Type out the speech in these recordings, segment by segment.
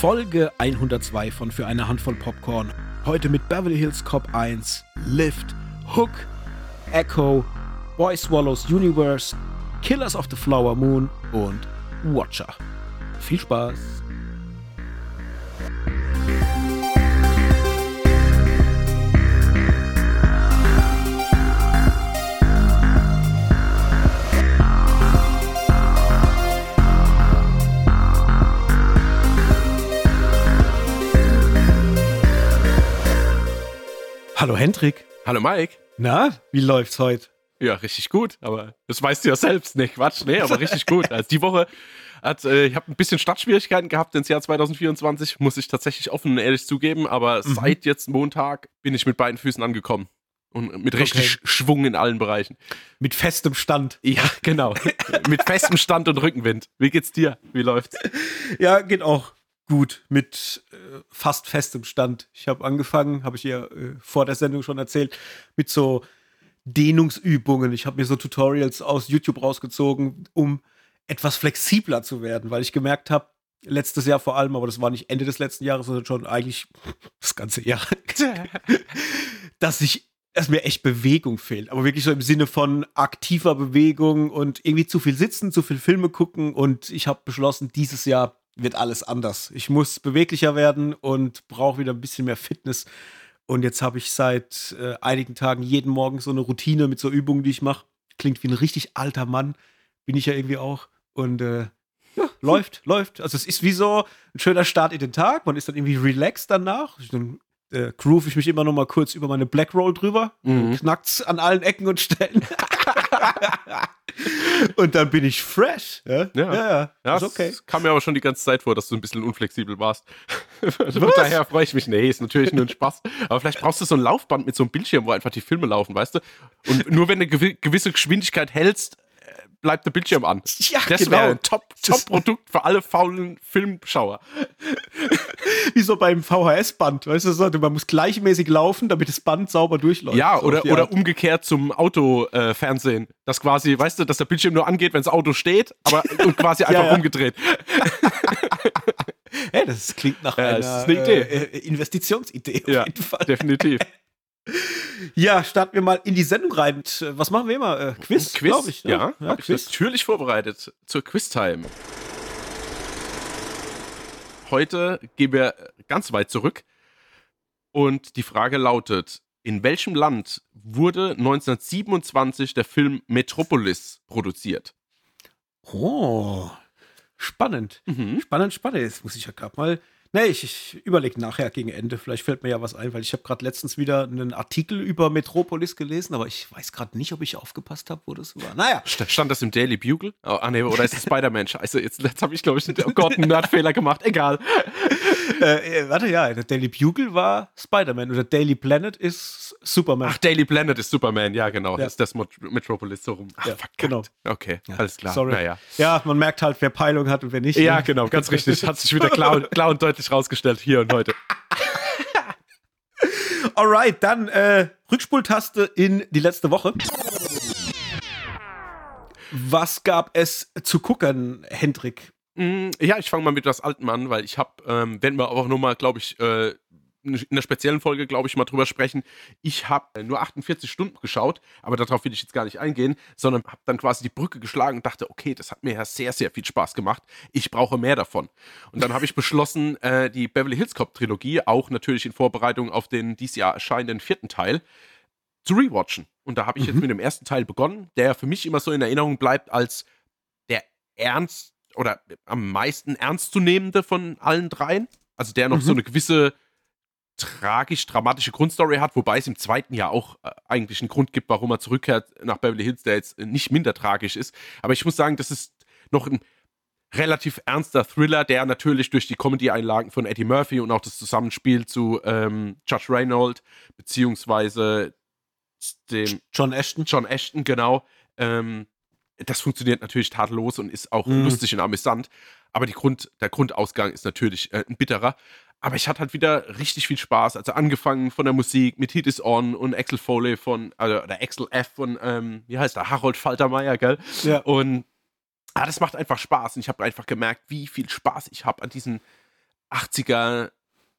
Folge 102 von Für eine Handvoll Popcorn. Heute mit Beverly Hills Cop 1, Lift, Hook, Echo, Boy Swallows Universe, Killers of the Flower Moon und Watcher. Viel Spaß! Hallo Hendrik. Hallo Mike. Na, wie läuft's heute? Ja, richtig gut, aber das weißt du ja selbst. Nee, Quatsch, nee, aber richtig gut. Also die Woche hat, äh, ich habe ein bisschen Startschwierigkeiten gehabt ins Jahr 2024, muss ich tatsächlich offen und ehrlich zugeben, aber mhm. seit jetzt Montag bin ich mit beiden Füßen angekommen. Und mit richtig okay. Schwung in allen Bereichen. Mit festem Stand. Ja, genau. mit festem Stand und Rückenwind. Wie geht's dir? Wie läuft's? Ja, geht auch gut mit äh, fast festem Stand. Ich habe angefangen, habe ich ihr äh, vor der Sendung schon erzählt, mit so Dehnungsübungen. Ich habe mir so Tutorials aus YouTube rausgezogen, um etwas flexibler zu werden, weil ich gemerkt habe, letztes Jahr vor allem, aber das war nicht Ende des letzten Jahres, sondern schon eigentlich das ganze Jahr, dass ich dass mir echt Bewegung fehlt. Aber wirklich so im Sinne von aktiver Bewegung und irgendwie zu viel sitzen, zu viel Filme gucken. Und ich habe beschlossen, dieses Jahr wird alles anders. Ich muss beweglicher werden und brauche wieder ein bisschen mehr Fitness. Und jetzt habe ich seit äh, einigen Tagen jeden Morgen so eine Routine mit so Übungen, die ich mache. Klingt wie ein richtig alter Mann. Bin ich ja irgendwie auch. Und äh, ja, läuft, läuft. Also es ist wie so ein schöner Start in den Tag. Man ist dann irgendwie relaxed danach. Dann äh, groove ich mich immer noch mal kurz über meine Black Roll drüber. Mhm. Knackt's an allen Ecken und Stellen. und dann bin ich fresh. Ja, ja, ja, ja ist okay. kam mir aber schon die ganze Zeit vor, dass du ein bisschen unflexibel warst. Von daher freue ich mich. Nee, ist natürlich nur ein Spaß. Aber vielleicht brauchst du so ein Laufband mit so einem Bildschirm, wo einfach die Filme laufen, weißt du? Und nur wenn du eine gewisse Geschwindigkeit hältst, bleibt der Bildschirm an. Ja, das genau. wäre ein Top-Produkt Top für alle faulen Filmschauer. Wie so beim VHS-Band, weißt du, so, man muss gleichmäßig laufen, damit das Band sauber durchläuft. Ja, so oder, oder umgekehrt zum Autofernsehen. Äh, dass quasi, weißt du, dass der Bildschirm nur angeht, wenn das Auto steht, aber und quasi einfach ja, ja. umgedreht. hey, das klingt nach ja, einer eine äh, Investitionsidee auf ja, jeden Fall. Definitiv. Ja, starten wir mal in die Sendung rein. Äh, was machen wir immer? Äh, Quiz, Quiz ich. Ne? Ja, ja Quiz. Ich natürlich vorbereitet zur Quiz-Time. Heute gehen wir ganz weit zurück und die Frage lautet: In welchem Land wurde 1927 der Film Metropolis produziert? Oh, spannend. Mhm. Spannend, spannend. Jetzt muss ich ja gerade mal Nee, ich, ich überlege nachher gegen Ende. Vielleicht fällt mir ja was ein, weil ich habe gerade letztens wieder einen Artikel über Metropolis gelesen, aber ich weiß gerade nicht, ob ich aufgepasst habe, wo das war. Naja. Stand das im Daily Bugle? Oh, ah, nee, oder ist es Spider-Man? Scheiße, jetzt, jetzt habe ich, glaube ich, oh Gott, einen Nerdfehler gemacht. Egal. Äh, äh, warte, ja, der Daily Bugle war Spider-Man oder Daily Planet ist Superman. Ach, Daily Planet ist Superman, ja, genau. Ja. Das ist das Metropolis so rum. Ach, ja, genau. Okay, ja. alles klar. Sorry. Naja. Ja, man merkt halt, wer Peilung hat und wer nicht. Ja, ne? genau, ganz richtig. Hat sich wieder klar, klar und deutlich rausgestellt, hier und heute. Alright, dann äh, Rückspultaste in die letzte Woche. Was gab es zu gucken, Hendrik? Mm, ja, ich fange mal mit was Alten an, weil ich habe, ähm, werden wir auch nochmal, glaube ich, äh, in einer speziellen Folge, glaube ich, mal drüber sprechen. Ich habe nur 48 Stunden geschaut, aber darauf will ich jetzt gar nicht eingehen, sondern habe dann quasi die Brücke geschlagen und dachte, okay, das hat mir ja sehr, sehr viel Spaß gemacht. Ich brauche mehr davon. Und dann habe ich beschlossen, äh, die Beverly Hills Cop Trilogie, auch natürlich in Vorbereitung auf den dieses Jahr erscheinenden vierten Teil, zu rewatchen. Und da habe ich mhm. jetzt mit dem ersten Teil begonnen, der für mich immer so in Erinnerung bleibt als der ernst oder am meisten ernstzunehmende von allen dreien. Also der noch mhm. so eine gewisse tragisch-dramatische Grundstory hat, wobei es im zweiten Jahr auch äh, eigentlich einen Grund gibt, warum er zurückkehrt nach Beverly Hills, der jetzt nicht minder tragisch ist. Aber ich muss sagen, das ist noch ein relativ ernster Thriller, der natürlich durch die Comedy-Einlagen von Eddie Murphy und auch das Zusammenspiel zu ähm, Judge Reynold beziehungsweise dem John Ashton, John Ashton genau, ähm, das funktioniert natürlich tadellos und ist auch mhm. lustig und amüsant. Aber Grund, der Grundausgang ist natürlich äh, ein bitterer. Aber ich hatte halt wieder richtig viel Spaß. Also angefangen von der Musik mit Hit Is On und Axel Foley von, also oder Axel F von, ähm, wie heißt der, Harold Faltermeier, gell? Ja. Und ah, das macht einfach Spaß. Und ich habe einfach gemerkt, wie viel Spaß ich habe an diesen 80er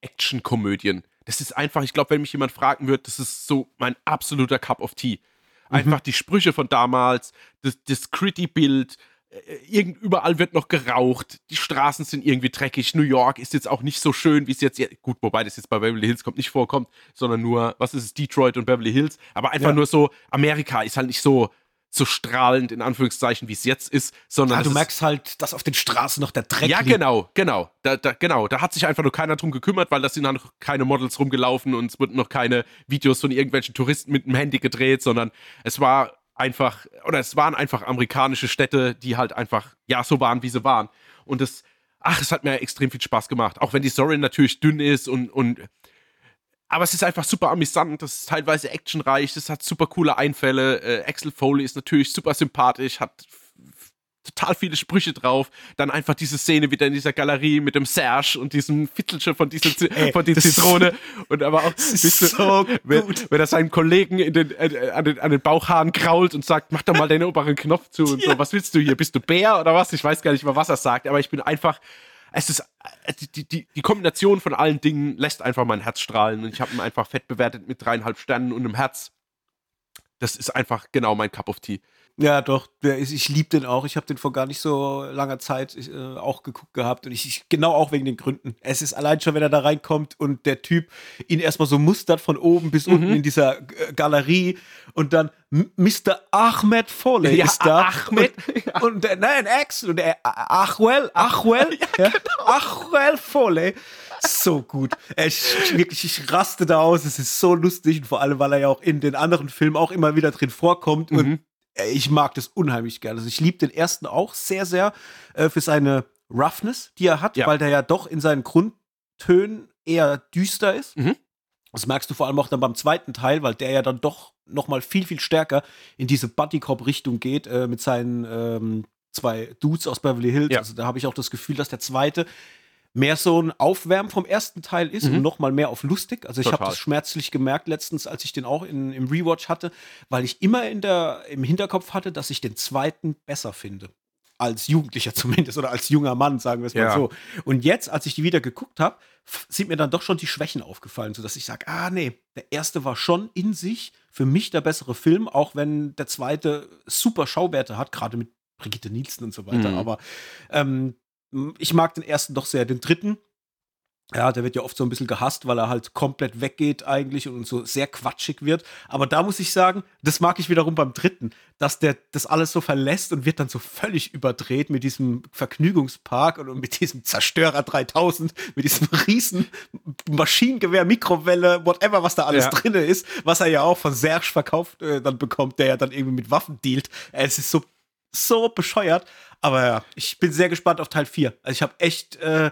Actionkomödien. Das ist einfach, ich glaube, wenn mich jemand fragen wird, das ist so mein absoluter Cup of Tea. Einfach mhm. die Sprüche von damals, das, das Gritty-Bild, irgend, überall wird noch geraucht, die Straßen sind irgendwie dreckig, New York ist jetzt auch nicht so schön, wie es jetzt, gut, wobei das jetzt bei Beverly Hills kommt, nicht vorkommt, sondern nur, was ist es, Detroit und Beverly Hills, aber einfach ja. nur so, Amerika ist halt nicht so, so strahlend, in Anführungszeichen, wie es jetzt ist, sondern. Ja, du merkst halt, dass auf den Straßen noch der Dreck Ja, liegt. genau, genau. Da, da, genau. Da hat sich einfach nur keiner drum gekümmert, weil da sind noch keine Models rumgelaufen und es wurden noch keine Videos von irgendwelchen Touristen mit dem Handy gedreht, sondern es war einfach, oder es waren einfach amerikanische Städte, die halt einfach, ja, so waren, wie sie waren. Und es, ach, es hat mir extrem viel Spaß gemacht. Auch wenn die Story natürlich dünn ist und, und aber es ist einfach super amüsant, das ist teilweise actionreich, das hat super coole Einfälle. Äh, Axel Foley ist natürlich super sympathisch, hat total viele Sprüche drauf. Dann einfach diese Szene wieder in dieser Galerie mit dem Serge und diesem Fitzelchen von dieser Ey, von der Zitrone. Und aber auch, so wenn, wenn, er seinen Kollegen in den, äh, an, den, an den Bauchhaaren krault und sagt, mach doch mal deinen oberen Knopf zu und ja. so, was willst du hier? Bist du Bär oder was? Ich weiß gar nicht mal, was er sagt, aber ich bin einfach, es ist, äh, die, die, die Kombination von allen Dingen lässt einfach mein Herz strahlen und ich habe ihn einfach fett bewertet mit dreieinhalb Sternen und einem Herz. Das ist einfach genau mein Cup of Tea. Ja, doch, der ist, ich liebe den auch. Ich habe den vor gar nicht so langer Zeit äh, auch geguckt gehabt und ich, ich, genau auch wegen den Gründen. Es ist allein schon, wenn er da reinkommt und der Typ ihn erstmal so mustert von oben bis mhm. unten in dieser äh, Galerie und dann Mr. Ahmed Foley ja, ist da. Ahmed. Und, ja. und der, nein, Axel und der Achwell, Achwell, ja, genau. Achwell Foley. So gut. Ich, wirklich, ich raste da aus. Es ist so lustig und vor allem, weil er ja auch in den anderen Filmen auch immer wieder drin vorkommt mhm. und ich mag das unheimlich gerne. Also ich liebe den ersten auch sehr, sehr äh, für seine Roughness, die er hat, ja. weil der ja doch in seinen Grundtönen eher düster ist. Mhm. Das merkst du vor allem auch dann beim zweiten Teil, weil der ja dann doch noch mal viel, viel stärker in diese Buddy-Cop-Richtung geht äh, mit seinen ähm, zwei Dudes aus Beverly Hills. Ja. Also da habe ich auch das Gefühl, dass der zweite mehr so ein Aufwärmen vom ersten Teil ist mhm. und noch mal mehr auf lustig. Also ich habe das schmerzlich gemerkt letztens, als ich den auch in, im Rewatch hatte, weil ich immer in der, im Hinterkopf hatte, dass ich den zweiten besser finde. Als Jugendlicher zumindest oder als junger Mann, sagen wir es mal ja. so. Und jetzt, als ich die wieder geguckt habe, sind mir dann doch schon die Schwächen aufgefallen, sodass ich sage, ah nee, der erste war schon in sich für mich der bessere Film, auch wenn der zweite super Schauwerte hat, gerade mit Brigitte Nielsen und so weiter. Mhm. Aber ähm, ich mag den ersten doch sehr. Den dritten, ja, der wird ja oft so ein bisschen gehasst, weil er halt komplett weggeht eigentlich und so sehr quatschig wird. Aber da muss ich sagen, das mag ich wiederum beim dritten, dass der das alles so verlässt und wird dann so völlig überdreht mit diesem Vergnügungspark und mit diesem Zerstörer 3000, mit diesem riesen Maschinengewehr, Mikrowelle, whatever, was da alles ja. drin ist, was er ja auch von Serge verkauft äh, dann bekommt, der ja dann irgendwie mit Waffen dealt. Es ist so so bescheuert. Aber ja, ich bin sehr gespannt auf Teil 4. Also ich habe echt, äh,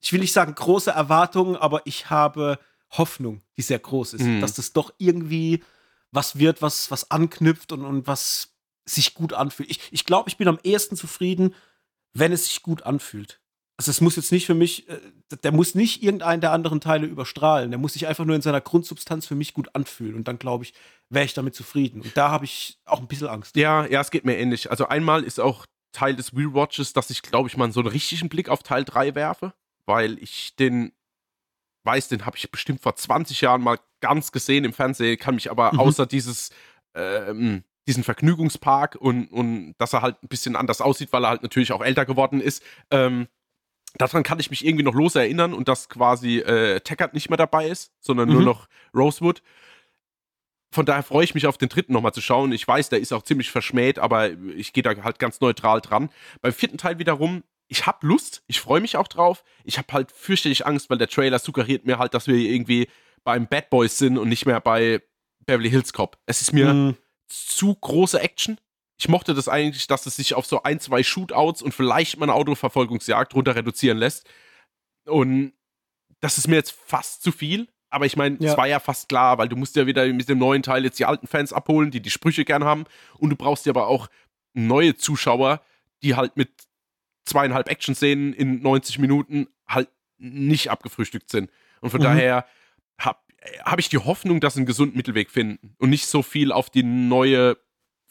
ich will nicht sagen große Erwartungen, aber ich habe Hoffnung, die sehr groß ist, mhm. dass das doch irgendwie was wird, was, was anknüpft und, und was sich gut anfühlt. Ich, ich glaube, ich bin am ehesten zufrieden, wenn es sich gut anfühlt. Also es muss jetzt nicht für mich, äh, der muss nicht irgendeinen der anderen Teile überstrahlen. Der muss sich einfach nur in seiner Grundsubstanz für mich gut anfühlen. Und dann, glaube ich, wäre ich damit zufrieden. Und da habe ich auch ein bisschen Angst. Ja, ja, es geht mir ähnlich. Also einmal ist auch Teil des Rewatches, dass ich, glaube ich, mal so einen richtigen Blick auf Teil 3 werfe, weil ich den weiß, den habe ich bestimmt vor 20 Jahren mal ganz gesehen im Fernsehen, kann mich aber mhm. außer dieses ähm, diesen Vergnügungspark und, und dass er halt ein bisschen anders aussieht, weil er halt natürlich auch älter geworden ist, ähm, daran kann ich mich irgendwie noch los erinnern und dass quasi äh, Taggart nicht mehr dabei ist, sondern mhm. nur noch Rosewood. Von daher freue ich mich auf den dritten nochmal zu schauen. Ich weiß, der ist auch ziemlich verschmäht, aber ich gehe da halt ganz neutral dran. Beim vierten Teil wiederum, ich habe Lust, ich freue mich auch drauf. Ich habe halt fürchterlich Angst, weil der Trailer suggeriert mir halt, dass wir irgendwie beim Bad Boys sind und nicht mehr bei Beverly Hills Cop. Es ist mir mhm. zu große Action ich mochte das eigentlich, dass es sich auf so ein, zwei Shootouts und vielleicht mal eine Autoverfolgungsjagd runter reduzieren lässt. Und das ist mir jetzt fast zu viel. Aber ich meine, es war ja fast klar, weil du musst ja wieder mit dem neuen Teil jetzt die alten Fans abholen, die die Sprüche gern haben. Und du brauchst ja aber auch neue Zuschauer, die halt mit zweieinhalb Action-Szenen in 90 Minuten halt nicht abgefrühstückt sind. Und von mhm. daher habe hab ich die Hoffnung, dass sie einen gesunden Mittelweg finden und nicht so viel auf die neue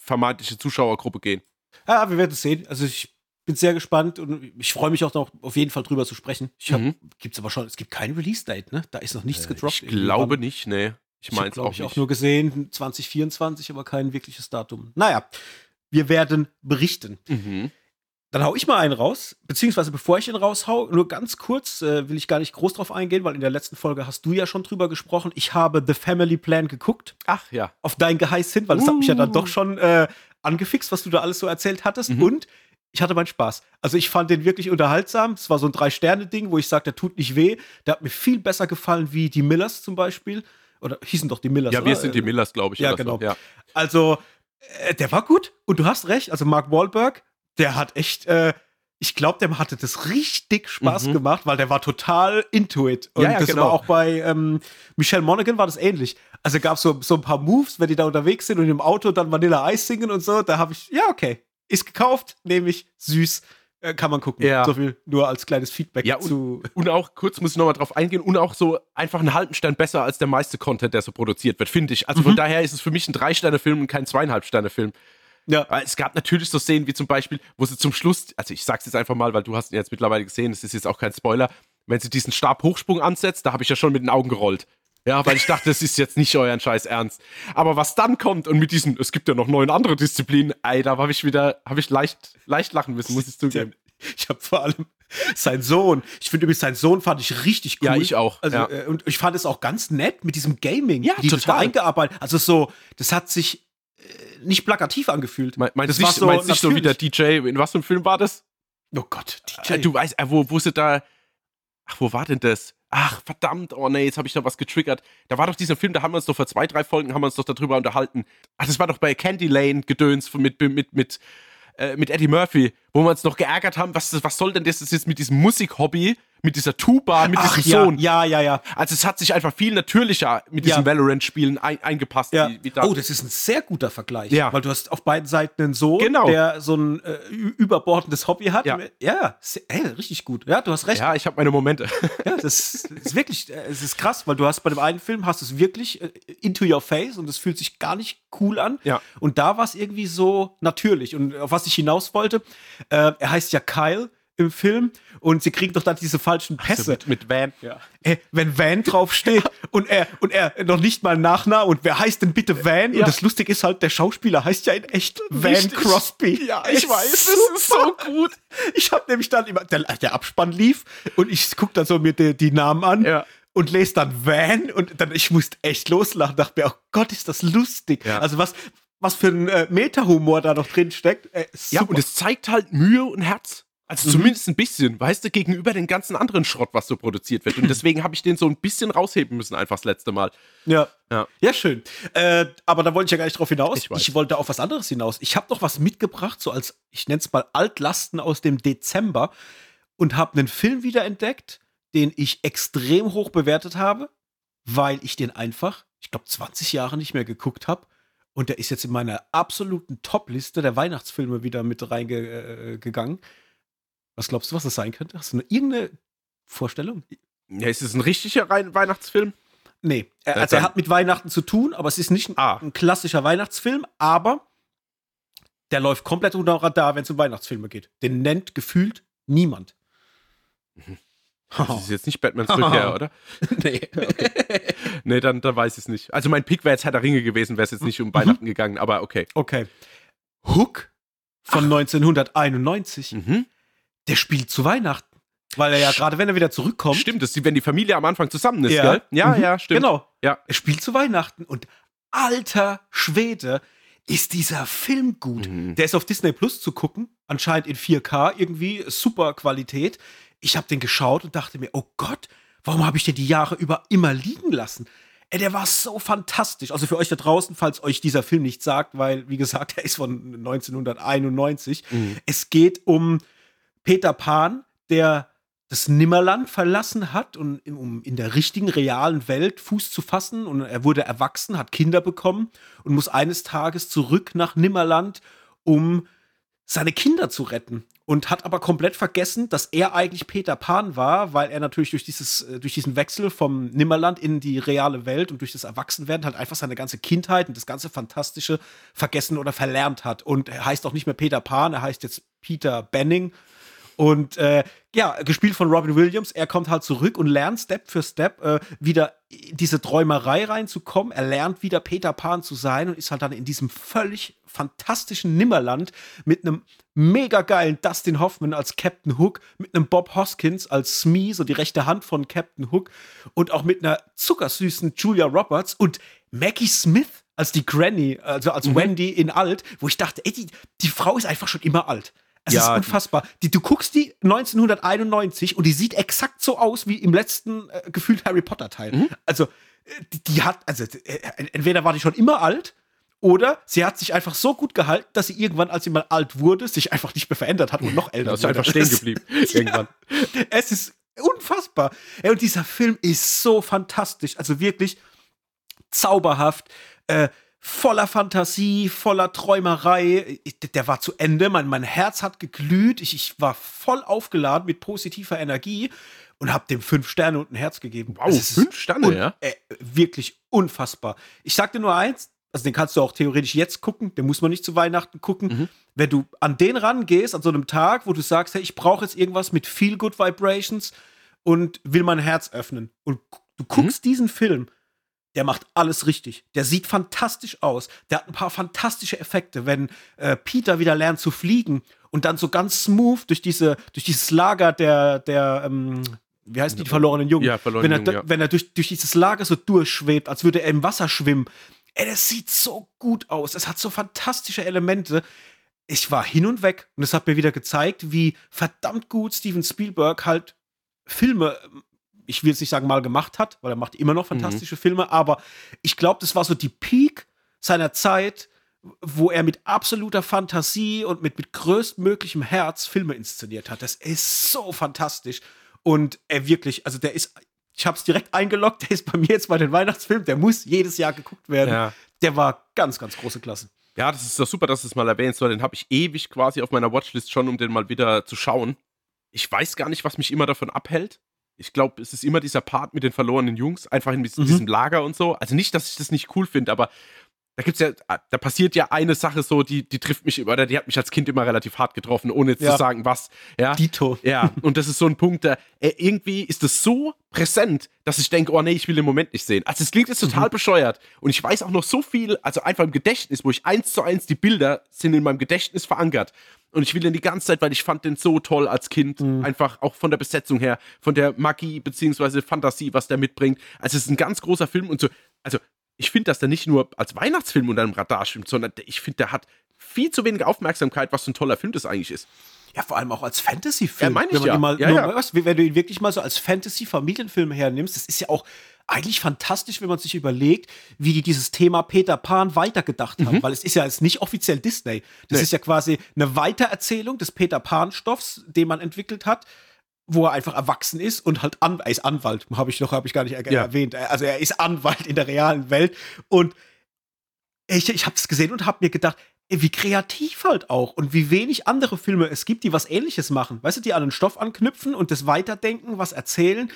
vermeintliche Zuschauergruppe gehen. Ja, wir werden es sehen. Also ich bin sehr gespannt und ich freue mich auch noch auf jeden Fall drüber zu sprechen. Ich hab, mhm. gibt's aber schon, es gibt kein Release-Date, ne? Da ist noch nichts äh, gedroppt. Ich glaube nicht, ne. Ich meine es auch ich auch nur gesehen 2024, aber kein wirkliches Datum. Naja, wir werden berichten. Mhm. Dann hau ich mal einen raus, beziehungsweise bevor ich ihn raushau, nur ganz kurz, äh, will ich gar nicht groß drauf eingehen, weil in der letzten Folge hast du ja schon drüber gesprochen. Ich habe The Family Plan geguckt. Ach ja. Auf dein Geheiß hin, weil das uh. hat mich ja dann doch uh. schon äh, angefixt, was du da alles so erzählt hattest. Mhm. Und ich hatte meinen Spaß. Also ich fand den wirklich unterhaltsam. Es war so ein Drei-Sterne-Ding, wo ich sage, der tut nicht weh. Der hat mir viel besser gefallen wie die Millers zum Beispiel. Oder hießen doch die Millers. Ja, wir sind die Millers, glaube ich. Ja, genau. So. Ja. Also, äh, der war gut. Und du hast recht. Also Mark Wahlberg, der hat echt, äh, ich glaube, dem hatte das richtig Spaß mhm. gemacht, weil der war total into it. Und ja, ja, das genau. war auch bei ähm, Michelle Monaghan war das ähnlich. Also gab es so, so ein paar Moves, wenn die da unterwegs sind und im Auto dann Vanilla Eis singen und so. Da habe ich, ja, okay, ist gekauft, nehme ich, süß. Äh, kann man gucken. Ja. So viel nur als kleines Feedback ja, zu. Und, und auch kurz muss ich nochmal drauf eingehen und auch so einfach einen halben Stern besser als der meiste Content, der so produziert wird, finde ich. Also mhm. von daher ist es für mich ein Drei-Sterne-Film und kein Zweieinhalb-Sterne-Film. Ja. Weil es gab natürlich so Szenen wie zum Beispiel, wo sie zum Schluss, also ich sag's jetzt einfach mal, weil du hast ihn jetzt mittlerweile gesehen, es ist jetzt auch kein Spoiler, wenn sie diesen Stabhochsprung ansetzt, da habe ich ja schon mit den Augen gerollt. Ja, weil ich dachte, das ist jetzt nicht euer Scheiß Ernst. Aber was dann kommt und mit diesem, es gibt ja noch neun andere Disziplinen, ey, da habe ich wieder, habe ich leicht, leicht lachen müssen, muss ich zugeben. Ich habe vor allem sein Sohn. Ich finde übrigens, sein Sohn fand ich richtig cool. Ja, ich auch. Also, ja. Äh, und ich fand es auch ganz nett mit diesem Gaming. Ja, die total. eingearbeitet. Also so, das hat sich nicht plakativ angefühlt. Me meinst du nicht, so, meinst nicht so wie der DJ, in was für einem Film war das? Oh Gott, DJ. Äh, du weißt, äh, wo, wo sie da, ach, wo war denn das? Ach, verdammt, oh nee, jetzt habe ich da was getriggert. Da war doch dieser Film, da haben wir uns doch vor zwei, drei Folgen haben wir uns doch darüber unterhalten. Ach, das war doch bei Candy Lane Gedöns mit, mit, mit, äh, mit Eddie Murphy, wo wir uns noch geärgert haben, was, was soll denn das jetzt mit diesem Musikhobby? mit dieser Tuba, mit Ach, diesem ja, Sohn. Ja, ja, ja. Also es hat sich einfach viel natürlicher mit diesen ja. Valorant-Spielen ein, eingepasst. Ja. Wie, wie oh, das ist ein sehr guter Vergleich. Ja. Weil du hast auf beiden Seiten einen Sohn, genau. der so ein äh, überbordendes Hobby hat. Ja, ja ey, richtig gut. Ja, du hast recht. Ja, ich habe meine Momente. ja, das, ist wirklich, äh, es ist krass, weil du hast bei dem einen Film hast es wirklich äh, into your face und es fühlt sich gar nicht cool an. Ja. Und da war es irgendwie so natürlich. Und auf was ich hinaus wollte, äh, er heißt ja Kyle im Film und sie kriegen doch dann diese falschen Pässe. So, mit, mit, Van. Ja. Äh, wenn Van draufsteht und er und er noch nicht mal Nachname und wer heißt denn bitte Van? Ja. Und das Lustige ist halt, der Schauspieler heißt ja in echt Van Richtig. Crosby. Ja, ich weiß, das ist so gut. Ich habe nämlich dann immer, der, der, Abspann lief und ich gucke dann so mir die, die Namen an. Ja und lese dann Van und dann ich musste echt loslachen, dachte mir, oh Gott, ist das lustig. Ja. Also was was für ein äh, Meta-Humor da noch drin steckt. Äh, ja, und es zeigt halt Mühe und Herz. Also mhm. zumindest ein bisschen, weißt du, gegenüber den ganzen anderen Schrott, was so produziert wird. Und deswegen habe ich den so ein bisschen rausheben müssen, einfach das letzte Mal. Ja. Ja, ja schön. Äh, aber da wollte ich ja gar nicht drauf hinaus. Ich, ich wollte auf was anderes hinaus. Ich habe noch was mitgebracht, so als, ich nenne es mal Altlasten aus dem Dezember und habe einen Film wiederentdeckt, den ich extrem hoch bewertet habe, weil ich den einfach, ich glaube, 20 Jahre nicht mehr geguckt habe. Und der ist jetzt in meiner absoluten Top-Liste der Weihnachtsfilme wieder mit reingegangen. Äh, was glaubst du, was das sein könnte? Hast du eine, irgendeine Vorstellung? Ja, ist es ein richtiger Rein Weihnachtsfilm? Nee, er, also er hat mit Weihnachten zu tun, aber es ist nicht ein, ah. ein klassischer Weihnachtsfilm, aber der läuft komplett unter Radar, wenn es um Weihnachtsfilme geht. Den nennt gefühlt niemand. Mhm. Das ist jetzt nicht Batmans Rückkehr, oder? nee. Okay. nee, dann, dann weiß ich es nicht. Also mein Pick wäre jetzt Herr der Ringe gewesen, wäre es jetzt nicht um Weihnachten mhm. gegangen, aber okay. Okay. Hook von Ach. 1991. Mhm der spielt zu Weihnachten. Weil er ja gerade, wenn er wieder zurückkommt. Stimmt, das ist, wenn die Familie am Anfang zusammen ist, ja. gell? Ja, mhm. ja, stimmt. Genau. Ja. Er spielt zu Weihnachten und alter Schwede ist dieser Film gut. Mhm. Der ist auf Disney Plus zu gucken, anscheinend in 4K, irgendwie super Qualität. Ich habe den geschaut und dachte mir, oh Gott, warum habe ich den die Jahre über immer liegen lassen? Ey, der war so fantastisch. Also für euch da draußen, falls euch dieser Film nicht sagt, weil, wie gesagt, er ist von 1991. Mhm. Es geht um Peter Pan, der das Nimmerland verlassen hat, und, um in der richtigen, realen Welt Fuß zu fassen. Und er wurde erwachsen, hat Kinder bekommen und muss eines Tages zurück nach Nimmerland, um seine Kinder zu retten. Und hat aber komplett vergessen, dass er eigentlich Peter Pan war, weil er natürlich durch, dieses, äh, durch diesen Wechsel vom Nimmerland in die reale Welt und durch das Erwachsenwerden halt einfach seine ganze Kindheit und das ganze Fantastische vergessen oder verlernt hat. Und er heißt auch nicht mehr Peter Pan, er heißt jetzt Peter Benning. Und äh, ja, gespielt von Robin Williams. Er kommt halt zurück und lernt Step für Step äh, wieder in diese Träumerei reinzukommen. Er lernt wieder Peter Pan zu sein und ist halt dann in diesem völlig fantastischen Nimmerland mit einem mega geilen Dustin Hoffman als Captain Hook, mit einem Bob Hoskins als Smee, so die rechte Hand von Captain Hook und auch mit einer zuckersüßen Julia Roberts und Maggie Smith als die Granny, also als mhm. Wendy in alt, wo ich dachte, ey, die, die Frau ist einfach schon immer alt. Es ja, ist unfassbar. Die, du guckst die 1991 und die sieht exakt so aus wie im letzten äh, gefühlt Harry Potter Teil. Mhm. Also äh, die, die, hat, also äh, entweder war die schon immer alt oder sie hat sich einfach so gut gehalten, dass sie irgendwann, als sie mal alt wurde, sich einfach nicht mehr verändert hat und noch älter ist. einfach stehen geblieben. irgendwann. Ja, es ist unfassbar. Und dieser Film ist so fantastisch. Also wirklich zauberhaft. Äh, voller Fantasie, voller Träumerei. Der war zu Ende. Mein, mein Herz hat geglüht. Ich, ich war voll aufgeladen mit positiver Energie und habe dem fünf Sterne und ein Herz gegeben. Wow, fünf Sterne, ja? Äh, wirklich unfassbar. Ich sag dir nur eins, also den kannst du auch theoretisch jetzt gucken, den muss man nicht zu Weihnachten gucken. Mhm. Wenn du an den rangehst, an so einem Tag, wo du sagst, hey, ich brauche jetzt irgendwas mit Feel Good Vibrations und will mein Herz öffnen und du guckst mhm. diesen Film, der macht alles richtig. Der sieht fantastisch aus. Der hat ein paar fantastische Effekte, wenn äh, Peter wieder lernt zu fliegen und dann so ganz smooth durch diese durch dieses Lager der der ähm, wie heißt die, die verlorenen Jungen? Ja, verlorenen wenn er, Jungen, ja. wenn er durch, durch dieses Lager so durchschwebt, als würde er im Wasser schwimmen. Ey, das sieht so gut aus. Es hat so fantastische Elemente. Ich war hin und weg und es hat mir wieder gezeigt, wie verdammt gut Steven Spielberg halt Filme ich will es nicht sagen, mal gemacht hat, weil er macht immer noch mhm. fantastische mhm. Filme, aber ich glaube, das war so die Peak seiner Zeit, wo er mit absoluter Fantasie und mit, mit größtmöglichem Herz Filme inszeniert hat. Das ist so fantastisch. Und er wirklich, also der ist, ich habe es direkt eingeloggt, der ist bei mir jetzt bei den Weihnachtsfilmen, der muss jedes Jahr geguckt werden. Ja. Der war ganz, ganz große Klasse. Ja, das ist doch super, dass du es mal erwähnst, weil den habe ich ewig quasi auf meiner Watchlist schon, um den mal wieder zu schauen. Ich weiß gar nicht, was mich immer davon abhält ich glaube, es ist immer dieser Part mit den verlorenen Jungs, einfach in diesem, mhm. Lager und so. Also nicht, dass ich das nicht cool finde, aber da gibt's ja, da passiert ja eine Sache so, die, die trifft mich oder die hat mich als Kind immer relativ hart getroffen, ohne jetzt ja. zu sagen, was. Ja. Dito. Ja, und das ist so ein Punkt, da, äh, irgendwie ist das so präsent, dass ich denke, oh nee, ich will den Moment nicht sehen. Also es klingt jetzt total mhm. bescheuert. Und ich weiß auch noch so viel, also einfach im Gedächtnis, wo ich eins zu eins die Bilder sind in meinem Gedächtnis verankert. Und ich will den die ganze Zeit, weil ich fand den so toll als Kind. Mhm. Einfach auch von der Besetzung her, von der Magie beziehungsweise Fantasie, was der mitbringt. Also es ist ein ganz großer Film und so. Also ich finde, dass der nicht nur als Weihnachtsfilm unter dem Radar schwimmt, sondern ich finde, der hat viel zu wenig Aufmerksamkeit, was so ein toller Film das eigentlich ist. Ja, vor allem auch als Fantasy-Film. Ja, meine ich ja. Mal, ja, ja. Was, wenn du ihn wirklich mal so als Fantasy-Familienfilm hernimmst, das ist ja auch eigentlich fantastisch, wenn man sich überlegt, wie die dieses Thema Peter Pan weitergedacht haben, mhm. weil es ist ja jetzt nicht offiziell Disney. Das nee. ist ja quasi eine Weitererzählung des Peter Pan-Stoffs, den man entwickelt hat wo er einfach erwachsen ist und halt an, er ist Anwalt, habe ich noch, habe ich gar nicht ja. erwähnt. Also er ist Anwalt in der realen Welt und ich, ich habe es gesehen und habe mir gedacht, wie kreativ halt auch und wie wenig andere Filme es gibt, die was ähnliches machen. Weißt du, die an den Stoff anknüpfen und das weiterdenken, was erzählen.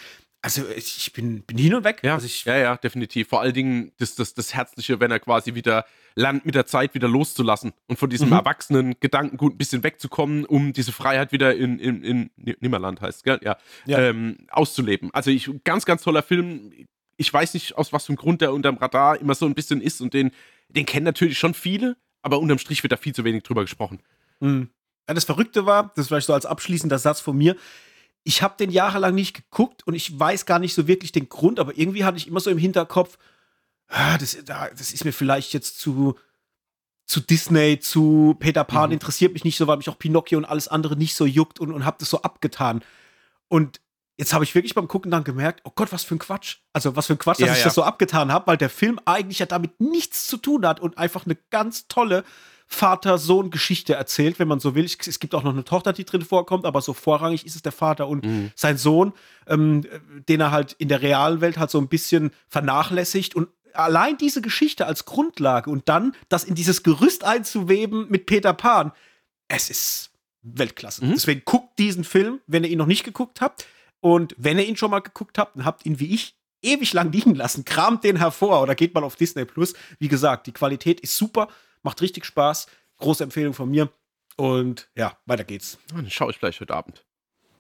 Also ich bin, bin hin und weg. Ja, also ich, ja, ja, definitiv. Vor allen Dingen das, das, das Herzliche, wenn er quasi wieder lernt, mit der Zeit wieder loszulassen und von diesem mhm. erwachsenen Gedankengut ein bisschen wegzukommen, um diese Freiheit wieder in, in, in Nimmerland heißt, gell? Ja. ja. Ähm, auszuleben. Also ich, ganz, ganz toller Film. Ich weiß nicht, aus was für einem Grund der unterm Radar immer so ein bisschen ist und den, den kennen natürlich schon viele, aber unterm Strich wird da viel zu wenig drüber gesprochen. Mhm. Ja, das Verrückte war, das vielleicht so als abschließender Satz von mir, ich habe den jahrelang nicht geguckt und ich weiß gar nicht so wirklich den Grund, aber irgendwie hatte ich immer so im Hinterkopf, ah, das, das ist mir vielleicht jetzt zu, zu Disney, zu Peter Pan, mhm. interessiert mich nicht so, weil mich auch Pinocchio und alles andere nicht so juckt und, und habe das so abgetan. Und jetzt habe ich wirklich beim Gucken dann gemerkt, oh Gott, was für ein Quatsch. Also was für ein Quatsch, dass ja, ich ja. das so abgetan habe, weil der Film eigentlich ja damit nichts zu tun hat und einfach eine ganz tolle Vater-Sohn-Geschichte erzählt, wenn man so will. Es gibt auch noch eine Tochter, die drin vorkommt, aber so vorrangig ist es der Vater und mhm. sein Sohn, ähm, den er halt in der realen Welt halt so ein bisschen vernachlässigt und allein diese Geschichte als Grundlage und dann das in dieses Gerüst einzuweben mit Peter Pan, es ist Weltklasse. Mhm. Deswegen guckt diesen Film, wenn ihr ihn noch nicht geguckt habt. Und wenn ihr ihn schon mal geguckt habt und habt ihn wie ich ewig lang liegen lassen, kramt den hervor oder geht mal auf Disney Plus. Wie gesagt, die Qualität ist super. Macht richtig Spaß. Große Empfehlung von mir. Und ja, weiter geht's. Dann schaue ich vielleicht heute Abend.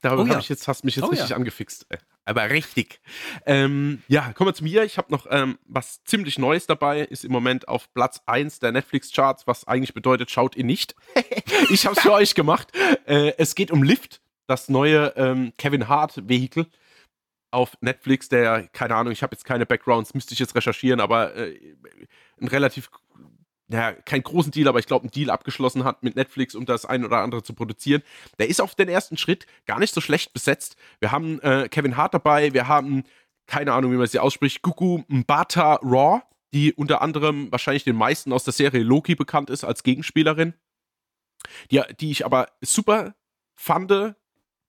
Darüber Oh ja. habe ich jetzt, hast mich jetzt Oh richtig ja. angefixt. Äh, Aber richtig. Ähm, ja, kommen wir zu mir. Ich habe noch ähm, was ziemlich Neues dabei. Ist im Moment auf Platz 1 der Netflix-Charts, was eigentlich bedeutet, schaut ihr nicht. ich habe es für euch gemacht. Äh, es geht um Lift, das neue ähm, Kevin Hart-Vehikel auf Netflix, der, keine Ahnung, ich habe jetzt keine Backgrounds, müsste ich jetzt recherchieren, aber äh, ein relativ, naja, keinen großen Deal, aber ich glaube, einen Deal abgeschlossen hat mit Netflix, um das ein oder andere zu produzieren. Der ist auf den ersten Schritt gar nicht so schlecht besetzt. Wir haben äh, Kevin Hart dabei, wir haben, keine Ahnung, wie man sie ausspricht, Gugu Mbata Raw, die unter anderem wahrscheinlich den meisten aus der Serie Loki bekannt ist als Gegenspielerin, die, die ich aber super fand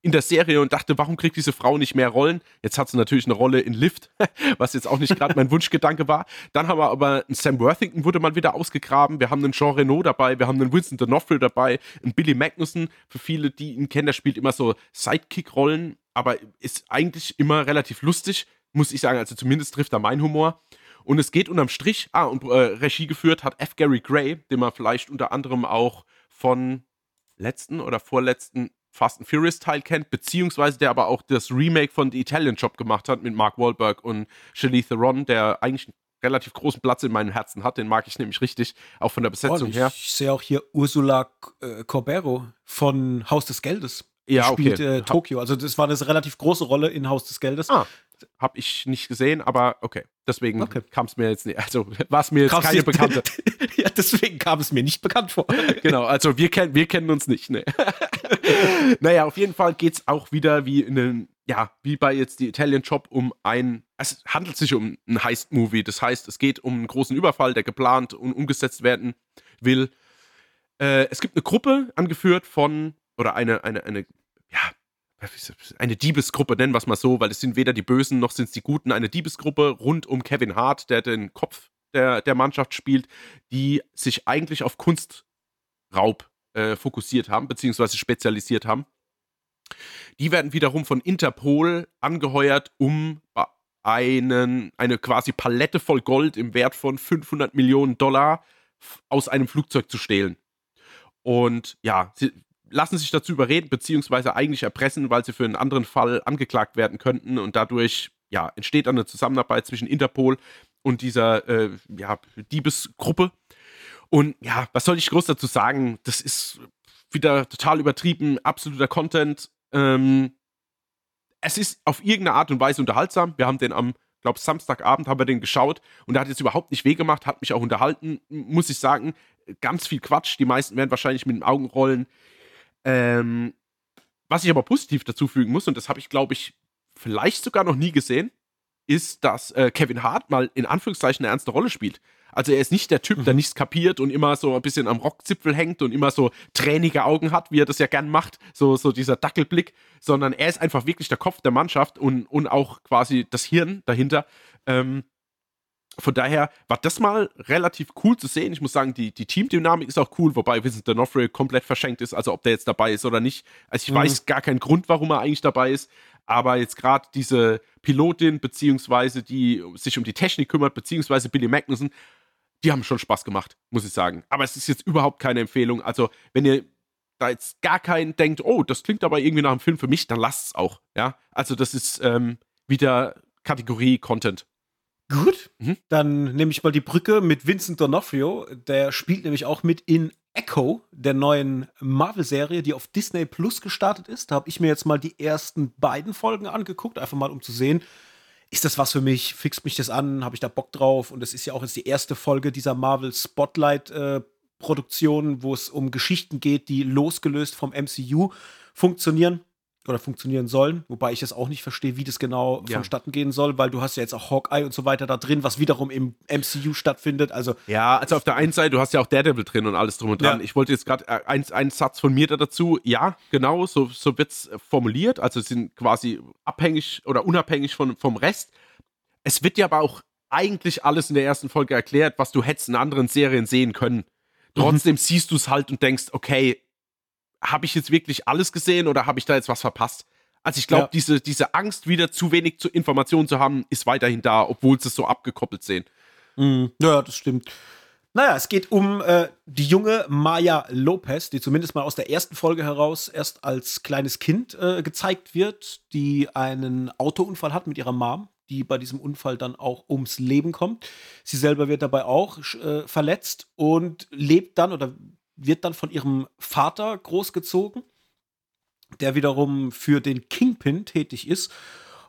in der Serie und dachte, warum kriegt diese Frau nicht mehr Rollen? Jetzt hat sie natürlich eine Rolle in Lift, was jetzt auch nicht gerade mein Wunschgedanke war. Dann haben wir aber einen Sam Worthington wurde mal wieder ausgegraben. Wir haben einen Jean Reno dabei, wir haben einen Winston D'Onofrio dabei, einen Billy Magnussen. Für viele, die ihn kennen, der spielt immer so Sidekick-Rollen, aber ist eigentlich immer relativ lustig, muss ich sagen. Also zumindest trifft er meinen Humor. Und es geht unterm Strich, ah, und äh, Regie geführt hat F. Gary Gray, den man vielleicht unter anderem auch von letzten oder vorletzten Fast and Furious Teil kennt, beziehungsweise der aber auch das Remake von The Italian Job gemacht hat mit Mark Wahlberg und Charlize Theron, der eigentlich einen relativ großen Platz in meinem Herzen hat. Den mag ich nämlich richtig, auch von der Besetzung Oh, her. ich sehe auch hier Ursula äh, Corbero von Haus des Geldes. Ja, Die okay. spielt äh, Tokio. Also das war eine relativ große Rolle in Haus des Geldes. Ah, Hab ich nicht gesehen, aber okay. Deswegen Okay. kam es mir jetzt nicht. Also war es mir jetzt Kam's keine nicht- Bekannte. ja, deswegen kam es mir nicht bekannt vor. genau, also wir, kennen wir kennen uns nicht, ne. naja, auf jeden Fall geht es auch wieder wie in einem, ja, wie bei jetzt die Italian Job um ein, es handelt sich um ein Heist-Movie. Das heißt, es geht um einen großen Überfall, der geplant und umgesetzt werden will. Äh, es gibt eine Gruppe, angeführt von, oder eine, eine, eine, ja, eine Diebesgruppe, nennen wir es mal so, weil es sind weder die Bösen noch sind es die Guten, eine Diebesgruppe rund um Kevin Hart, der den Kopf der, der Mannschaft spielt, die sich eigentlich auf Kunstraub äh, fokussiert haben, beziehungsweise spezialisiert haben. Die werden wiederum von Interpol angeheuert, um einen, eine quasi Palette voll Gold im Wert von 500 Millionen Dollar aus einem Flugzeug zu stehlen. Und ja, sie lassen sich dazu überreden, beziehungsweise eigentlich erpressen, weil sie für einen anderen Fall angeklagt werden könnten. Und dadurch ja, entsteht dann eine Zusammenarbeit zwischen Interpol und dieser äh, ja, Diebesgruppe. Und ja, was soll ich groß dazu sagen? Das ist wieder total übertrieben, absoluter Content. Ähm, es ist auf irgendeine Art und Weise unterhaltsam. Wir haben den am, glaube Samstagabend haben wir den geschaut und der hat jetzt überhaupt nicht wehgemacht, hat mich auch unterhalten, muss ich sagen. Ganz viel Quatsch. Die meisten werden wahrscheinlich mit den Augen rollen. Ähm, was ich aber positiv dazu fügen muss, und das habe ich, glaube ich, vielleicht sogar noch nie gesehen, ist, dass äh, Kevin Hart mal in Anführungszeichen eine ernste Rolle spielt. Also er ist nicht der Typ, der nichts kapiert und immer so ein bisschen am Rockzipfel hängt und immer so tränige Augen hat, wie er das ja gern macht, so, so dieser Dackelblick, sondern er ist einfach wirklich der Kopf der Mannschaft und, und auch quasi das Hirn dahinter. Ähm, von daher war das mal relativ cool zu sehen. Ich muss sagen, die, die Teamdynamik ist auch cool, wobei Vincent D'Onofrio komplett verschenkt ist, also ob der jetzt dabei ist oder nicht. Also ich Mhm. weiß gar keinen Grund, warum er eigentlich dabei ist, aber jetzt gerade diese Pilotin, beziehungsweise die sich um die Technik kümmert, beziehungsweise Billy Magnussen, die haben schon Spaß gemacht, muss ich sagen. Aber es ist jetzt überhaupt keine Empfehlung. Also, wenn ihr da jetzt gar keinen denkt, oh, das klingt aber irgendwie nach einem Film für mich, dann lasst es auch. Ja, also das ist ähm, wieder Kategorie Content. Gut, Mhm. dann nehme ich mal die Brücke mit Vincent D'Onofrio. Der spielt nämlich auch mit in Echo, der neuen Marvel-Serie, die auf Disney Plus gestartet ist. Da habe ich mir jetzt mal die ersten beiden Folgen angeguckt, einfach mal um zu sehen, ist das was für mich? Fixt mich das an? Habe ich da Bock drauf? Und es ist ja auch jetzt die erste Folge dieser Marvel Spotlight-Produktion, wo es um Geschichten geht, die losgelöst vom MCU funktionieren oder funktionieren sollen, wobei ich es auch nicht verstehe, wie das genau Ja. vonstatten gehen soll, weil du hast ja jetzt auch Hawkeye und so weiter da drin, was wiederum im MCU stattfindet. Also Ja, also auf der einen Seite, du hast ja auch Daredevil drin und alles drum und dran. Ja. Ich wollte jetzt gerade äh, ein, einen Satz von mir da dazu. Ja, genau, so, so wird es formuliert. Also sie sind quasi abhängig oder unabhängig von, vom Rest. Es wird ja aber auch eigentlich alles in der ersten Folge erklärt, was du hättest in anderen Serien sehen können. Trotzdem siehst du es halt und denkst, okay, habe ich jetzt wirklich alles gesehen oder habe ich da jetzt was verpasst? Also ich glaube, Ja. diese, diese Angst, wieder zu wenig zu Informationen zu haben, ist weiterhin da, obwohl sie es so abgekoppelt sehen. Mhm. Ja, das stimmt. Naja, es geht um äh, die junge Maya Lopez, die zumindest mal aus der ersten Folge heraus erst als kleines Kind äh, gezeigt wird, die einen Autounfall hat mit ihrer Mom, die bei diesem Unfall dann auch ums Leben kommt. Sie selber wird dabei auch äh, verletzt und lebt dann oder wird dann von ihrem Vater großgezogen, der wiederum für den Kingpin tätig ist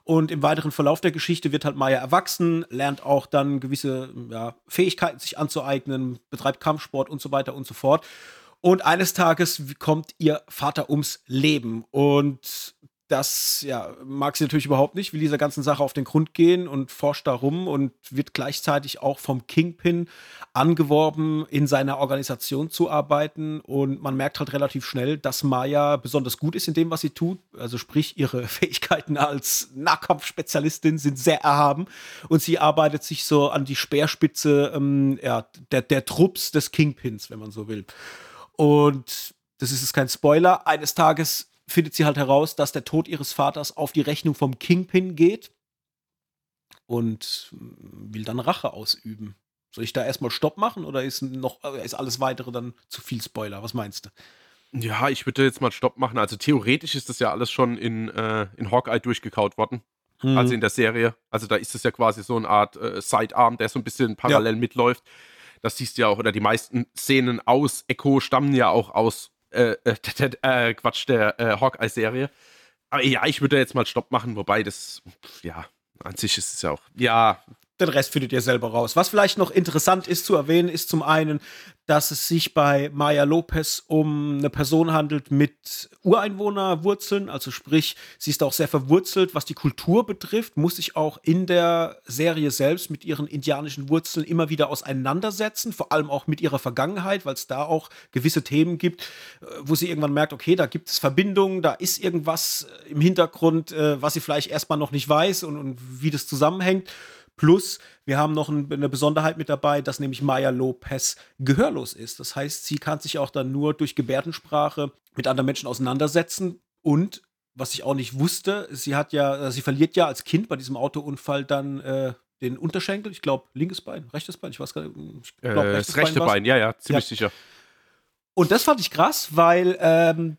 und im weiteren Verlauf der Geschichte wird halt Maya erwachsen, lernt auch dann gewisse ja, Fähigkeiten sich anzueignen, betreibt Kampfsport und so weiter und so fort. Und eines Tages kommt ihr Vater ums Leben. Und das ja, mag sie natürlich überhaupt nicht, will dieser ganzen Sache auf den Grund gehen und forscht darum und wird gleichzeitig auch vom Kingpin angeworben, in seiner Organisation zu arbeiten. Und man merkt halt relativ schnell, dass Maya besonders gut ist in dem, was sie tut. Also sprich, ihre Fähigkeiten als Nahkampfspezialistin sind sehr erhaben. Und sie arbeitet sich so an die Speerspitze ähm, ja, der, der Trupps des Kingpins, wenn man so will. Und das ist jetzt kein Spoiler. Eines Tages findet sie halt heraus, dass der Tod ihres Vaters auf die Rechnung vom Kingpin geht und will dann Rache ausüben. Soll ich da erstmal Stopp machen oder ist noch ist alles weitere dann zu viel Spoiler? Was meinst du? Ja, ich würde jetzt mal Stopp machen. Also theoretisch ist das ja alles schon in, äh, in Hawkeye durchgekaut worden. Mhm. Also in der Serie. Also da ist es ja quasi so eine Art äh, Sidearm, der so ein bisschen parallel ja. mitläuft. Das siehst du ja auch, oder die meisten Szenen aus Echo stammen ja auch aus äh, äh, äh, Quatsch, der äh, Hawkeye-Serie. Aber ja, ich würde jetzt mal Stopp machen, wobei das, ja, an sich ist es ja auch, ja, den Rest findet ihr selber raus. Was vielleicht noch interessant ist zu erwähnen, ist zum einen, dass es sich bei Maya Lopez um eine Person handelt mit Ureinwohnerwurzeln. Also sprich, sie ist auch sehr verwurzelt, was die Kultur betrifft, muss sich auch in der Serie selbst mit ihren indianischen Wurzeln immer wieder auseinandersetzen, vor allem auch mit ihrer Vergangenheit, weil es da auch gewisse Themen gibt, äh, wo sie irgendwann merkt, okay, da gibt es Verbindungen, da ist irgendwas im Hintergrund, äh, was sie vielleicht erstmal noch nicht weiß und, und wie das zusammenhängt. Plus, wir haben noch eine Besonderheit mit dabei, dass nämlich Maya Lopez gehörlos ist. Das heißt, sie kann sich auch dann nur durch Gebärdensprache mit anderen Menschen auseinandersetzen. Und was ich auch nicht wusste, sie hat ja, sie verliert ja als Kind bei diesem Autounfall dann äh, den Unterschenkel. Ich glaube, linkes Bein, rechtes Bein, ich weiß gar nicht. Ich glaub, äh, das rechte Bein, Bein, ja, ja, ziemlich ja. sicher. Und das fand ich krass, weil ähm,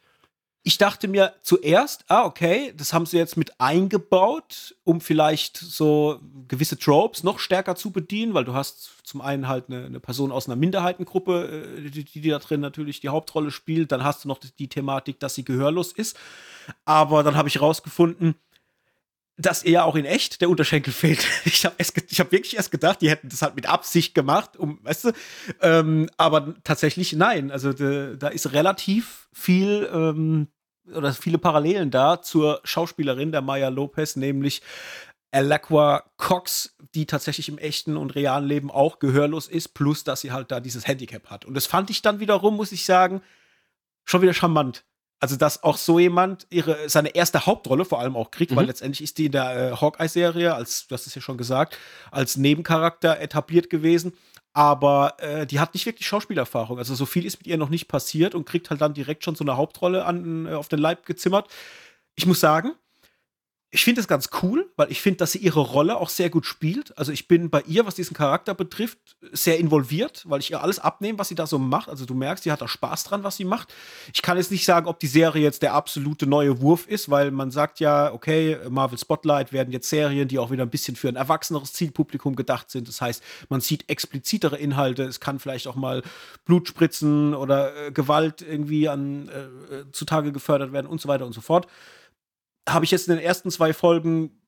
ich dachte mir zuerst, ah, okay, das haben sie jetzt mit eingebaut, um vielleicht so gewisse Tropes noch stärker zu bedienen, weil du hast zum einen halt eine, eine Person aus einer Minderheitengruppe, äh, die, die, da drin natürlich die Hauptrolle spielt, dann hast du noch die, die Thematik, dass sie gehörlos ist. Aber dann habe ich rausgefunden, dass ihr auch in echt der Unterschenkel fehlt. Ich habe hab wirklich erst gedacht, die hätten das halt mit Absicht gemacht, um, weißt du, ähm, aber tatsächlich nein. Also de, da ist relativ viel ähm, oder viele Parallelen da zur Schauspielerin der Maya Lopez, nämlich Alakwa Cox, die tatsächlich im echten und realen Leben auch gehörlos ist, plus dass sie halt da dieses Handicap hat. Und das fand ich dann wiederum, muss ich sagen, schon wieder charmant. Also, dass auch so jemand ihre, seine erste Hauptrolle vor allem auch kriegt, mhm. weil letztendlich ist die in der äh, Hawkeye-Serie, als du hast es ja schon gesagt, als Nebencharakter etabliert gewesen aber äh, die hat nicht wirklich Schauspielerfahrung. Also so viel ist mit ihr noch nicht passiert und kriegt halt dann direkt schon so eine Hauptrolle an, äh, auf den Leib gezimmert. Ich muss sagen, ich finde das ganz cool, weil ich finde, dass sie ihre Rolle auch sehr gut spielt. Also ich bin bei ihr, was diesen Charakter betrifft, sehr involviert, weil ich ihr alles abnehme, was sie da so macht. Also du merkst, sie hat da Spaß dran, was sie macht. Ich kann jetzt nicht sagen, ob die Serie jetzt der absolute neue Wurf ist, weil man sagt ja, okay, Marvel Spotlight werden jetzt Serien, die auch wieder ein bisschen für ein erwachseneres Zielpublikum gedacht sind. Das heißt, man sieht explizitere Inhalte. Es kann vielleicht auch mal Blutspritzen oder äh, Gewalt irgendwie an äh, äh zutage gefördert werden und so weiter und so fort habe ich jetzt in den ersten zwei Folgen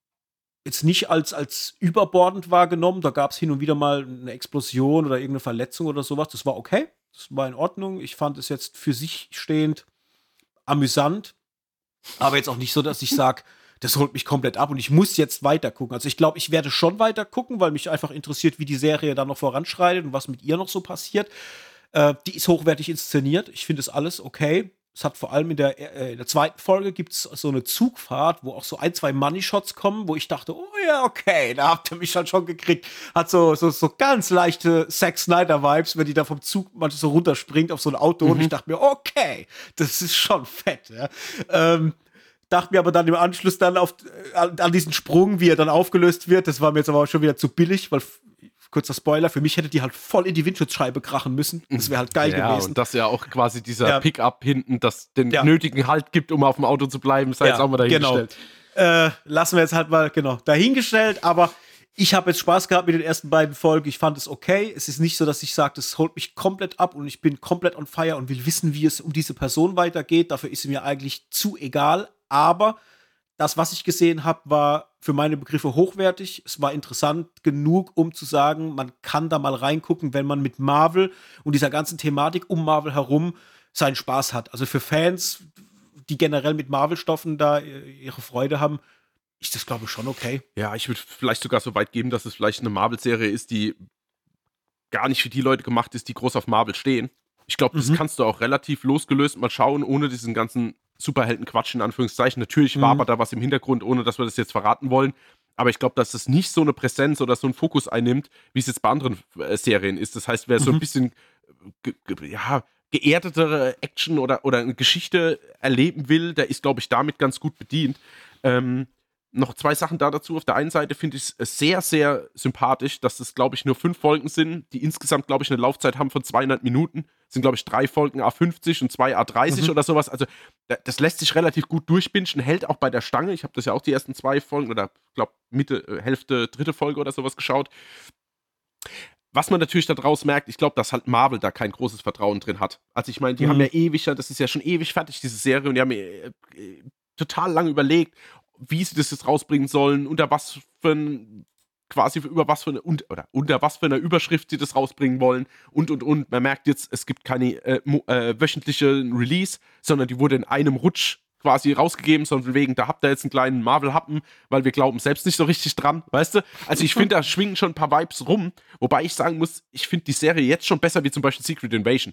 jetzt nicht als, als überbordend wahrgenommen. Da gab es hin und wieder mal eine Explosion oder irgendeine Verletzung oder sowas. Das war okay. Das war in Ordnung. Ich fand es jetzt für sich stehend amüsant. Aber jetzt auch nicht so, dass ich sage, das holt mich komplett ab und ich muss jetzt weiter gucken. Also ich glaube, ich werde schon weiter gucken, weil mich einfach interessiert, wie die Serie da noch voranschreitet und was mit ihr noch so passiert. Äh, die ist hochwertig inszeniert. Ich finde es alles okay es hat vor allem in der, äh, in der zweiten Folge gibt es so eine Zugfahrt, wo auch so ein, zwei Money-Shots kommen, wo ich dachte, oh ja, okay, da habt ihr mich halt schon gekriegt. Hat so, so, so ganz leichte Zack Snyder-Vibes, wenn die da vom Zug manchmal so runterspringt auf so ein Auto mhm. und ich dachte mir, okay, das ist schon fett. Ja. Ähm, dachte mir aber dann im Anschluss dann auf, an, an diesen Sprung, wie er dann aufgelöst wird, das war mir jetzt aber auch schon wieder zu billig, weil kurzer Spoiler, für mich hätte die halt voll in die Windschutzscheibe krachen müssen. Das wäre halt geil ja, gewesen. Und dass ja auch quasi dieser Ja. Pickup hinten, das den Ja. nötigen Halt gibt, um auf dem Auto zu bleiben, sei jetzt auch mal dahingestellt. Genau. Äh, lassen wir jetzt halt mal, genau, dahingestellt, aber ich habe jetzt Spaß gehabt mit den ersten beiden Folgen. Ich fand es okay. Es ist nicht so, dass ich sage, das holt mich komplett ab und ich bin komplett on fire und will wissen, wie es um diese Person weitergeht. Dafür ist sie mir eigentlich zu egal. Aber das, was ich gesehen habe, war für meine Begriffe hochwertig. Es war interessant genug, um zu sagen, man kann da mal reingucken, wenn man mit Marvel und dieser ganzen Thematik um Marvel herum seinen Spaß hat. Also für Fans, die generell mit Marvel-Stoffen da äh, ihre Freude haben, ist das, glaube ich, schon okay. Ja, ich würde vielleicht sogar so weit geben, dass es vielleicht eine Marvel-Serie ist, die gar nicht für die Leute gemacht ist, die groß auf Marvel stehen. Ich glaube, das Mhm. kannst du auch relativ losgelöst mal schauen, ohne diesen ganzen Superhelden-Quatsch in Anführungszeichen. Natürlich Mhm. war aber da was im Hintergrund, ohne dass wir das jetzt verraten wollen. Aber ich glaube, dass es nicht so eine Präsenz oder so einen Fokus einnimmt, wie es jetzt bei anderen äh, Serien ist. Das heißt, wer so ein Mhm. bisschen ja, geerdetere Action oder, oder eine Geschichte erleben will, der ist, glaube ich, damit ganz gut bedient. Ähm, noch zwei Sachen da dazu. Auf der einen Seite finde ich es sehr, sehr sympathisch, dass das, glaube ich, nur fünf Folgen sind, die insgesamt, glaube ich, eine Laufzeit haben von 200 Minuten. Es sind, glaube ich, drei Folgen A50 und zwei A30 Mhm. oder sowas. Also, da- das lässt sich relativ gut durchbingen, hält auch bei der Stange. Ich habe das ja auch die ersten zwei Folgen oder, glaube Mitte, äh, Hälfte, dritte Folge oder sowas geschaut. Was man natürlich daraus merkt, ich glaube, dass halt Marvel da kein großes Vertrauen drin hat. Also ich meine, die Mhm. haben ja ewig, das ist ja schon ewig fertig, diese Serie, und die haben äh, äh, total lange überlegt, wie sie das jetzt rausbringen sollen, unter was für ein, quasi über was für eine, und, oder unter was für eine Überschrift sie das rausbringen wollen und und und. Man merkt jetzt, es gibt keine äh, äh, wöchentliche Release, sondern die wurde in einem Rutsch quasi rausgegeben, sondern wegen, da habt ihr jetzt einen kleinen Marvel-Happen, weil wir glauben selbst nicht so richtig dran, weißt du? Also ich finde, da schwingen schon ein paar Vibes rum, wobei ich sagen muss, ich finde die Serie jetzt schon besser wie zum Beispiel Secret Invasion.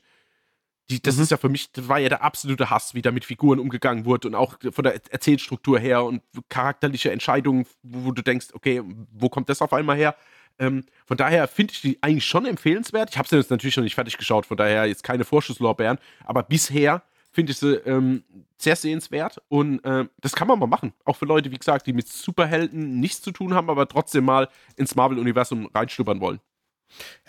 Die, das Mhm. ist ja für mich, das war ja der absolute Hass, wie da mit Figuren umgegangen wurde und auch von der Er- Erzählstruktur her und charakterliche Entscheidungen, wo, wo du denkst, okay, wo kommt das auf einmal her? Ähm, von daher finde ich die eigentlich schon empfehlenswert. Ich habe sie jetzt natürlich noch nicht fertig geschaut, von daher jetzt keine Vorschusslorbeeren, aber bisher finde ich sie ähm, sehr sehenswert und ähm, das kann man mal machen. Auch für Leute, wie gesagt, die mit Superhelden nichts zu tun haben, aber trotzdem mal ins Marvel-Universum reinschnuppern wollen.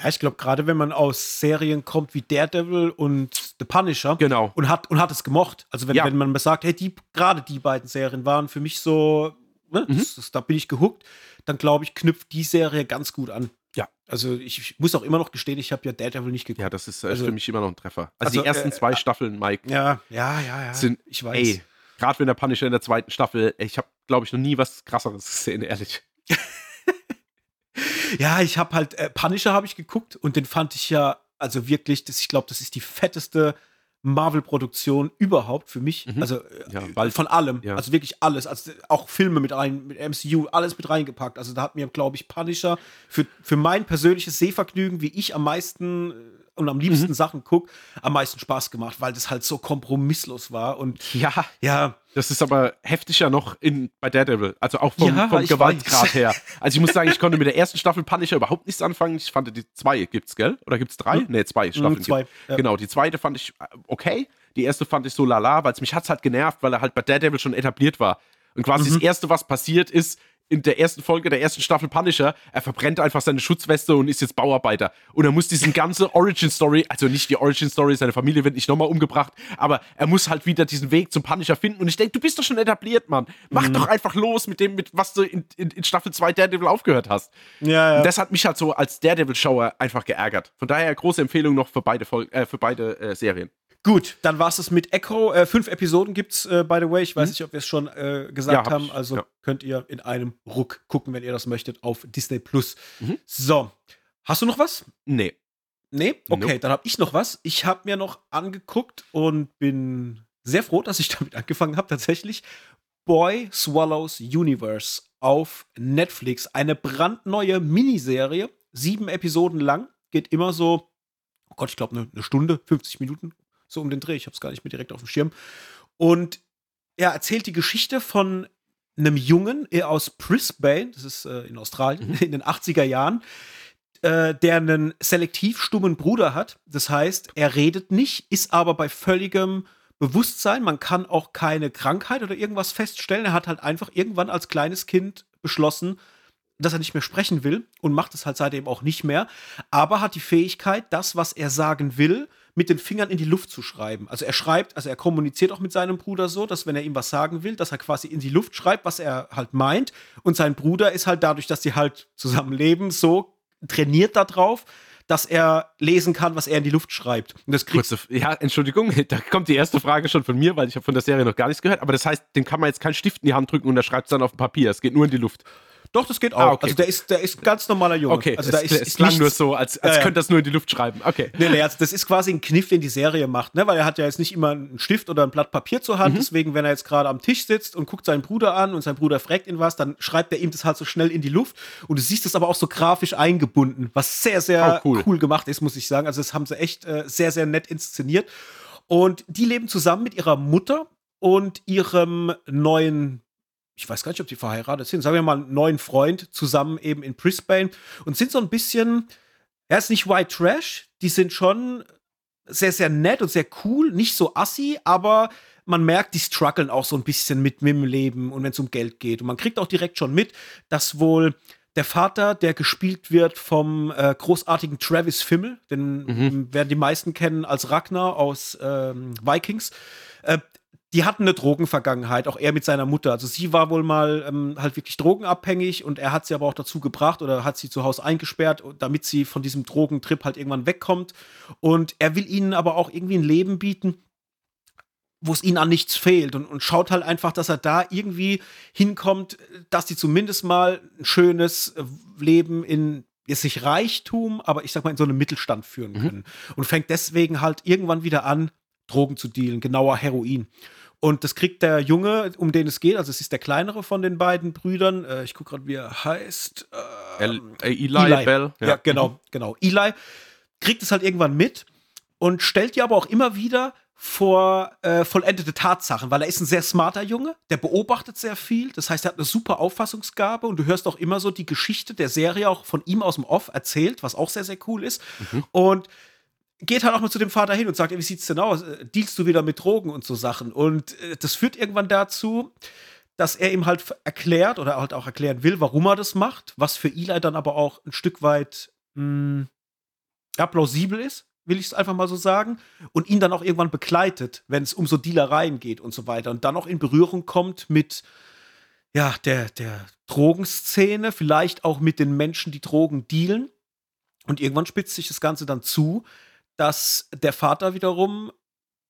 Ja, ich glaube, gerade wenn man aus Serien kommt wie Daredevil und The Punisher Genau. und hat, und hat es gemocht. Also wenn, Ja. wenn man mal sagt, hey, die, gerade die beiden Serien waren für mich so, ne, Mhm. das, das, da bin ich gehuckt, dann glaube ich, knüpft die Serie ganz gut an. Ja. Also ich, ich muss auch immer noch gestehen, ich habe ja Daredevil nicht geguckt. Ja, das ist äh, Also- für mich immer noch ein Treffer. Also, Also, die ersten äh, zwei Staffeln, Mike, Ja, ja, ja, ja. sind, ich weiß. ey, gerade wenn der Punisher in der zweiten Staffel, ich habe, glaube ich, noch nie was krasseres gesehen, ehrlich. Ja, ich habe halt äh, Punisher habe ich geguckt und den fand ich ja also wirklich, das, ich glaube, das ist die fetteste Marvel-Produktion überhaupt für mich. Mhm. Also äh, Ja, von allem, ja. also wirklich alles, also auch Filme mit rein, mit MCU, alles mit reingepackt. Also da hat mir, glaube ich, Punisher für, für mein persönliches Sehvergnügen, wie ich am meisten äh, und am liebsten Mhm. Sachen gucke, am meisten Spaß gemacht, weil das halt so kompromisslos war und Ja, ja, das ist aber heftiger noch in, bei Daredevil. Also auch vom, Ja, vom Gewaltgrad weiß. her. Also ich muss sagen, ich konnte mit der ersten Staffel Punisher überhaupt nichts anfangen. Ich fand die zwei gibt's, gell? Oder gibt's drei? Hm. Nee, zwei Staffeln. zwei, gibt's. ja. Genau, die zweite fand ich äh, okay. Die erste fand ich so lala, weil es mich hat's halt genervt, weil er halt bei Daredevil schon etabliert war. Und quasi Mhm. das erste, was passiert ist, in der ersten Folge der ersten Staffel Punisher, er verbrennt einfach seine Schutzweste und ist jetzt Bauarbeiter. Und er muss diesen ganze Origin-Story, also nicht die Origin-Story, seine Familie wird nicht nochmal umgebracht, aber er muss halt wieder diesen Weg zum Punisher finden. Und ich denke, du bist doch schon etabliert, Mann. Mach Mhm. doch einfach los mit dem, mit was du in, in, in Staffel 2 Daredevil aufgehört hast. ja, ja. Und das hat mich halt so als Daredevil-Schauer einfach geärgert. Von daher große Empfehlung noch für beide, Fol äh, für beide äh, Serien. Gut, dann war es das mit Echo. Äh, fünf Episoden gibt's äh, by the way. Ich weiß nicht, ob wir es schon äh, gesagt Ja, hab haben. ich, Also ja. könnt ihr in einem Ruck gucken, wenn ihr das möchtet, auf Disney Plus. Mhm. So. Hast du noch was? Nee. Nee? Okay, Nope. dann habe ich noch was. Ich habe mir noch angeguckt und bin sehr froh, dass ich damit angefangen habe, tatsächlich. Boy Swallows Universe auf Netflix. Eine brandneue Miniserie, sieben Episoden lang, geht immer so, oh Gott, ich glaube eine, eine Stunde, 50 Minuten, so um den Dreh. Ich habe es gar nicht mehr direkt auf dem Schirm. Und er erzählt die Geschichte von einem Jungen äh, aus Brisbane, das ist äh, in Australien, Mhm. in den 80er Jahren, äh, der einen selektiv stummen Bruder hat. Das heißt, er redet nicht, ist aber bei völligem Bewusstsein. Man kann auch keine Krankheit oder irgendwas feststellen. Er hat halt einfach irgendwann als kleines Kind beschlossen, dass er nicht mehr sprechen will und macht es halt seitdem auch nicht mehr, aber hat die Fähigkeit, das, was er sagen will, mit den Fingern in die Luft zu schreiben. Also er schreibt, also er kommuniziert auch mit seinem Bruder so, dass wenn er ihm was sagen will, dass er quasi in die Luft schreibt, was er halt meint. Und sein Bruder ist halt dadurch, dass sie halt zusammen leben, so trainiert darauf, dass er lesen kann, was er in die Luft schreibt. Und das Kurze, ja, Entschuldigung, da kommt die erste Frage schon von mir, weil ich habe von der Serie noch gar nichts gehört. Aber das heißt, dem kann man jetzt keinen Stift in die Hand drücken und er schreibt es dann auf dem Papier. Es geht nur in die Luft. Doch, das geht ah, auch. Ah, okay. Also der ist, der ist ganz normaler Junge. Okay, also da ist, es klang nur so, als, als äh, könnte das nur in die Luft schreiben. Okay. Nee, nee, also das ist quasi ein Kniff, den die Serie macht, ne? Weil er hat ja jetzt nicht immer einen Stift oder ein Blatt Papier zur Hand. Mhm. Deswegen, wenn er jetzt gerade am Tisch sitzt und guckt seinen Bruder an und sein Bruder fragt ihn was, dann schreibt er ihm das halt so schnell in die Luft. Und du siehst es aber auch so grafisch eingebunden, was sehr, sehr oh, cool. cool. gemacht ist, muss ich sagen. Also das haben sie echt äh, sehr, sehr nett inszeniert. Und die leben zusammen mit ihrer Mutter und ihrem neuen ich weiß gar nicht, ob die verheiratet sind, sagen wir mal, einen neuen Freund zusammen eben in Brisbane und sind so ein bisschen, er ist nicht White Trash, die sind schon sehr, sehr nett und sehr cool, nicht so assi, aber man merkt, die strugglen auch so ein bisschen mit, mit dem Leben und wenn es um Geld geht. Und man kriegt auch direkt schon mit, dass wohl der Vater, der gespielt wird vom äh, großartigen Travis Fimmel, den mhm. werden die meisten kennen als Ragnar aus ähm, Vikings, äh, die hatten eine Drogenvergangenheit, auch er mit seiner Mutter. Also sie war wohl mal ähm, halt wirklich drogenabhängig und er hat sie aber auch dazu gebracht oder hat sie zu Hause eingesperrt, damit sie von diesem Drogentrip halt irgendwann wegkommt. Und er will ihnen aber auch irgendwie ein Leben bieten, wo es ihnen an nichts fehlt und, und schaut halt einfach, dass er da irgendwie hinkommt, dass sie zumindest mal ein schönes äh, Leben in jetzt nicht Reichtum, aber ich sag mal in so einem Mittelstand führen mhm. können. Mhm. Und fängt deswegen halt irgendwann wieder an, Drogen zu dealen, genauer Heroin. Und das kriegt der Junge, um den es geht, also es ist der kleinere von den beiden Brüdern. Äh, ich gucke gerade, wie er heißt. Äh, El, äh, Eli, Eli, Bell. Ja. ja, genau, mhm. genau. Eli kriegt es halt irgendwann mit und stellt dir aber auch immer wieder vor äh, vollendete Tatsachen, weil er ist ein sehr smarter Junge, der beobachtet sehr viel, das heißt, er hat eine super Auffassungsgabe und du hörst auch immer so die Geschichte der Serie auch von ihm aus dem Off erzählt, was auch sehr, sehr cool ist. Mhm. Und geht halt auch mal zu dem Vater hin und sagt, wie sieht's denn aus? Äh, dealst du wieder mit Drogen und so Sachen? Und äh, das führt irgendwann dazu, dass er ihm halt erklärt oder halt auch erklären will, warum er das macht, was für Eli dann aber auch ein Stück weit mh, hm, ja, plausibel ist, will ich es einfach mal so sagen, und ihn dann auch irgendwann begleitet, wenn es um so Dealereien geht und so weiter und dann auch in Berührung kommt mit ja, der, der Drogenszene, vielleicht auch mit den Menschen, die Drogen dealen. Und irgendwann spitzt sich das Ganze dann zu, dass der Vater wiederum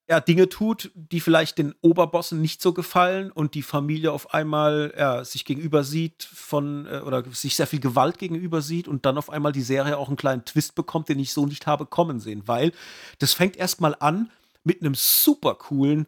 ja, Dinge tut, die vielleicht den Oberbossen nicht so gefallen und die Familie auf einmal ja, sich gegenüber sieht von äh, oder sich sehr viel Gewalt gegenüber sieht und dann auf einmal die Serie auch einen kleinen Twist bekommt, den ich so nicht habe kommen sehen, weil das fängt erstmal an mit einem super coolen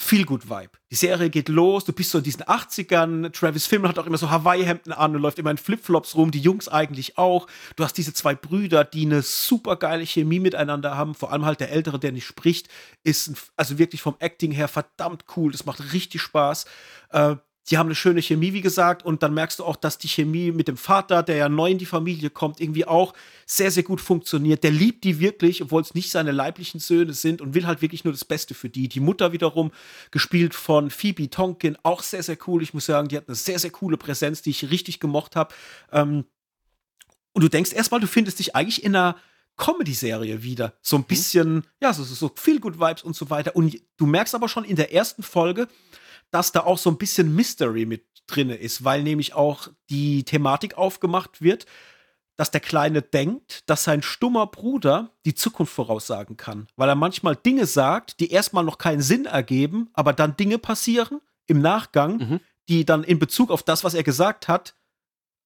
viel gut Vibe. Die Serie geht los, du bist so in diesen 80ern, Travis Fimmel hat auch immer so Hawaii-Hemden an und läuft immer in Flipflops rum, die Jungs eigentlich auch. Du hast diese zwei Brüder, die eine super geile Chemie miteinander haben, vor allem halt der Ältere, der nicht spricht, ist also wirklich vom Acting her verdammt cool, das macht richtig Spaß. Äh, die haben eine schöne Chemie, wie gesagt, und dann merkst du auch, dass die Chemie mit dem Vater, der ja neu in die Familie kommt, irgendwie auch sehr, sehr gut funktioniert. Der liebt die wirklich, obwohl es nicht seine leiblichen Söhne sind und will halt wirklich nur das Beste für die. Die Mutter wiederum, gespielt von Phoebe Tonkin, auch sehr, sehr cool. Ich muss sagen, die hat eine sehr, sehr coole Präsenz, die ich richtig gemocht habe. Ähm, und du denkst erstmal, du findest dich eigentlich in einer Comedy-Serie wieder. So ein mhm. bisschen, ja, so, so viel Good Vibes und so weiter. Und du merkst aber schon in der ersten Folge, dass da auch so ein bisschen Mystery mit drin ist, weil nämlich auch die Thematik aufgemacht wird, dass der Kleine denkt, dass sein stummer Bruder die Zukunft voraussagen kann. Weil er manchmal Dinge sagt, die erstmal noch keinen Sinn ergeben, aber dann Dinge passieren im Nachgang, mhm. die dann in Bezug auf das, was er gesagt hat,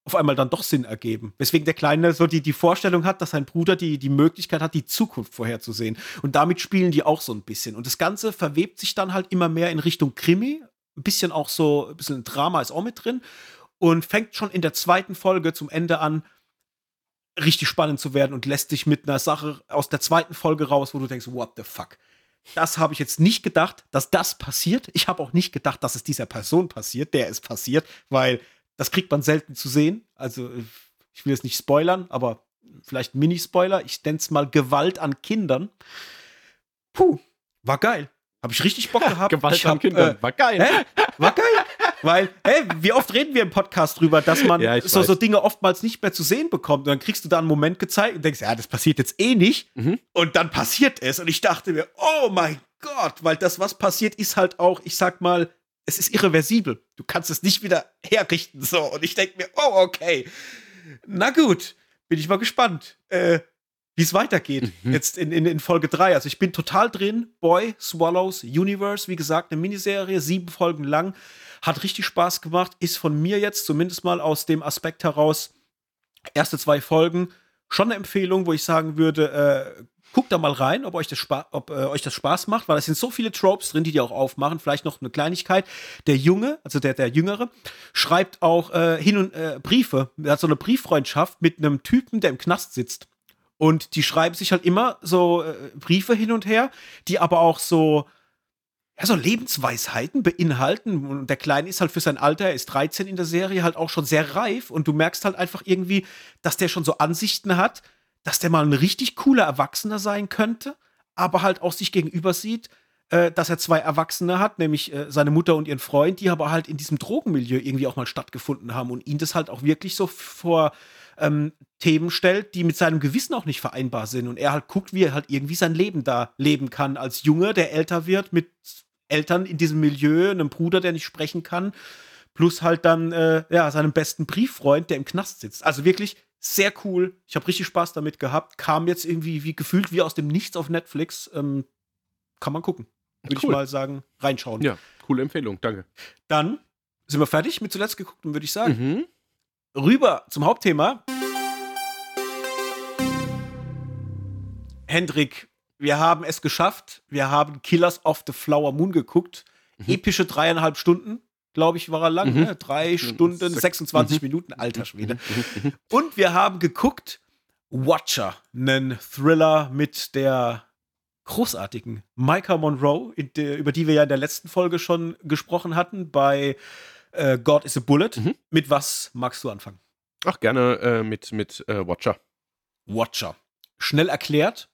auf einmal dann doch Sinn ergeben. Weswegen der Kleine so die, die Vorstellung hat, dass sein Bruder die, die Möglichkeit hat, die Zukunft vorherzusehen. Und damit spielen die auch so ein bisschen. Und das Ganze verwebt sich dann halt immer mehr in Richtung Krimi, ein bisschen auch so, ein bisschen Drama ist auch mit drin und fängt schon in der zweiten Folge zum Ende an, richtig spannend zu werden und lässt dich mit einer Sache aus der zweiten Folge raus, wo du denkst, what the fuck? Das habe ich jetzt nicht gedacht, dass das passiert. Ich habe auch nicht gedacht, dass es dieser Person passiert, der es passiert, weil das kriegt man selten zu sehen. Also, ich will jetzt nicht spoilern, aber vielleicht Mini-Spoiler. Ich nenne es mal Gewalt an Kindern. Puh, war geil. Habe ich richtig Bock gehabt. Gewalt ich an Kindern. Äh, war geil. Hä? War geil. Weil, hey, wie oft reden wir im Podcast drüber, dass man Ja, so, so Dinge oftmals nicht mehr zu sehen bekommt. Und dann kriegst du da einen Moment gezeigt und denkst, ja, das passiert jetzt eh nicht. Mhm. Und dann passiert es. Und ich dachte mir, oh mein Gott, weil das, was passiert, ist halt auch, ich sag mal, es ist irreversibel. Du kannst es nicht wieder herrichten. So. Und ich denke mir, oh, okay. Na gut, bin ich mal gespannt, äh, wie es weitergeht. Mhm. Jetzt in, in, in Folge 3. Also ich bin total drin. Boy, Swallows, Universe, wie gesagt, eine Miniserie, sieben Folgen lang. Hat richtig Spaß gemacht. Ist von mir jetzt, zumindest mal aus dem Aspekt heraus, erste zwei Folgen schon eine Empfehlung, wo ich sagen würde, äh, guckt da mal rein, ob euch das, Spa ob, äh, euch das Spaß macht, weil es sind so viele Tropes drin, die die auch aufmachen. Vielleicht noch eine Kleinigkeit. Der Junge, also der, der Jüngere, schreibt auch äh, hin und äh, Briefe. Er hat so eine Brieffreundschaft mit einem Typen, der im Knast sitzt. Und die schreiben sich halt immer so äh, Briefe hin und her, die aber auch so, ja, so Lebensweisheiten beinhalten. Und der Kleine ist halt für sein Alter, er ist 13 in der Serie, halt auch schon sehr reif. Und du merkst halt einfach irgendwie, dass der schon so Ansichten hat, dass der mal ein richtig cooler Erwachsener sein könnte, aber halt auch sich gegenüber sieht, äh, dass er zwei Erwachsene hat, nämlich äh, seine Mutter und ihren Freund, die aber halt in diesem Drogenmilieu irgendwie auch mal stattgefunden haben und ihn das halt auch wirklich so vor ähm, Themen stellt, die mit seinem Gewissen auch nicht vereinbar sind. Und er halt guckt, wie er halt irgendwie sein Leben da leben kann als Junge, der älter wird, mit Eltern in diesem Milieu, einem Bruder, der nicht sprechen kann, plus halt dann äh, ja, seinem besten Brieffreund, der im Knast sitzt. Also wirklich sehr cool. Ich habe richtig Spaß damit gehabt. Kam jetzt irgendwie wie gefühlt wie aus dem Nichts auf Netflix. Ähm, kann man gucken. Würde ich Cool. mal sagen, reinschauen. Ja, coole Empfehlung, danke. Dann sind wir fertig mit zuletzt geguckt und würde ich sagen, Mhm. Rüber zum Hauptthema. Hendrik, wir haben es geschafft. Wir haben Killers of the Flower Moon geguckt. Epische dreieinhalb Stunden, glaube ich, war er lang. Mhm. Ne? Drei Stunden, Sech- 26 Mhm. Minuten, alter Schwede. Und wir haben geguckt Watcher, einen Thriller mit der großartigen Micah Monroe, der, über die wir ja in der letzten Folge schon gesprochen hatten, bei äh, God is a Bullet. Mhm. Mit was magst du anfangen? Ach, gerne äh, mit, mit äh, Watcher. Watcher. Schnell erklärt,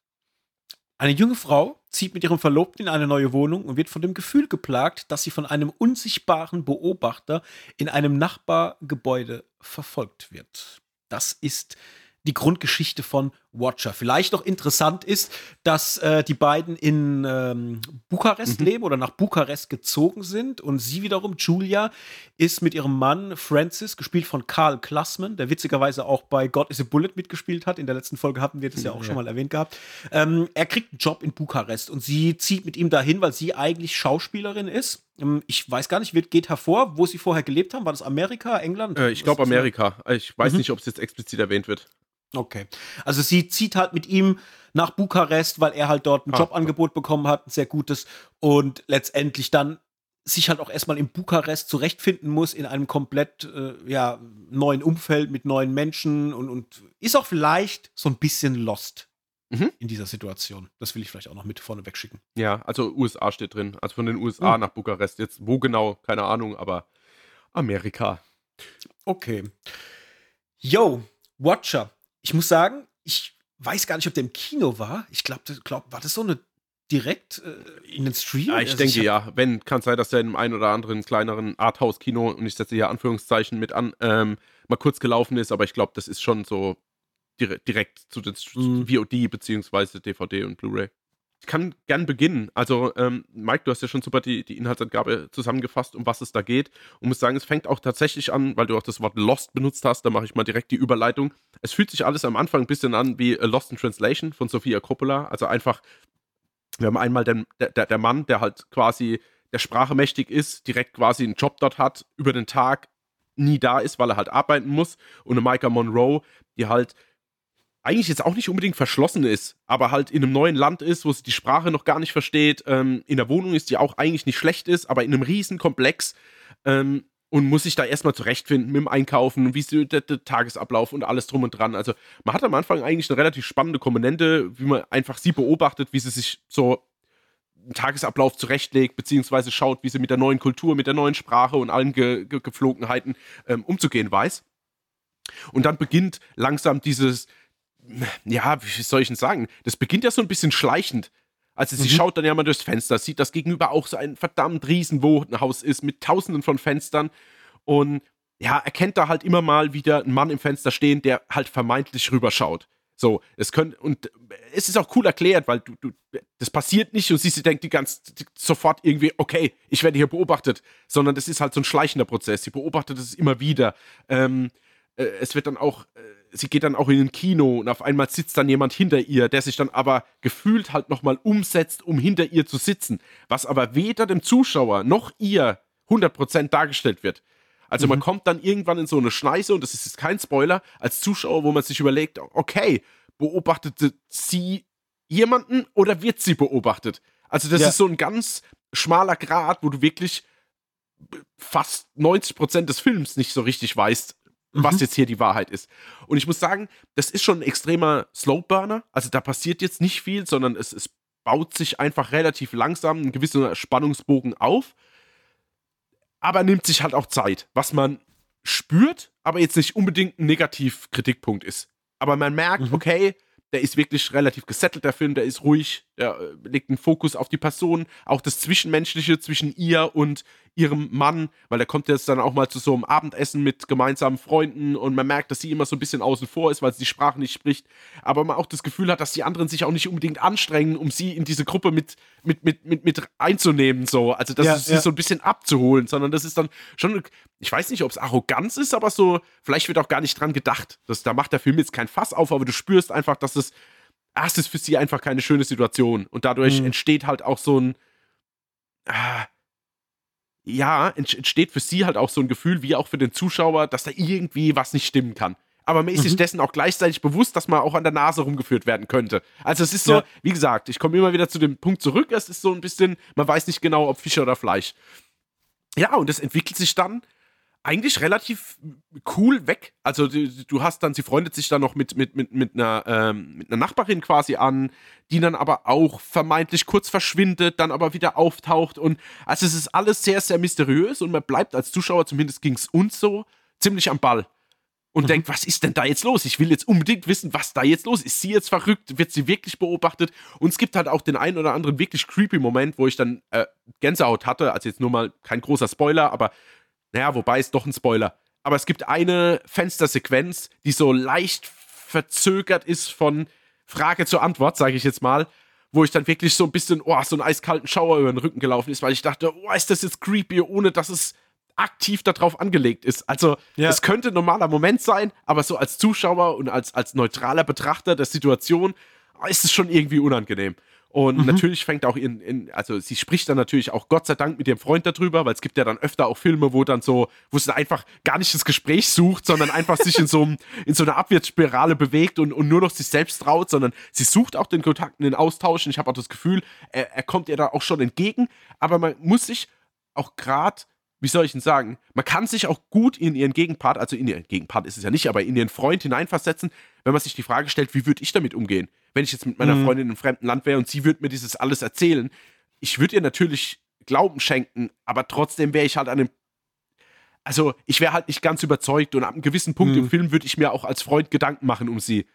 eine junge Frau zieht mit ihrem Verlobten in eine neue Wohnung und wird von dem Gefühl geplagt, dass sie von einem unsichtbaren Beobachter in einem Nachbargebäude verfolgt wird. Das ist die Grundgeschichte von Watcher. Vielleicht noch interessant ist, dass äh, die beiden in ähm, Bukarest Mhm. leben oder nach Bukarest gezogen sind und sie wiederum, Julia, ist mit ihrem Mann Francis, gespielt von Karl Klassmann, der witzigerweise auch bei God is a Bullet mitgespielt hat. In der letzten Folge hatten wir das ja auch Ja. schon mal erwähnt gehabt. Ähm, er kriegt einen Job in Bukarest und sie zieht mit ihm dahin, weil sie eigentlich Schauspielerin ist. Ähm, ich weiß gar nicht, wird, geht hervor, wo sie vorher gelebt haben. War das Amerika, England? Äh, ich glaube? Amerika. Ich weiß Mhm. nicht, ob es jetzt explizit erwähnt wird. Okay. Also sie zieht halt mit ihm nach Bukarest, weil er halt dort ein Ah, Jobangebot bekommen hat, ein sehr gutes. Und letztendlich dann sich halt auch erstmal in Bukarest zurechtfinden muss, in einem komplett äh, ja, neuen Umfeld mit neuen Menschen und, und ist auch vielleicht so ein bisschen lost Mhm. in dieser Situation. Das will ich vielleicht auch noch mit vorne wegschicken. Ja, also USA steht drin. Also von den USA Mhm. nach Bukarest. Jetzt wo genau, keine Ahnung, aber Amerika. Okay. Yo, Watcher. Ich muss sagen, ich weiß gar nicht, ob der im Kino war. Ich glaube, glaub, war das so eine direkt äh, in den Stream? Ja, ich Also denke hab- ja. Wenn, kann sein, dass der in einem einen oder anderen kleineren Arthouse-Kino, und ich setze hier Anführungszeichen mit an, ähm, mal kurz gelaufen ist, aber ich glaube, das ist schon so direkt, direkt zu den Mhm. VOD beziehungsweise DVD und Blu-ray. Ich kann gern beginnen. Also, ähm, Mike, du hast ja schon super die, die Inhaltsangabe zusammengefasst, um was es da geht. Und muss sagen, es fängt auch tatsächlich an, weil du auch das Wort Lost benutzt hast, da mache ich mal direkt die Überleitung. Es fühlt sich alles am Anfang ein bisschen an wie Lost in Translation von Sofia Coppola. Also einfach, wir haben einmal den, der, der, der Mann, der halt quasi der Sprache mächtig ist, direkt quasi einen Job dort hat, über den Tag nie da ist, weil er halt arbeiten muss. Und eine Micah Monroe, die halt eigentlich jetzt auch nicht unbedingt verschlossen ist, aber halt in einem neuen Land ist, wo sie die Sprache noch gar nicht versteht, ähm, in der Wohnung ist, die auch eigentlich nicht schlecht ist, aber in einem riesen Komplex ähm, und muss sich da erstmal zurechtfinden mit dem Einkaufen, wie ist der, der Tagesablauf und alles drum und dran. Also man hat am Anfang eigentlich eine relativ spannende Komponente, wie man einfach sie beobachtet, wie sie sich so einen Tagesablauf zurechtlegt, beziehungsweise schaut, wie sie mit der neuen Kultur, mit der neuen Sprache und allen Ge Ge Geflogenheiten ähm, umzugehen weiß. Und dann beginnt langsam dieses, ja, wie soll ich denn sagen? Das beginnt ja so ein bisschen schleichend. Also sie mhm. schaut dann ja mal durchs Fenster, sieht, dass gegenüber auch so ein verdammt riesen Wohnhaus ist mit tausenden von Fenstern und ja, erkennt da halt immer mal wieder einen Mann im Fenster stehen, der halt vermeintlich rüberschaut. So, es können, und es ist auch cool erklärt, weil du, du, das passiert nicht und sie, sie denkt die ganz die, sofort irgendwie, okay, ich werde hier beobachtet, sondern das ist halt so ein schleichender Prozess. Sie beobachtet es immer wieder. Ähm, äh, es wird dann auch, äh, sie geht dann auch in ein Kino und auf einmal sitzt dann jemand hinter ihr, der sich dann aber gefühlt halt nochmal umsetzt, um hinter ihr zu sitzen, was aber weder dem Zuschauer noch ihr 100% dargestellt wird. Also mhm. man kommt dann irgendwann in so eine Schneise, und das ist jetzt kein Spoiler, als Zuschauer, wo man sich überlegt, okay, beobachtete sie jemanden oder wird sie beobachtet? Also das ja. ist so ein ganz schmaler Grad, wo du wirklich fast 90 Prozent des Films nicht so richtig weißt, mhm. was jetzt hier die Wahrheit ist. Und ich muss sagen, das ist schon ein extremer Slowburner. Also da passiert jetzt nicht viel, sondern es, es baut sich einfach relativ langsam ein gewisser Spannungsbogen auf aber nimmt sich halt auch Zeit, was man spürt, aber jetzt nicht unbedingt ein Negativ-Kritikpunkt ist. Aber man merkt, mhm. okay, der ist wirklich relativ gesettelt, der Film, der ist ruhig, der äh, legt einen Fokus auf die Person, auch das Zwischenmenschliche zwischen ihr und ihrem Mann, weil der kommt jetzt dann auch mal zu so einem Abendessen mit gemeinsamen Freunden und man merkt, dass sie immer so ein bisschen außen vor ist, weil sie die Sprache nicht spricht, aber man auch das Gefühl hat, dass die anderen sich auch nicht unbedingt anstrengen, um sie in diese Gruppe mit, mit, mit, mit, mit einzunehmen, so. Also das ja, ist ja. so ein bisschen abzuholen, sondern das ist dann schon, ich weiß nicht, ob es Arroganz ist, aber so, vielleicht wird auch gar nicht dran gedacht. Das, da macht der Film jetzt kein Fass auf, aber du spürst einfach, dass es, ah, es ist für sie einfach keine schöne Situation und dadurch mhm. entsteht halt auch so ein, ah, ja, entsteht für sie halt auch so ein Gefühl, wie auch für den Zuschauer, dass da irgendwie was nicht stimmen kann. Aber man ist sich mhm. dessen auch gleichzeitig bewusst, dass man auch an der Nase rumgeführt werden könnte. Also es ist so, ja. wie gesagt, ich komme immer wieder zu dem Punkt zurück, es ist so ein bisschen, man weiß nicht genau, ob Fische oder Fleisch. Ja, und es entwickelt sich dann eigentlich relativ cool weg. Also du, du, hast dann, sie freundet sich dann noch mit, mit, mit, mit, einer, ähm, mit einer Nachbarin quasi an, die dann aber auch vermeintlich kurz verschwindet, dann aber wieder auftaucht. Und also es ist alles sehr, sehr mysteriös und man bleibt als Zuschauer, zumindest ging es uns so, ziemlich am Ball. Und mhm. denkt, was ist denn da jetzt los? Ich will jetzt unbedingt wissen, was da jetzt los ist. Ist sie jetzt verrückt? Wird sie wirklich beobachtet? Und es gibt halt auch den einen oder anderen wirklich creepy Moment, wo ich dann äh, Gänsehaut hatte. Also jetzt nur mal kein großer Spoiler, aber naja, wobei ist doch ein Spoiler. Aber es gibt eine Fenstersequenz, die so leicht verzögert ist von Frage zur Antwort, sage ich jetzt mal, wo ich dann wirklich so ein bisschen, oh, so einen eiskalten Schauer über den Rücken gelaufen ist, weil ich dachte, oh, ist das jetzt creepy, ohne dass es aktiv darauf angelegt ist. Also, ja. es könnte ein normaler Moment sein, aber so als Zuschauer und als, als neutraler Betrachter der Situation ist es schon irgendwie unangenehm. Und mhm. natürlich fängt auch in, in, also sie spricht dann natürlich auch Gott sei Dank mit ihrem Freund darüber, weil es gibt ja dann öfter auch Filme, wo dann so, wo sie einfach gar nicht das Gespräch sucht, sondern einfach sich in so, in so einer Abwärtsspirale bewegt und, und nur noch sich selbst traut, sondern sie sucht auch den Kontakt in den Austausch und ich habe auch das Gefühl, er, er kommt ihr da auch schon entgegen, aber man muss sich auch gerade wie soll ich denn sagen, man kann sich auch gut in ihren Gegenpart, also in ihren Gegenpart ist es ja nicht, aber in ihren Freund hineinversetzen, wenn man sich die Frage stellt, wie würde ich damit umgehen? Wenn ich jetzt mit meiner mhm. Freundin in einem fremden Land wäre und sie würde mir dieses alles erzählen, ich würde ihr natürlich Glauben schenken, aber trotzdem wäre ich halt an dem also ich wäre halt nicht ganz überzeugt und ab einem gewissen Punkt mhm. im Film würde ich mir auch als Freund Gedanken machen um sie.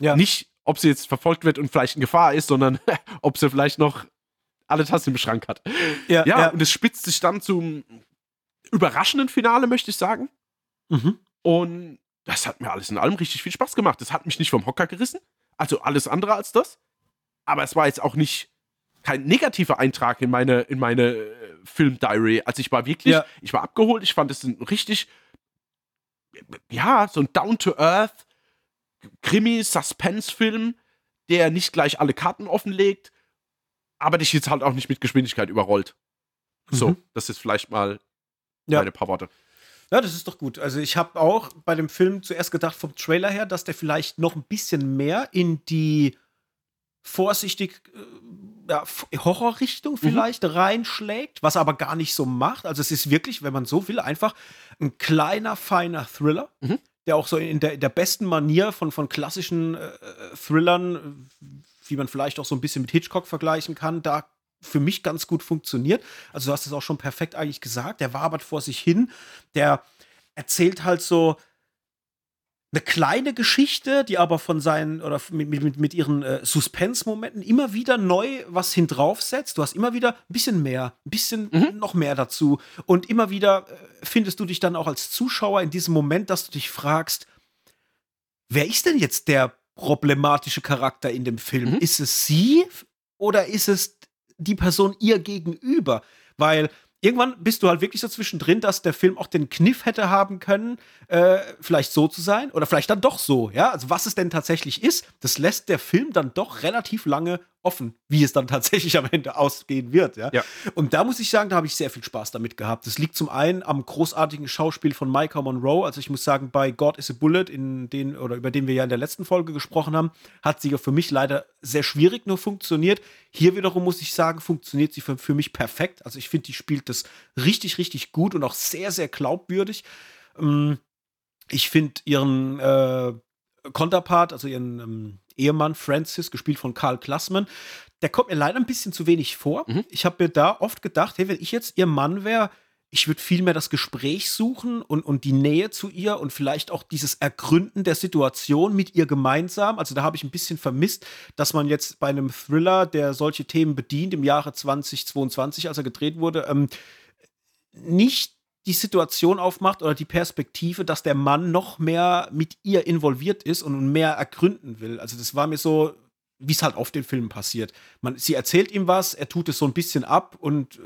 Ja. Nicht, ob sie jetzt verfolgt wird und vielleicht in Gefahr ist, sondern ob sie vielleicht noch alle Tassen im Schrank hat. Ja, ja, ja, und es spitzt sich dann zum überraschenden Finale, möchte ich sagen. Mhm. Und das hat mir alles in allem richtig viel Spaß gemacht. Das hat mich nicht vom Hocker gerissen. Also alles andere als das. Aber es war jetzt auch nicht kein negativer Eintrag in meine, in meine äh, Film-Diary. Also ich war wirklich, ja. ich war abgeholt. Ich fand es ein richtig, ja, so ein Down-to-Earth Krimi-Suspense-Film, der nicht gleich alle Karten offenlegt, aber dich jetzt halt auch nicht mit Geschwindigkeit überrollt. So, mhm. das ist vielleicht mal ja. meine paar Worte. Ja, das ist doch gut. Also ich habe auch bei dem Film zuerst gedacht vom Trailer her, dass der vielleicht noch ein bisschen mehr in die vorsichtig äh, ja, Horrorrichtung mhm. vielleicht mhm. reinschlägt, was er aber gar nicht so macht. Also es ist wirklich, wenn man so will, einfach ein kleiner, feiner Thriller, mhm. der auch so in der, in der besten Manier von, von klassischen äh, äh Thrillern, wie man vielleicht auch so ein bisschen mit Hitchcock vergleichen kann, da für mich ganz gut funktioniert. Also du hast es auch schon perfekt eigentlich gesagt. Der wabert vor sich hin. Der erzählt halt so eine kleine Geschichte, die aber von seinen oder mit, mit, mit ihren äh, Suspense-Momenten immer wieder neu was hindraufsetzt. Du hast immer wieder ein bisschen mehr, ein bisschen mhm. noch mehr dazu. Und immer wieder äh, findest du dich dann auch als Zuschauer in diesem Moment, dass du dich fragst, wer ist denn jetzt der problematische Charakter in dem Film? Mhm. Ist es sie oder ist es die Person ihr gegenüber? Weil irgendwann bist du halt wirklich so zwischendrin, dass der Film auch den Kniff hätte haben können, äh, vielleicht so zu sein oder vielleicht dann doch so, ja. Also was es denn tatsächlich ist, das lässt der Film dann doch relativ lange offen, wie es dann tatsächlich am Ende ausgehen wird. Ja? ja. Und da muss ich sagen, da habe ich sehr viel Spaß damit gehabt. Das liegt zum einen am großartigen Schauspiel von Micah Monroe. Also ich muss sagen, bei God is a Bullet, in den, oder über den wir ja in der letzten Folge gesprochen haben, hat sie ja für mich leider sehr schwierig nur funktioniert. Hier wiederum muss ich sagen, funktioniert sie für, für mich perfekt. Also ich finde, die spielt das richtig, richtig gut und auch sehr, sehr glaubwürdig. Ähm, ich finde ihren äh, Konterpart, also ihren ähm, Ehemann Francis, gespielt von Karl Klassmann, der kommt mir leider ein bisschen zu wenig vor. Mhm. Ich habe mir da oft gedacht, hey, wenn ich jetzt ihr Mann wäre, ich würde viel mehr das Gespräch suchen und, und die Nähe zu ihr und vielleicht auch dieses Ergründen der Situation mit ihr gemeinsam. Also da habe ich ein bisschen vermisst, dass man jetzt bei einem Thriller, der solche Themen bedient, im Jahre 2022, als er gedreht wurde, ähm, nicht die Situation aufmacht oder die Perspektive, dass der Mann noch mehr mit ihr involviert ist und mehr ergründen will. Also das war mir so, wie es halt auf den Filmen passiert. Man, sie erzählt ihm was, er tut es so ein bisschen ab und äh,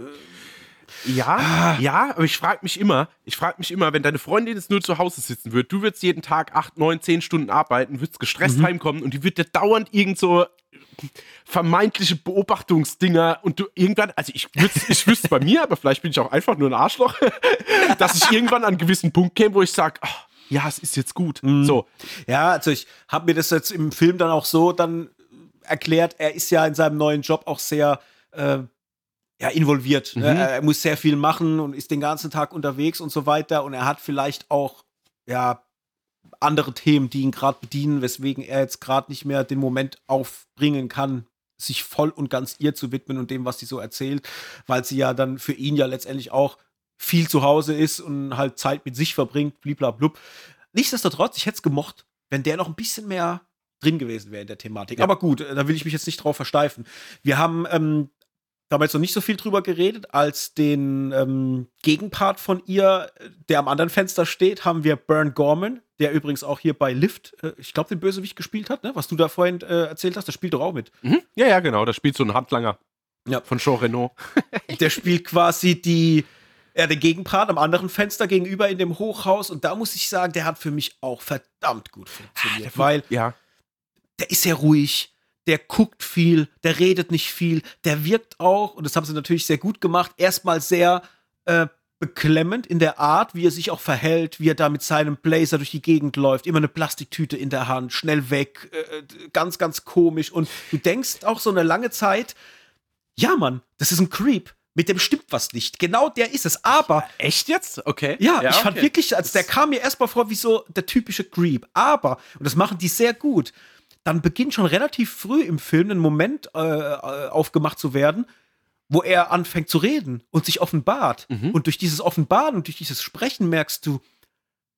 ja, ah. ja, aber ich frage mich immer, ich frage mich immer, wenn deine Freundin jetzt nur zu Hause sitzen würde, du würdest jeden Tag acht, neun, zehn Stunden arbeiten, würdest gestresst mhm. heimkommen und die würde dauernd irgend so vermeintliche Beobachtungsdinger und du irgendwann, also ich, ich wüsste es bei mir, aber vielleicht bin ich auch einfach nur ein Arschloch, dass ich irgendwann an einen gewissen Punkt käme, wo ich sage, oh, ja, es ist jetzt gut. Mhm. So. Ja, also ich habe mir das jetzt im Film dann auch so dann erklärt, er ist ja in seinem neuen Job auch sehr äh, ja, involviert. Ne? Mhm. Ne? Er muss sehr viel machen und ist den ganzen Tag unterwegs und so weiter. Und er hat vielleicht auch, ja, andere Themen, die ihn gerade bedienen, weswegen er jetzt gerade nicht mehr den Moment aufbringen kann, sich voll und ganz ihr zu widmen und dem, was sie so erzählt, weil sie ja dann für ihn ja letztendlich auch viel zu Hause ist und halt Zeit mit sich verbringt, bliblablub. Nichtsdestotrotz, ich hätte es gemocht, wenn der noch ein bisschen mehr drin gewesen wäre in der Thematik. Ja. Aber gut, da will ich mich jetzt nicht drauf versteifen. Wir haben ähm, da haben wir jetzt noch nicht so viel drüber geredet, als den ähm, Gegenpart von ihr, der am anderen Fenster steht, haben wir Bern Gorman, der übrigens auch hier bei Lift, äh, ich glaube, den Bösewicht gespielt hat, ne? was du da vorhin äh, erzählt hast, der spielt doch auch mit. Mhm. Ja, ja, genau, da spielt so ein Handlanger ja. von Jean Renault. der spielt quasi die, ja, den Gegenpart am anderen Fenster gegenüber in dem Hochhaus und da muss ich sagen, der hat für mich auch verdammt gut funktioniert, ah, weil ja. der ist sehr ruhig, der guckt viel, der redet nicht viel, der wirkt auch, und das haben sie natürlich sehr gut gemacht, erstmal sehr äh, beklemmend in der Art, wie er sich auch verhält, wie er da mit seinem Blazer durch die Gegend läuft, immer eine Plastiktüte in der Hand, schnell weg, äh, ganz, ganz komisch. Und du denkst auch so eine lange Zeit, ja, Mann, das ist ein Creep. Mit dem stimmt was nicht. Genau der ist es. Aber. Echt jetzt? Okay. Ja, ja ich fand wirklich, als der kam mir erstmal vor wie so der typische Creep. Aber, und das machen die sehr gut, dann beginnt schon relativ früh im Film ein Moment äh, äh, aufgemacht zu werden, wo er anfängt zu reden und sich offenbart. Mhm. Und durch dieses Offenbaren und durch dieses Sprechen merkst du,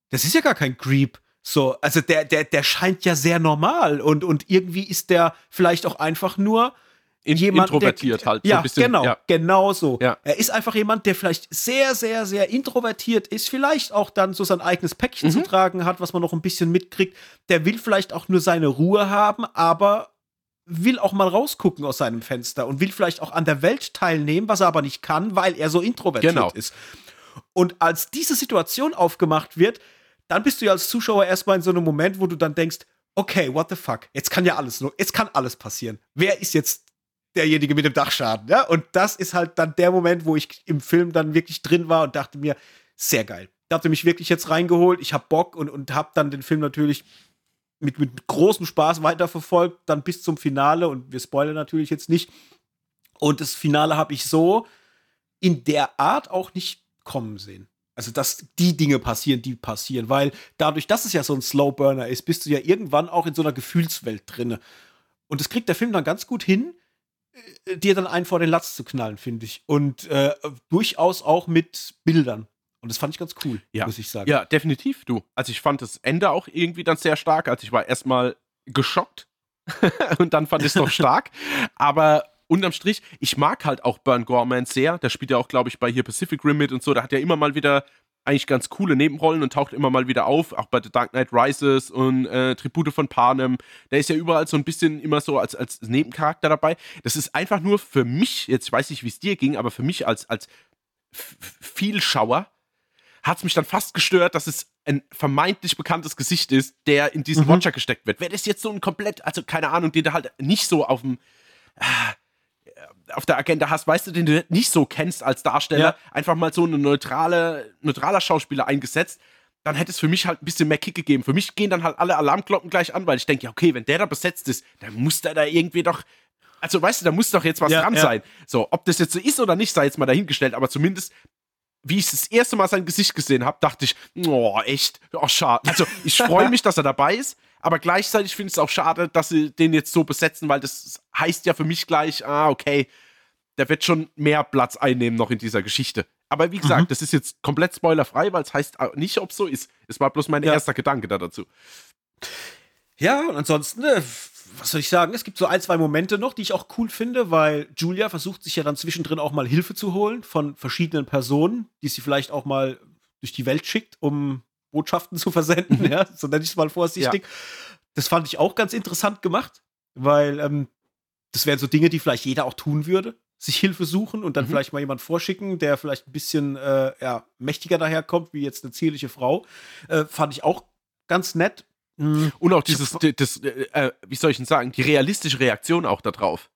das ist ja gar kein Creep. So, also der, der, der scheint ja sehr normal und, und irgendwie ist der vielleicht auch einfach nur in, jemand, introvertiert der, halt. Ja, so bisschen, genau, ja. genau so. Ja. Er ist einfach jemand, der vielleicht sehr, sehr, sehr introvertiert ist, vielleicht auch dann so sein eigenes Päckchen mhm. zu tragen hat, was man noch ein bisschen mitkriegt. Der will vielleicht auch nur seine Ruhe haben, aber will auch mal rausgucken aus seinem Fenster und will vielleicht auch an der Welt teilnehmen, was er aber nicht kann, weil er so introvertiert genau. ist. Und als diese Situation aufgemacht wird, dann bist du ja als Zuschauer erstmal in so einem Moment, wo du dann denkst, okay, what the fuck? Jetzt kann ja alles, jetzt kann alles passieren. Wer ist jetzt derjenige mit dem Dachschaden. Ja? Und das ist halt dann der Moment, wo ich im Film dann wirklich drin war und dachte mir, sehr geil. Da habt ihr mich wirklich jetzt reingeholt. Ich hab Bock und, und hab dann den Film natürlich mit, mit großem Spaß weiterverfolgt, dann bis zum Finale. Und wir spoilern natürlich jetzt nicht. Und das Finale habe ich so in der Art auch nicht kommen sehen. Also, dass die Dinge passieren, die passieren. Weil dadurch, dass es ja so ein Slowburner ist, bist du ja irgendwann auch in so einer Gefühlswelt drinne. Und das kriegt der Film dann ganz gut hin, dir dann einen vor den Latz zu knallen, finde ich. Und äh, durchaus auch mit Bildern. Und das fand ich ganz cool, ja. muss ich sagen. Ja, definitiv, du. Also ich fand das Ende auch irgendwie dann sehr stark. Also ich war erstmal geschockt und dann fand ich es noch stark. Aber unterm Strich, ich mag halt auch Burn Gorman sehr. Der spielt ja auch, glaube ich, bei hier Pacific Rim mit und so. Da hat er immer mal wieder eigentlich ganz coole Nebenrollen und taucht immer mal wieder auf, auch bei The Dark Knight Rises und äh, Tribute von Panem. Der ist ja überall so ein bisschen immer so als, als Nebencharakter dabei. Das ist einfach nur für mich, jetzt ich weiß nicht, wie es dir ging, aber für mich als, als Vielschauer hat es mich dann fast gestört, dass es ein vermeintlich bekanntes Gesicht ist, der in diesen mhm. Watcher gesteckt wird. Wäre das jetzt so ein komplett, also keine Ahnung, den du halt nicht so auf dem äh, auf der Agenda hast, weißt du, den du nicht so kennst als Darsteller, ja. einfach mal so eine neutrale, neutraler Schauspieler eingesetzt, dann hätte es für mich halt ein bisschen mehr Kick gegeben. Für mich gehen dann halt alle Alarmglocken gleich an, weil ich denke, ja, okay, wenn der da besetzt ist, dann muss der da irgendwie doch. Also, weißt du, da muss doch jetzt was ja, dran ja. sein. So, ob das jetzt so ist oder nicht, sei jetzt mal dahingestellt, aber zumindest wie ich das erste Mal sein Gesicht gesehen habe, dachte ich, oh, echt, oh, schade. Also, ich freue mich, dass er dabei ist, aber gleichzeitig finde ich es auch schade, dass sie den jetzt so besetzen, weil das heißt ja für mich gleich, ah, okay, der wird schon mehr Platz einnehmen noch in dieser Geschichte. Aber wie gesagt, mhm. das ist jetzt komplett spoilerfrei, weil es heißt nicht, ob es so ist. Es war bloß mein ja. erster Gedanke da dazu. Ja, und ansonsten, äh, was soll ich sagen? Es gibt so ein, zwei Momente noch, die ich auch cool finde, weil Julia versucht sich ja dann zwischendrin auch mal Hilfe zu holen von verschiedenen Personen, die sie vielleicht auch mal durch die Welt schickt, um Botschaften zu versenden, mhm. ja, so nenne ich es mal vorsichtig. Ja. Das fand ich auch ganz interessant gemacht, weil ähm, das wären so Dinge, die vielleicht jeder auch tun würde. Sich Hilfe suchen und dann mhm. vielleicht mal jemand vorschicken, der vielleicht ein bisschen äh, ja, mächtiger daherkommt, wie jetzt eine zierliche Frau. Äh, fand ich auch ganz nett. Mhm. Und auch dieses, das, äh, äh, wie soll ich denn sagen, die realistische Reaktion auch darauf.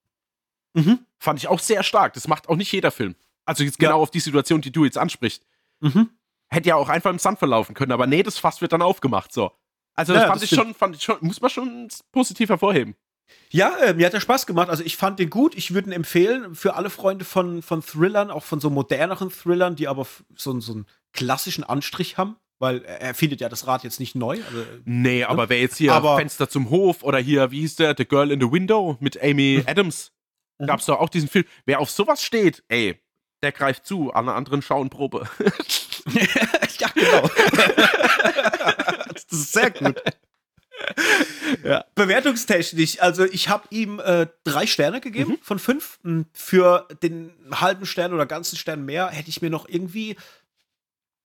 Mhm. Fand ich auch sehr stark. Das macht auch nicht jeder Film. Also jetzt genau ja. auf die Situation, die du jetzt ansprichst. Mhm. Hätte ja auch einfach im Sand verlaufen können, aber nee, das Fass wird dann aufgemacht, so. Also das ja, fand das ich schon, fand ich schon, muss man schon positiv hervorheben. Ja, äh, mir hat er Spaß gemacht. Also ich fand den gut. Ich würde ihn empfehlen für alle Freunde von, von Thrillern, auch von so moderneren Thrillern, die aber so, so einen klassischen Anstrich haben. Weil er findet ja das Rad jetzt nicht neu. Also, nee, ne? aber wer jetzt hier aber, Fenster zum Hof oder hier, wie hieß der, The Girl in the Window mit Amy mhm. Adams, mhm. gab es doch auch diesen Film. Wer auf sowas steht, ey, der greift zu einer anderen Schauenprobe. ja, genau. das ist sehr gut. Ja. Bewertungstechnisch, also ich habe ihm äh, drei Sterne gegeben mhm. von fünf. Hm, für den halben Stern oder ganzen Stern mehr hätte ich mir noch irgendwie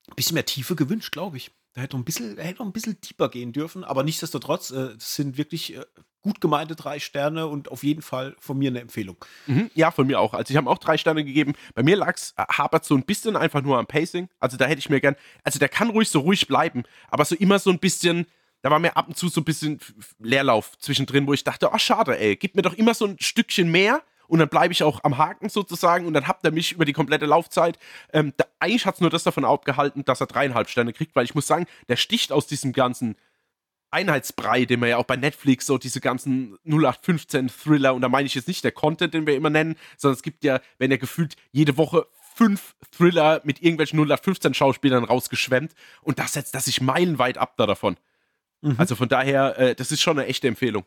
ein bisschen mehr Tiefe gewünscht, glaube ich. Da hätte noch ein bisschen, hätte noch ein bisschen tiefer gehen dürfen, aber nichtsdestotrotz, äh, das sind wirklich äh, gut gemeinte drei Sterne und auf jeden Fall von mir eine Empfehlung. Mhm, ja, von mir auch. Also ich habe auch drei Sterne gegeben. Bei mir lag es, äh, hapert so ein bisschen einfach nur am Pacing. Also da hätte ich mir gern, also der kann ruhig so ruhig bleiben, aber so immer so ein bisschen, da war mir ab und zu so ein bisschen Leerlauf zwischendrin, wo ich dachte, oh schade, ey, gib mir doch immer so ein Stückchen mehr und dann bleibe ich auch am Haken sozusagen und dann habt ihr mich über die komplette Laufzeit. Ähm, da, eigentlich hat es nur das davon abgehalten, dass er dreieinhalb Sterne kriegt, weil ich muss sagen, der sticht aus diesem ganzen Einheitsbrei, den wir ja auch bei Netflix, so diese ganzen 0815 Thriller, und da meine ich jetzt nicht der Content, den wir immer nennen, sondern es gibt ja, wenn er gefühlt jede Woche fünf Thriller mit irgendwelchen 0815 Schauspielern rausgeschwemmt und das setzt das sich meilenweit ab da davon. Mhm. Also von daher, äh, das ist schon eine echte Empfehlung.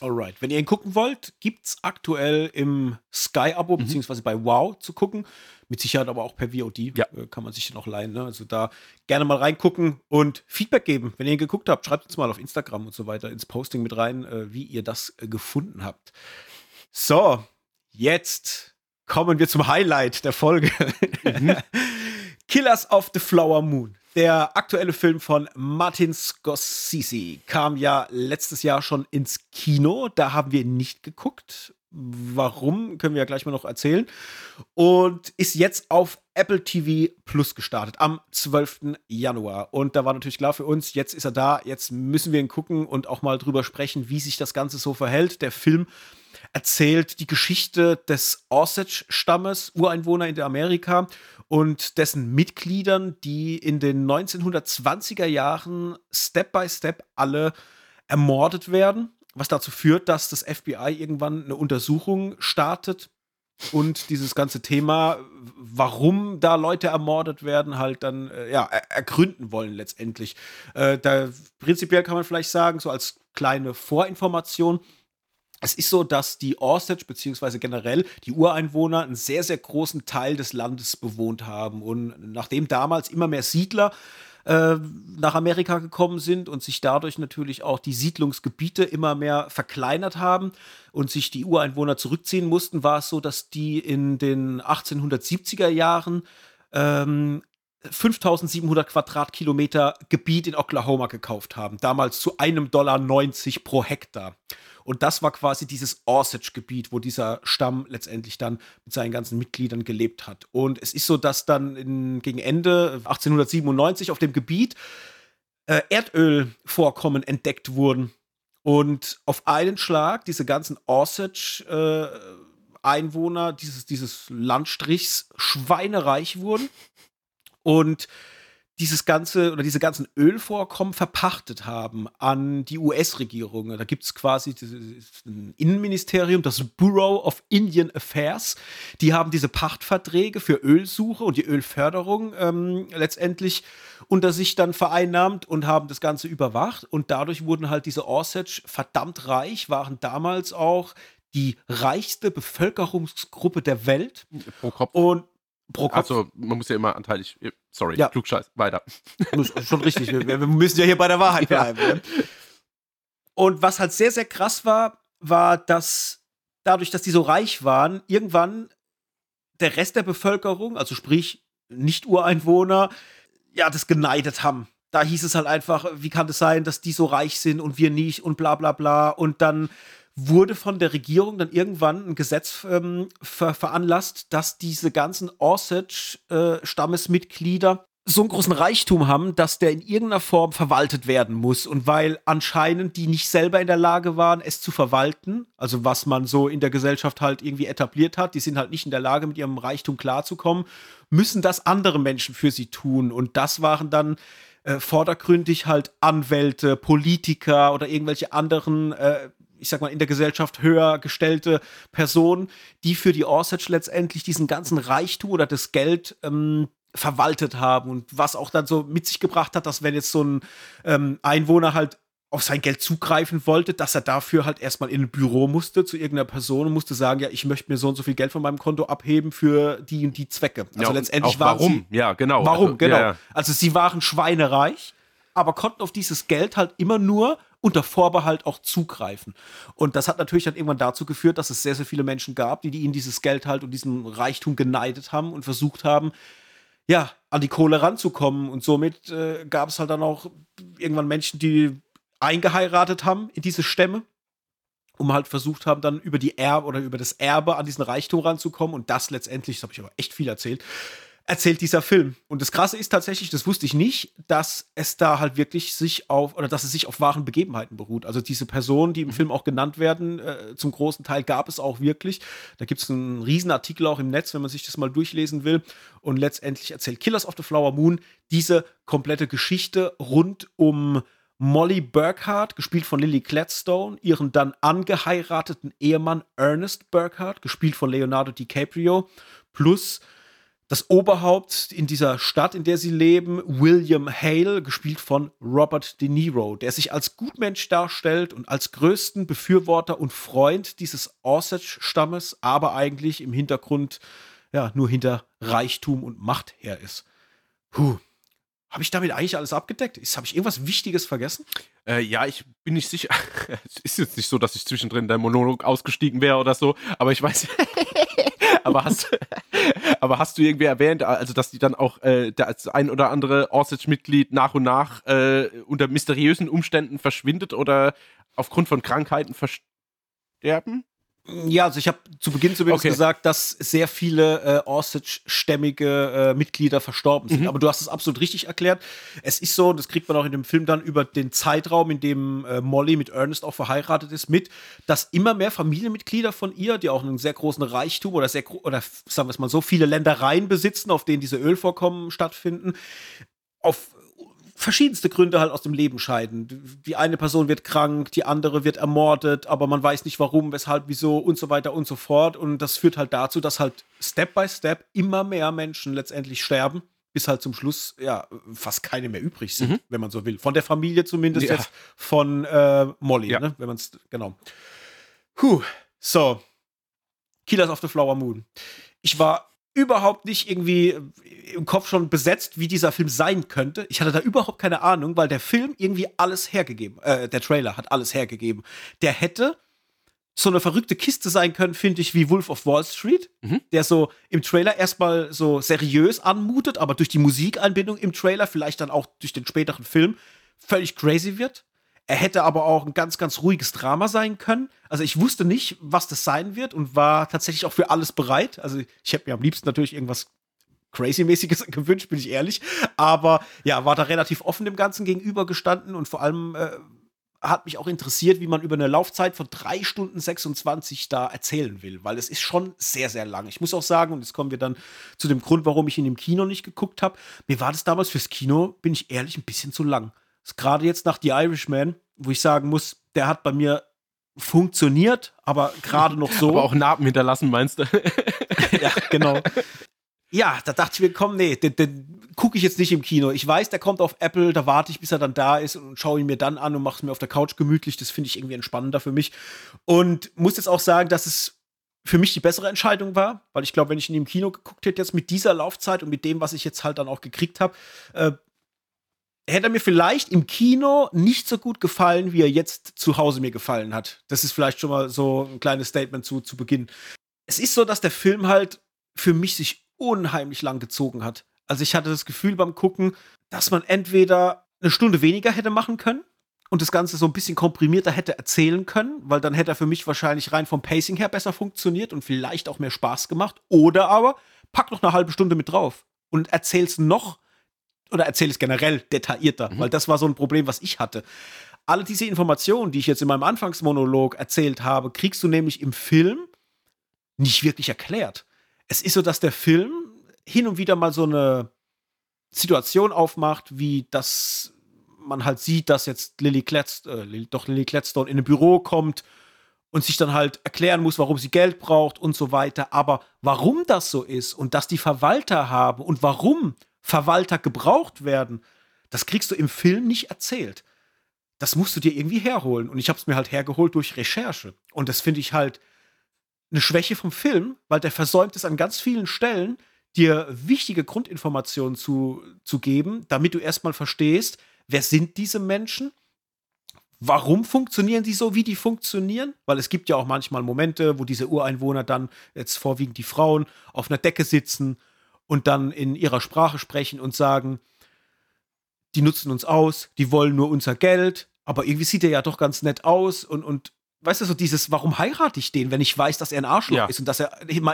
Alright. Wenn ihr ihn gucken wollt, gibt es aktuell im Sky-Abo, mhm. beziehungsweise bei Wow zu gucken. Mit Sicherheit aber auch per VOD. Ja. Äh, kann man sich den auch leihen. Ne? Also da gerne mal reingucken und Feedback geben. Wenn ihr ihn geguckt habt, schreibt uns mal auf Instagram und so weiter ins Posting mit rein, äh, wie ihr das äh, gefunden habt. So, jetzt kommen wir zum Highlight der Folge. Mhm. Killers of the Flower Moon. Der aktuelle Film von Martin Scorsese kam ja letztes Jahr schon ins Kino. Da haben wir nicht geguckt. Warum, können wir ja gleich mal noch erzählen. Und ist jetzt auf Apple TV Plus gestartet am 12. Januar. Und da war natürlich klar für uns, jetzt ist er da, jetzt müssen wir ihn gucken und auch mal drüber sprechen, wie sich das Ganze so verhält. Der Film erzählt die Geschichte des Osage-Stammes, Ureinwohner in Amerika und dessen Mitgliedern, die in den 1920er Jahren Step by Step alle ermordet werden, was dazu führt, dass das FBI irgendwann eine Untersuchung startet und dieses ganze Thema, warum da Leute ermordet werden, halt dann äh, ja ergründen wollen letztendlich. Äh, da prinzipiell kann man vielleicht sagen, so als kleine Vorinformation, Es ist so, dass die Osage beziehungsweise generell die Ureinwohner einen sehr, sehr großen Teil des Landes bewohnt haben. Und nachdem damals immer mehr Siedler äh, nach Amerika gekommen sind und sich dadurch natürlich auch die Siedlungsgebiete immer mehr verkleinert haben und sich die Ureinwohner zurückziehen mussten, war es so, dass die in den 1870er Jahren ähm, 5700 Quadratkilometer Gebiet in Oklahoma gekauft haben. Damals zu einem Dollar 90 pro Hektar. Und das war quasi dieses Osage-Gebiet, wo dieser Stamm letztendlich dann mit seinen ganzen Mitgliedern gelebt hat. Und es ist so, dass dann in, gegen Ende 1897 auf dem Gebiet äh, Erdölvorkommen entdeckt wurden. Und auf einen Schlag diese ganzen Osage-Einwohner äh, dieses, dieses Landstrichs schweinereich wurden. Und dieses ganze oder diese ganzen Ölvorkommen verpachtet haben an die US-Regierung. Da gibt es quasi ein Innenministerium, das Bureau of Indian Affairs. Die haben diese Pachtverträge für Ölsuche und die Ölförderung ähm, letztendlich unter sich dann vereinnahmt und haben das Ganze überwacht. Und dadurch wurden halt diese Osage verdammt reich, waren damals auch die reichste Bevölkerungsgruppe der Welt. Pro Kopf. Und Pro Kopf. Also, man muss ja immer anteilig. Sorry, ja. Klugscheiß, weiter. Schon richtig. Wir, wir, müssen ja hier bei der Wahrheit bleiben. Ja. Ne? Und was halt sehr, sehr krass war, war, dass dadurch, dass die so reich waren, irgendwann der Rest der Bevölkerung, also sprich Nicht-Ureinwohner, ja, das geneidet haben. Da hieß es halt einfach, wie kann es das sein, dass die so reich sind und wir nicht und bla bla bla. Und dann wurde von der Regierung dann irgendwann ein Gesetz ähm, ver veranlasst, dass diese ganzen Osage-Stammesmitglieder äh, so einen großen Reichtum haben, dass der in irgendeiner Form verwaltet werden muss. Und weil anscheinend die nicht selber in der Lage waren, es zu verwalten, also was man so in der Gesellschaft halt irgendwie etabliert hat, die sind halt nicht in der Lage, mit ihrem Reichtum klarzukommen, müssen das andere Menschen für sie tun. Und das waren dann äh, vordergründig halt Anwälte, Politiker oder irgendwelche anderen äh, ich sag mal, in der Gesellschaft höher gestellte Personen, die für die Osage letztendlich diesen ganzen Reichtum oder das Geld ähm, verwaltet haben und was auch dann so mit sich gebracht hat, dass wenn jetzt so ein ähm, Einwohner halt auf sein Geld zugreifen wollte, dass er dafür halt erstmal in ein Büro musste zu irgendeiner Person und musste sagen, ja, ich möchte mir so und so viel Geld von meinem Konto abheben für die und die Zwecke. Also ja, letztendlich waren warum? sie ja genau. Warum also, genau? Ja. Also sie waren schweinereich, aber konnten auf dieses Geld halt immer nur unter Vorbehalt auch zugreifen. Und das hat natürlich dann irgendwann dazu geführt, dass es sehr, sehr viele Menschen gab, die, die ihnen dieses Geld halt und diesen Reichtum geneidet haben und versucht haben, ja, an die Kohle ranzukommen. Und somit äh, gab es halt dann auch irgendwann Menschen, die eingeheiratet haben in diese Stämme, um halt versucht haben, dann über die Erbe oder über das Erbe an diesen Reichtum ranzukommen. Und das letztendlich, das habe ich aber echt viel erzählt, erzählt dieser Film. Und das Krasse ist tatsächlich, das wusste ich nicht, dass es da halt wirklich sich auf, oder dass es sich auf wahren Begebenheiten beruht. Also diese Personen, die im mhm. Film auch genannt werden, äh, zum großen Teil gab es auch wirklich. Da gibt es einen Riesenartikel auch im Netz, wenn man sich das mal durchlesen will. Und letztendlich erzählt Killers of the Flower Moon diese komplette Geschichte rund um Molly Burkhardt, gespielt von Lily Gladstone, ihren dann angeheirateten Ehemann Ernest Burkhardt, gespielt von Leonardo DiCaprio, plus das Oberhaupt in dieser Stadt, in der sie leben, William Hale, gespielt von Robert De Niro, der sich als Gutmensch darstellt und als größten Befürworter und Freund dieses Osage-Stammes, aber eigentlich im Hintergrund ja nur hinter Reichtum und Macht her ist. Puh. Habe ich damit eigentlich alles abgedeckt? Habe ich irgendwas Wichtiges vergessen? Äh, ja, ich bin nicht sicher. es ist jetzt nicht so, dass ich zwischendrin der Monolog ausgestiegen wäre oder so, aber ich weiß. aber hast, aber hast du irgendwie erwähnt, also dass die dann auch äh, das ein oder andere Osage-Mitglied nach und nach äh, unter mysteriösen Umständen verschwindet oder aufgrund von Krankheiten versterben? Ja, also ich habe zu Beginn zumindest okay. gesagt, dass sehr viele äh, Osage-stämmige äh, Mitglieder verstorben sind. Mhm. Aber du hast es absolut richtig erklärt. Es ist so, das kriegt man auch in dem Film dann über den Zeitraum, in dem äh, Molly mit Ernest auch verheiratet ist, mit, dass immer mehr Familienmitglieder von ihr, die auch einen sehr großen Reichtum oder sehr oder sagen wir es mal so, viele Ländereien besitzen, auf denen diese Ölvorkommen stattfinden, auf verschiedenste Gründe halt aus dem Leben scheiden. Die eine Person wird krank, die andere wird ermordet, aber man weiß nicht warum, weshalb, wieso und so weiter und so fort. Und das führt halt dazu, dass halt Step by Step immer mehr Menschen letztendlich sterben, bis halt zum Schluss ja fast keine mehr übrig sind, mhm. wenn man so will. Von der Familie zumindest ja. jetzt von äh, Molly, ja. ne? wenn man es genau. Puh, so. Killers of the Flower Moon. Ich war überhaupt nicht irgendwie im Kopf schon besetzt, wie dieser Film sein könnte. Ich hatte da überhaupt keine Ahnung, weil der Film irgendwie alles hergegeben, äh, der Trailer hat alles hergegeben. Der hätte so eine verrückte Kiste sein können, finde ich, wie Wolf of Wall Street, mhm. der so im Trailer erstmal so seriös anmutet, aber durch die Musikeinbindung im Trailer, vielleicht dann auch durch den späteren Film, völlig crazy wird. Er hätte aber auch ein ganz, ganz ruhiges Drama sein können. Also ich wusste nicht, was das sein wird und war tatsächlich auch für alles bereit. Also ich hätte mir am liebsten natürlich irgendwas Crazy-mäßiges gewünscht, bin ich ehrlich. Aber ja, war da relativ offen dem Ganzen gegenübergestanden und vor allem äh, hat mich auch interessiert, wie man über eine Laufzeit von 3 Stunden 26 da erzählen will, weil es ist schon sehr, sehr lang. Ich muss auch sagen, und jetzt kommen wir dann zu dem Grund, warum ich ihn im Kino nicht geguckt habe. Mir war das damals fürs Kino, bin ich ehrlich, ein bisschen zu lang. Gerade jetzt nach The Irishman, wo ich sagen muss, der hat bei mir funktioniert, aber gerade noch so. Aber auch Narben hinterlassen, meinst du? ja, genau. Ja, da dachte ich mir, komm, nee, den, den gucke ich jetzt nicht im Kino. Ich weiß, der kommt auf Apple, da warte ich, bis er dann da ist und schaue ihn mir dann an und mache es mir auf der Couch gemütlich. Das finde ich irgendwie entspannender für mich. Und muss jetzt auch sagen, dass es für mich die bessere Entscheidung war, weil ich glaube, wenn ich ihn im Kino geguckt hätte, jetzt mit dieser Laufzeit und mit dem, was ich jetzt halt dann auch gekriegt habe, äh, hätte er mir vielleicht im Kino nicht so gut gefallen, wie er jetzt zu Hause mir gefallen hat. Das ist vielleicht schon mal so ein kleines Statement zu, zu Beginn. Es ist so, dass der Film halt für mich sich unheimlich lang gezogen hat. Also ich hatte das Gefühl beim Gucken, dass man entweder eine Stunde weniger hätte machen können und das Ganze so ein bisschen komprimierter hätte erzählen können, weil dann hätte er für mich wahrscheinlich rein vom Pacing her besser funktioniert und vielleicht auch mehr Spaß gemacht. Oder aber pack noch eine halbe Stunde mit drauf und erzähl's noch oder erzähl es generell detaillierter, mhm. weil das war so ein Problem, was ich hatte. Alle diese Informationen, die ich jetzt in meinem Anfangsmonolog erzählt habe, kriegst du nämlich im Film nicht wirklich erklärt es ist so, dass der Film hin und wieder mal so eine Situation aufmacht, wie dass man halt sieht, dass jetzt Lily Gladstone, äh, doch Lily Gladstone in ein Büro kommt und sich dann halt erklären muss, warum sie Geld braucht und so weiter. Aber warum das so ist und dass die Verwalter haben und warum Verwalter gebraucht werden, das kriegst du im Film nicht erzählt. Das musst du dir irgendwie herholen. Und ich habe es mir halt hergeholt durch Recherche. Und das finde ich halt eine Schwäche vom Film, weil der versäumt es an ganz vielen Stellen, dir wichtige Grundinformationen zu, zu geben, damit du erstmal verstehst, wer sind diese Menschen? Warum funktionieren die so, wie die funktionieren? Weil es gibt ja auch manchmal Momente, wo diese Ureinwohner dann, jetzt vorwiegend die Frauen, auf einer Decke sitzen und dann in ihrer Sprache sprechen und sagen, die nutzen uns aus, die wollen nur unser Geld, aber irgendwie sieht er ja doch ganz nett aus und, und weißt du, so dieses, warum heirate ich den, wenn ich weiß, dass er ein Arschloch ja. ist und dass er,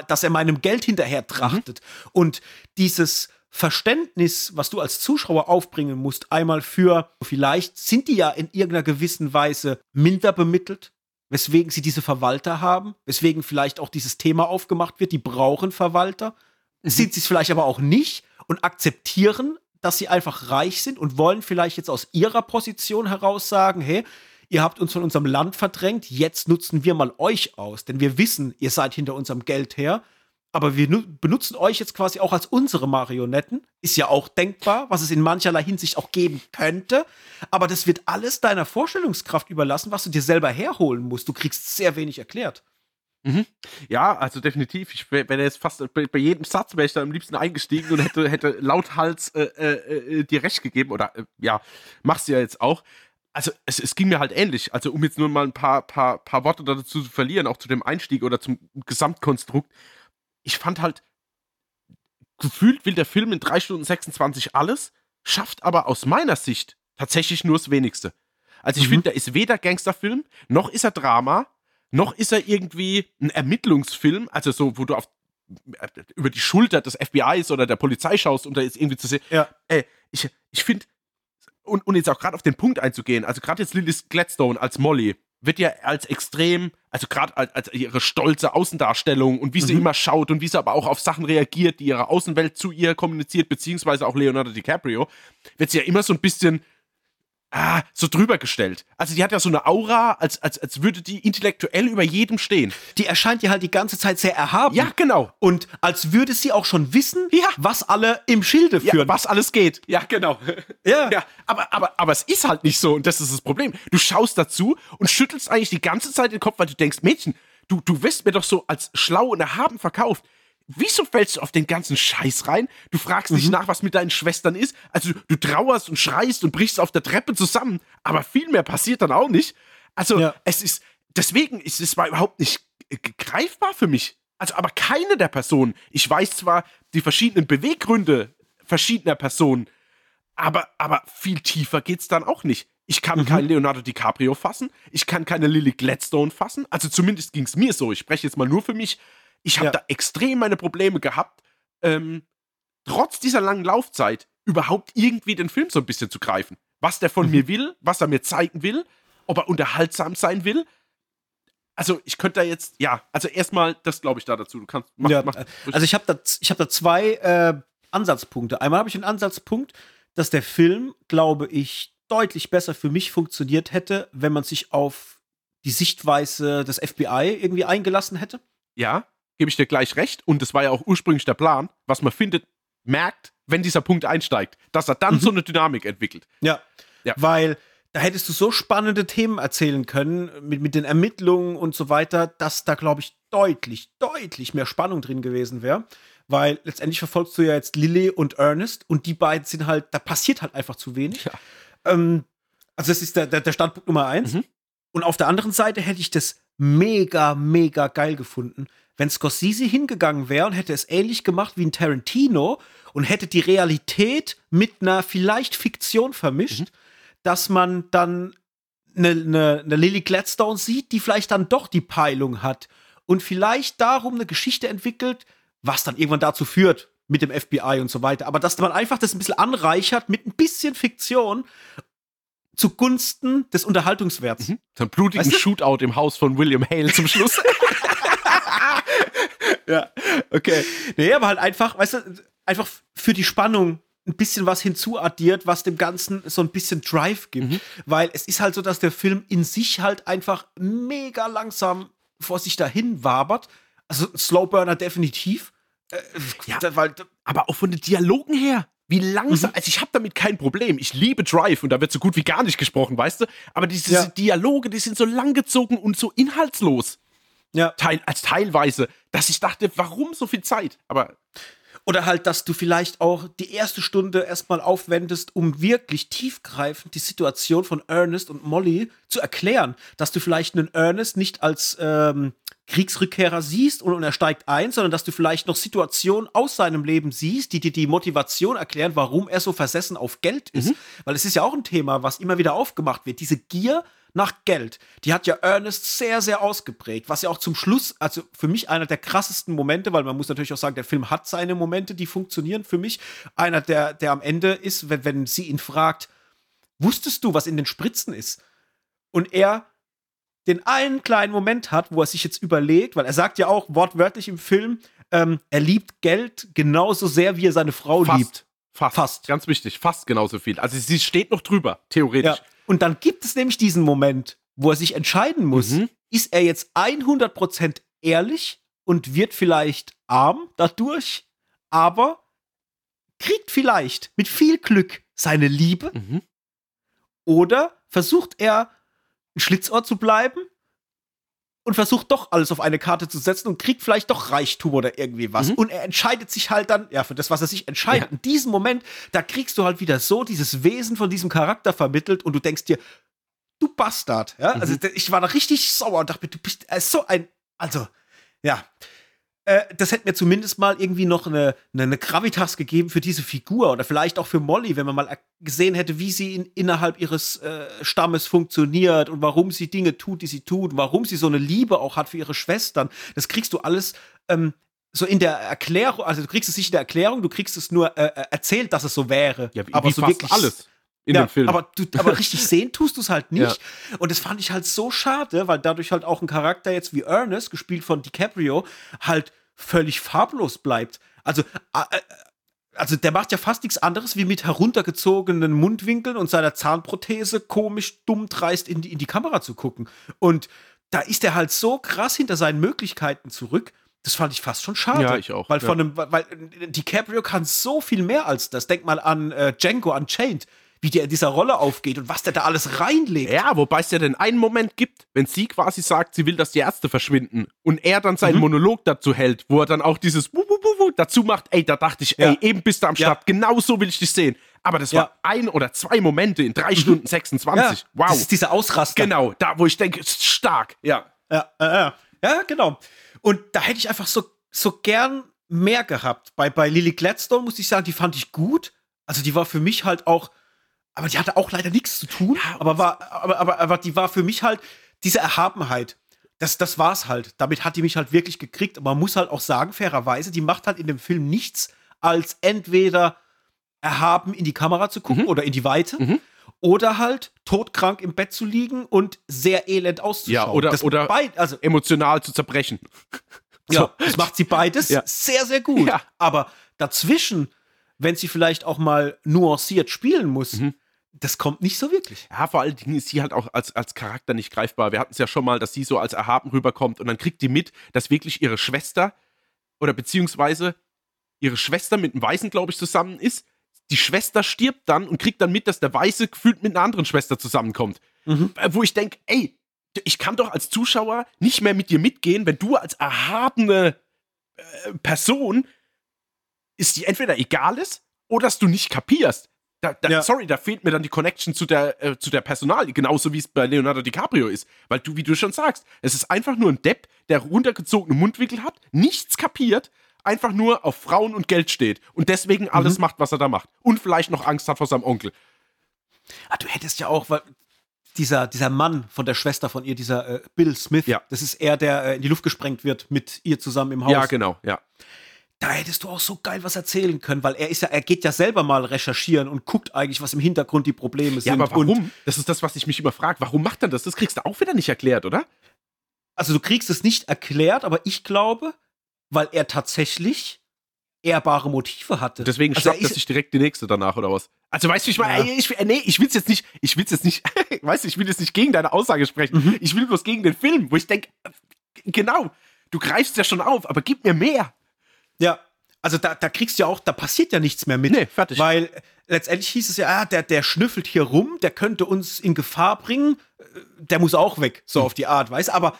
dass er meinem Geld hinterher trachtet. Mhm. Und dieses Verständnis, was du als Zuschauer aufbringen musst, einmal für, vielleicht sind die ja in irgendeiner gewissen Weise minder bemittelt, weswegen sie diese Verwalter haben, weswegen vielleicht auch dieses Thema aufgemacht wird, die brauchen Verwalter. Sind sie es vielleicht aber auch nicht und akzeptieren, dass sie einfach reich sind und wollen vielleicht jetzt aus ihrer Position heraus sagen, hey, ihr habt uns von unserem Land verdrängt, jetzt nutzen wir mal euch aus, denn wir wissen, ihr seid hinter unserem Geld her. Aber wir benutzen euch jetzt quasi auch als unsere Marionetten. Ist ja auch denkbar, was es in mancherlei Hinsicht auch geben könnte. Aber das wird alles deiner Vorstellungskraft überlassen, was du dir selber herholen musst. Du kriegst sehr wenig erklärt. Mhm. Ja, also definitiv. Ich wäre jetzt fast bei, bei, jedem Satz wäre ich da am liebsten eingestiegen und hätte, hätte lauthals äh, äh, äh dir recht gegeben. Oder äh, ja, machst du ja jetzt auch also es, es, ging mir halt ähnlich. Also um jetzt nur mal ein paar, paar, paar Worte dazu zu verlieren, auch zu dem Einstieg oder zum Gesamtkonstrukt. Ich fand halt, gefühlt will der Film in 3 Stunden 26 alles, schafft aber aus meiner Sicht tatsächlich nur das Wenigste. Also ich mhm. finde, da ist weder Gangsterfilm, noch ist er Drama, noch ist er irgendwie ein Ermittlungsfilm, also so, wo du auf, über die Schulter des FBIs oder der Polizei schaust, um da jetzt irgendwie zu sehen. Ja. Ey, ich, ich finde, und, und jetzt auch gerade auf den Punkt einzugehen, also gerade jetzt Lily Gladstone als Molly wird ja als extrem, also gerade als, als, ihre stolze Außendarstellung und wie sie mhm. immer schaut und wie sie aber auch auf Sachen reagiert, die ihre Außenwelt zu ihr kommuniziert, beziehungsweise auch Leonardo DiCaprio, wird sie ja immer so ein bisschen ah, so drüber gestellt. Also die hat ja so eine Aura, als, als, als würde die intellektuell über jedem stehen. Die erscheint dir halt die ganze Zeit sehr erhaben. Ja, genau. Und als würde sie auch schon wissen, Ja. was alle im Schilde Ja, führen. was alles geht. Ja, genau. Ja. ja aber, aber, aber es ist halt nicht so und das ist das Problem. Du schaust dazu und schüttelst eigentlich die ganze Zeit den Kopf, weil du denkst, Mädchen, du, du wirst mir doch so als schlau und erhaben verkauft. Wieso fällst du auf den ganzen Scheiß rein? Du fragst Mhm. dich nach, was mit deinen Schwestern ist. Also du trauerst und schreist und brichst auf der Treppe zusammen, aber viel mehr passiert dann auch nicht. Also Ja. es ist, deswegen ist es mal überhaupt nicht greifbar für mich. Also aber keine der Personen. Ich weiß zwar die verschiedenen Beweggründe verschiedener Personen, aber, aber viel tiefer geht's dann auch nicht. Ich kann keinen Leonardo DiCaprio fassen, ich kann keine Lily Gladstone fassen. Also zumindest ging's mir so. Ich spreche jetzt mal nur für mich. Ich habe Ja. da extrem meine Probleme gehabt, ähm, trotz dieser langen Laufzeit überhaupt irgendwie den Film so ein bisschen zu greifen. Was der von mir will, was er mir zeigen will, ob er unterhaltsam sein will. Also ich könnte da jetzt, ja, also erstmal, das glaube ich da dazu. Du kannst, mach, ja, mach, also ich habe da, ich hab da zwei äh, Ansatzpunkte. Einmal habe ich einen Ansatzpunkt, dass der Film, glaube ich, deutlich besser für mich funktioniert hätte, wenn man sich auf die Sichtweise des FBI irgendwie eingelassen hätte. Ja, gebe ich dir gleich recht. Und das war ja auch ursprünglich der Plan, was man findet, merkt, wenn dieser Punkt einsteigt, dass er dann so eine Dynamik entwickelt. Ja. Ja. Weil da hättest du so spannende Themen erzählen können mit, mit den Ermittlungen und so weiter, dass da, glaube ich, deutlich, deutlich mehr Spannung drin gewesen wäre. Weil letztendlich verfolgst du ja jetzt Lily und Ernest und die beiden sind halt, da passiert halt einfach zu wenig. Ja. Ähm, also, das ist der, der, der Standpunkt Nummer eins. Mhm. Und auf der anderen Seite hätte ich das mega, mega geil gefunden, wenn Scorsese hingegangen wäre und hätte es ähnlich gemacht wie ein Tarantino und hätte die Realität mit einer vielleicht Fiktion vermischt, dass man dann eine, eine, eine Lily Gladstone sieht, die vielleicht dann doch die Peilung hat und vielleicht darum eine Geschichte entwickelt, was dann irgendwann dazu führt mit dem FBI und so weiter. Aber dass man einfach das ein bisschen anreichert mit ein bisschen Fiktion zugunsten des Unterhaltungswerts. So einen blutigen Weißt du? Shootout im Haus von William Hale zum Schluss. Ja, okay. Nee, aber halt einfach, weißt du, einfach für die Spannung ein bisschen was hinzuaddiert, was dem Ganzen so ein bisschen Drive gibt. Weil es ist halt so, dass der Film in sich halt einfach mega langsam vor sich dahin wabert. Also Slowburner definitiv. Äh, Ja. weil, aber auch von den Dialogen her. Wie langsam, also ich habe damit kein Problem. Ich liebe Drive und da wird so gut wie gar nicht gesprochen, weißt du? Aber diese Ja. Dialoge, die sind so langgezogen und so inhaltslos. Ja. Teil, als teilweise, dass ich dachte, warum so viel Zeit? Aber Oder halt, dass du vielleicht auch die erste Stunde erstmal aufwendest, um wirklich tiefgreifend die Situation von Ernest und Molly zu erklären. Dass du vielleicht einen Ernest nicht als ähm, Kriegsrückkehrer siehst und, und er steigt ein, sondern dass du vielleicht noch Situationen aus seinem Leben siehst, die dir die Motivation erklären, warum er so versessen auf Geld ist. Weil es ist ja auch ein Thema, was immer wieder aufgemacht wird. Diese Gier nach Geld, die hat ja Ernest sehr, sehr ausgeprägt, was ja auch zum Schluss, also für mich einer der krassesten Momente, weil man muss natürlich auch sagen, der Film hat seine Momente, die funktionieren für mich. Einer, der, der am Ende ist, wenn, wenn sie ihn fragt, wusstest du, was in den Spritzen ist? Und er den einen kleinen Moment hat, wo er sich jetzt überlegt, weil er sagt ja auch wortwörtlich im Film, ähm, er liebt Geld genauso sehr, wie er seine Frau fast. liebt. Fast. Fast. Ganz wichtig, fast genauso viel. Also sie steht noch drüber, theoretisch. Ja. Und dann gibt es nämlich diesen Moment, wo er sich entscheiden muss, Mhm. ist er jetzt 100% ehrlich und wird vielleicht arm dadurch, aber kriegt vielleicht mit viel Glück seine Liebe Mhm. oder versucht er ein Schlitzohr zu bleiben und versucht doch alles auf eine Karte zu setzen und kriegt vielleicht doch Reichtum oder irgendwie was. Mhm. Und er entscheidet sich halt dann, ja, für das, was er sich entscheidet. Ja. In diesem Moment, da kriegst du halt wieder so dieses Wesen von diesem Charakter vermittelt und du denkst dir, du Bastard. Ja? Also Mhm. d- ich war da richtig sauer und dachte mir, du bist äh, so ein, also, ja. Äh, das hätte mir zumindest mal irgendwie noch eine, eine, eine Gravitas gegeben für diese Figur oder vielleicht auch für Molly, wenn man mal gesehen hätte, wie sie in, innerhalb ihres äh, Stammes funktioniert und warum sie Dinge tut, die sie tut, warum sie so eine Liebe auch hat für ihre Schwestern. Das kriegst du alles ähm, so in der Erklärung, also du kriegst es nicht in der Erklärung, du kriegst es nur äh, äh, erzählt, dass es so wäre. Ja, wie, aber wie so wirklich alles in ja, dem Film. Aber, du, aber richtig sehen tust du es halt nicht. Und das fand ich halt so schade, weil dadurch halt auch ein Charakter jetzt wie Ernest, gespielt von DiCaprio, halt völlig farblos bleibt. Also, äh, also der macht ja fast nichts anderes, wie mit heruntergezogenen Mundwinkeln und seiner Zahnprothese komisch dumm dreist in die, in die Kamera zu gucken. Und da ist er halt so krass hinter seinen Möglichkeiten zurück. Das fand ich fast schon schade. Ja, ich auch. Weil ja. von einem, weil DiCaprio kann so viel mehr als das. Denk mal an äh, Django Unchained wie der in dieser Rolle aufgeht und was der da alles reinlegt. Ja, wobei es ja den einen Moment gibt, wenn sie quasi sagt, sie will, dass die Ärzte verschwinden und er dann seinen mhm. Monolog dazu hält, wo er dann auch dieses Wuh, Wuh, Wuh, dazu macht, ey, da dachte ich, ja. ey, eben bist du am Start, ja. genau so will ich dich sehen. Aber das ja. war ein oder zwei Momente in drei mhm. Stunden 26. Wow. Das ist dieser Ausraster. Genau, da wo ich denke, stark, ja. Ja, ja, ja, genau. Und da hätte ich einfach so, so gern mehr gehabt. Bei, bei Lily Gladstone muss ich sagen, die fand ich gut. Also die war für mich halt auch aber die hatte auch leider nichts zu tun. Ja, aber, war, aber, aber, aber die war für mich halt diese Erhabenheit. Das, das war's halt. Damit hat die mich halt wirklich gekriegt. Aber man muss halt auch sagen, fairerweise, die macht halt in dem Film nichts, als entweder erhaben in die Kamera zu gucken mhm. oder in die Weite. Mhm. Oder halt todkrank im Bett zu liegen und sehr elend auszuschauen. Ja, oder, das oder also, emotional zu zerbrechen. Ja, das macht sie beides ja. sehr, sehr gut. Ja. Aber dazwischen, wenn sie vielleicht auch mal nuanciert spielen muss, mhm das kommt nicht so wirklich. Ja, vor allen Dingen ist sie halt auch als, als Charakter nicht greifbar. Wir hatten es ja schon mal, dass sie so als erhaben rüberkommt und dann kriegt die mit, dass wirklich ihre Schwester oder beziehungsweise ihre Schwester mit einem Weißen, glaube ich, zusammen ist. Die Schwester stirbt dann und kriegt dann mit, dass der Weiße gefühlt mit einer anderen Schwester zusammenkommt. Mhm. Äh, wo ich denke, ey, ich kann doch als Zuschauer nicht mehr mit dir mitgehen, wenn du als erhabene äh, Person ist die entweder egal ist oder dass du nicht kapierst. Da, da, ja. Sorry, da fehlt mir dann die Connection zu der, äh, zu der Personal, genauso wie es bei Leonardo DiCaprio ist. Weil du, wie du schon sagst, es ist einfach nur ein Depp, der runtergezogene Mundwinkel hat, nichts kapiert, einfach nur auf Frauen und Geld steht und deswegen alles mhm. macht, was er da macht. Und vielleicht noch Angst hat vor seinem Onkel. Ah, du hättest ja auch, weil dieser, dieser Mann von der Schwester von ihr, dieser äh, Bill Smith, ja. das ist er, der äh, in die Luft gesprengt wird mit ihr zusammen im Haus. Ja, genau, ja da hättest du auch so geil was erzählen können, weil er ist ja, er geht ja selber mal recherchieren und guckt eigentlich, was im Hintergrund die Probleme sind. Ja, aber warum? Und das ist das, was ich mich immer frage. Warum macht er das? Das kriegst du auch wieder nicht erklärt, oder? Also du kriegst es nicht erklärt, aber ich glaube, weil er tatsächlich ehrbare Motive hatte. Deswegen also schnappt er sich direkt die nächste danach oder was? Also weißt du, ich meine, ja. ich, nee, ich will's jetzt nicht, ich will's jetzt nicht, weißt du, ich will jetzt nicht gegen deine Aussage sprechen. Mhm. Ich will bloß gegen den Film, wo ich denke, genau, du greifst ja schon auf, aber gib mir mehr. Ja, also da, da kriegst du ja auch, da passiert ja nichts mehr mit. Nee, fertig. Weil letztendlich hieß es ja, ah, der, der schnüffelt hier rum, der könnte uns in Gefahr bringen, äh, der muss auch weg, so mhm. auf die Art, weißt Aber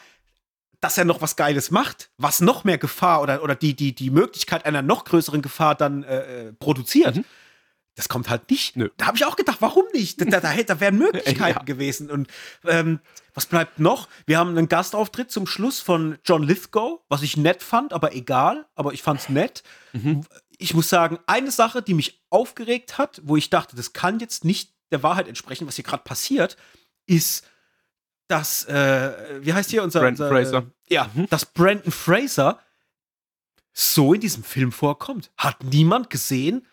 dass er noch was Geiles macht, was noch mehr Gefahr oder, oder die, die, die Möglichkeit einer noch größeren Gefahr dann äh, äh produziert, mhm. Das kommt halt nicht. Nö. Da habe ich auch gedacht, warum nicht? Da, da, da wären Möglichkeiten ja. gewesen. Und ähm, was bleibt noch? Wir haben einen Gastauftritt zum Schluss von John Lithgow, was ich nett fand, aber egal. Aber ich fand es nett. Mhm. Ich muss sagen, eine Sache, die mich aufgeregt hat, wo ich dachte, das kann jetzt nicht der Wahrheit entsprechen, was hier gerade passiert, ist, dass, äh, wie heißt hier unser. Brandon unser, Fraser. Äh, ja, mhm. dass Brandon Fraser so in diesem Film vorkommt. Hat niemand gesehen,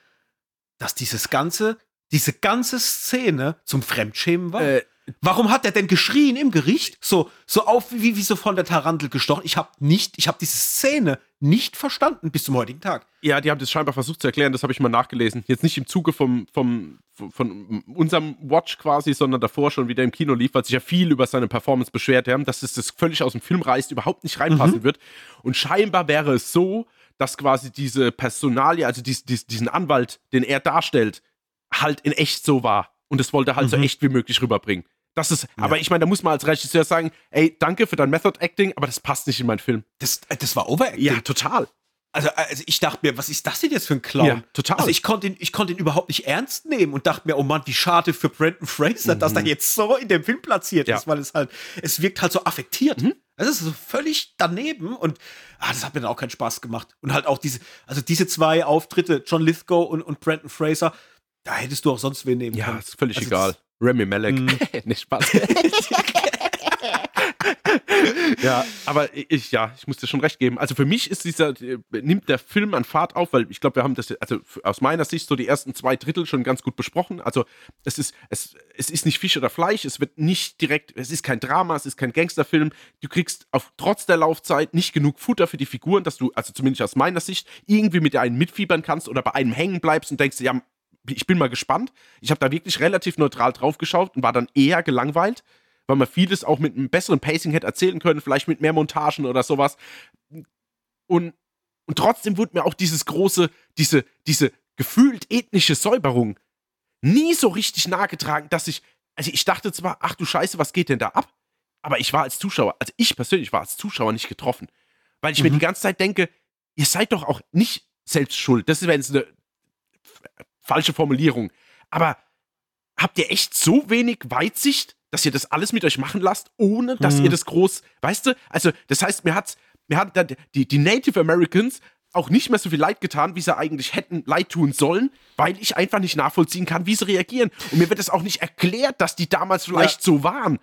dass dieses ganze, diese ganze Szene zum Fremdschämen war? Äh, Warum hat er denn geschrien im Gericht? So, so auf wie, wie so von der Tarantel gestochen. Ich habe nicht, ich habe diese Szene nicht verstanden bis zum heutigen Tag. Ja, die haben das scheinbar versucht zu erklären, das habe ich mal nachgelesen. Jetzt nicht im Zuge vom, vom, von unserem Watch quasi, sondern davor schon wieder im Kino lief, weil sich ja viel über seine Performance beschwert haben, dass es das völlig aus dem Film reißt, überhaupt nicht reinpassen mhm. wird. Und scheinbar wäre es so, dass quasi diese Personalie, also dies, dies, diesen Anwalt, den er darstellt, halt in echt so war. Und das wollte er halt mhm. so echt wie möglich rüberbringen. Das ist, ja. aber ich meine, da muss man als Regisseur sagen, ey, danke für dein Method Acting, aber das passt nicht in meinen Film. Das, äh, das war Overacting. Ja, total. Also, also ich dachte mir, was ist das denn jetzt für ein Clown? Ja, total. Also ich konnte ihn, ich konnte ihn überhaupt nicht ernst nehmen und dachte mir, oh Mann, wie schade für Brandon Fraser, mhm. dass er jetzt so in dem Film platziert ja. ist, weil es halt, es wirkt halt so affektiert. Mhm. Das ist so völlig daneben und ah, das hat mir dann auch keinen Spaß gemacht. Und halt auch diese, also diese zwei Auftritte, John Lithgow und, und Brandon Fraser, da hättest du auch sonst wen nehmen ja, können. Ja, ist völlig also egal. Remy Malek. Mm. Nicht Spaß. Ja, aber ich, ja, ich muss dir schon recht geben. Also für mich ist dieser, nimmt der Film an Fahrt auf, weil ich glaube, wir haben das, also aus meiner Sicht so die ersten zwei Drittel schon ganz gut besprochen. Also es ist, es, es ist nicht Fisch oder Fleisch, es wird nicht direkt, es ist kein Drama, es ist kein Gangsterfilm. Du kriegst auf, trotz der Laufzeit nicht genug Futter für die Figuren, dass du, also zumindest aus meiner Sicht, irgendwie mit einem mitfiebern kannst oder bei einem hängen bleibst und denkst, ja, ich bin mal gespannt. Ich habe da wirklich relativ neutral drauf geschaut und war dann eher gelangweilt weil man vieles auch mit einem besseren Pacing hätte erzählen können, vielleicht mit mehr Montagen oder sowas. Und, und trotzdem wurde mir auch dieses große, diese, diese gefühlt ethnische Säuberung nie so richtig nahegetragen, dass ich, also ich dachte zwar, ach du Scheiße, was geht denn da ab? Aber ich war als Zuschauer, also ich persönlich war als Zuschauer nicht getroffen. Weil ich mhm. mir die ganze Zeit denke, ihr seid doch auch nicht selbst schuld. Das ist jetzt eine falsche Formulierung. Aber habt ihr echt so wenig Weitsicht, dass ihr das alles mit euch machen lasst, ohne dass mhm. ihr das groß, weißt du? Also, das heißt, mir hat, mir hat die, die Native Americans auch nicht mehr so viel Leid getan, wie sie eigentlich hätten Leid tun sollen, weil ich einfach nicht nachvollziehen kann, wie sie reagieren. Und mir wird es auch nicht erklärt, dass die damals vielleicht ja. so waren.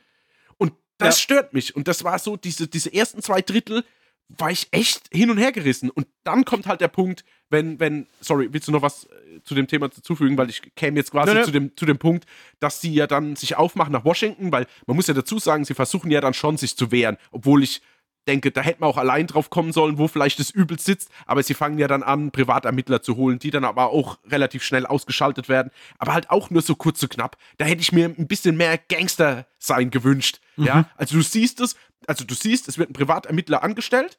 Und das ja. stört mich. Und das war so, diese, diese ersten zwei Drittel war ich echt hin und her gerissen. Und dann kommt halt der Punkt, wenn, wenn, sorry, willst du noch was äh, zu dem Thema zufügen, weil ich käme jetzt quasi nee, Zu, dem, zu dem Punkt, dass sie ja dann sich aufmachen nach Washington, weil man muss ja dazu sagen, sie versuchen ja dann schon sich zu wehren, obwohl ich denke, da hätte man auch allein drauf kommen sollen, wo vielleicht das Übel sitzt, aber sie fangen ja dann an, Privatermittler zu holen, die dann aber auch relativ schnell ausgeschaltet werden, aber halt auch nur so kurz und knapp. Da hätte ich mir ein bisschen mehr Gangster sein gewünscht, mhm. ja? Also du siehst es, also du siehst, es wird ein Privatermittler angestellt,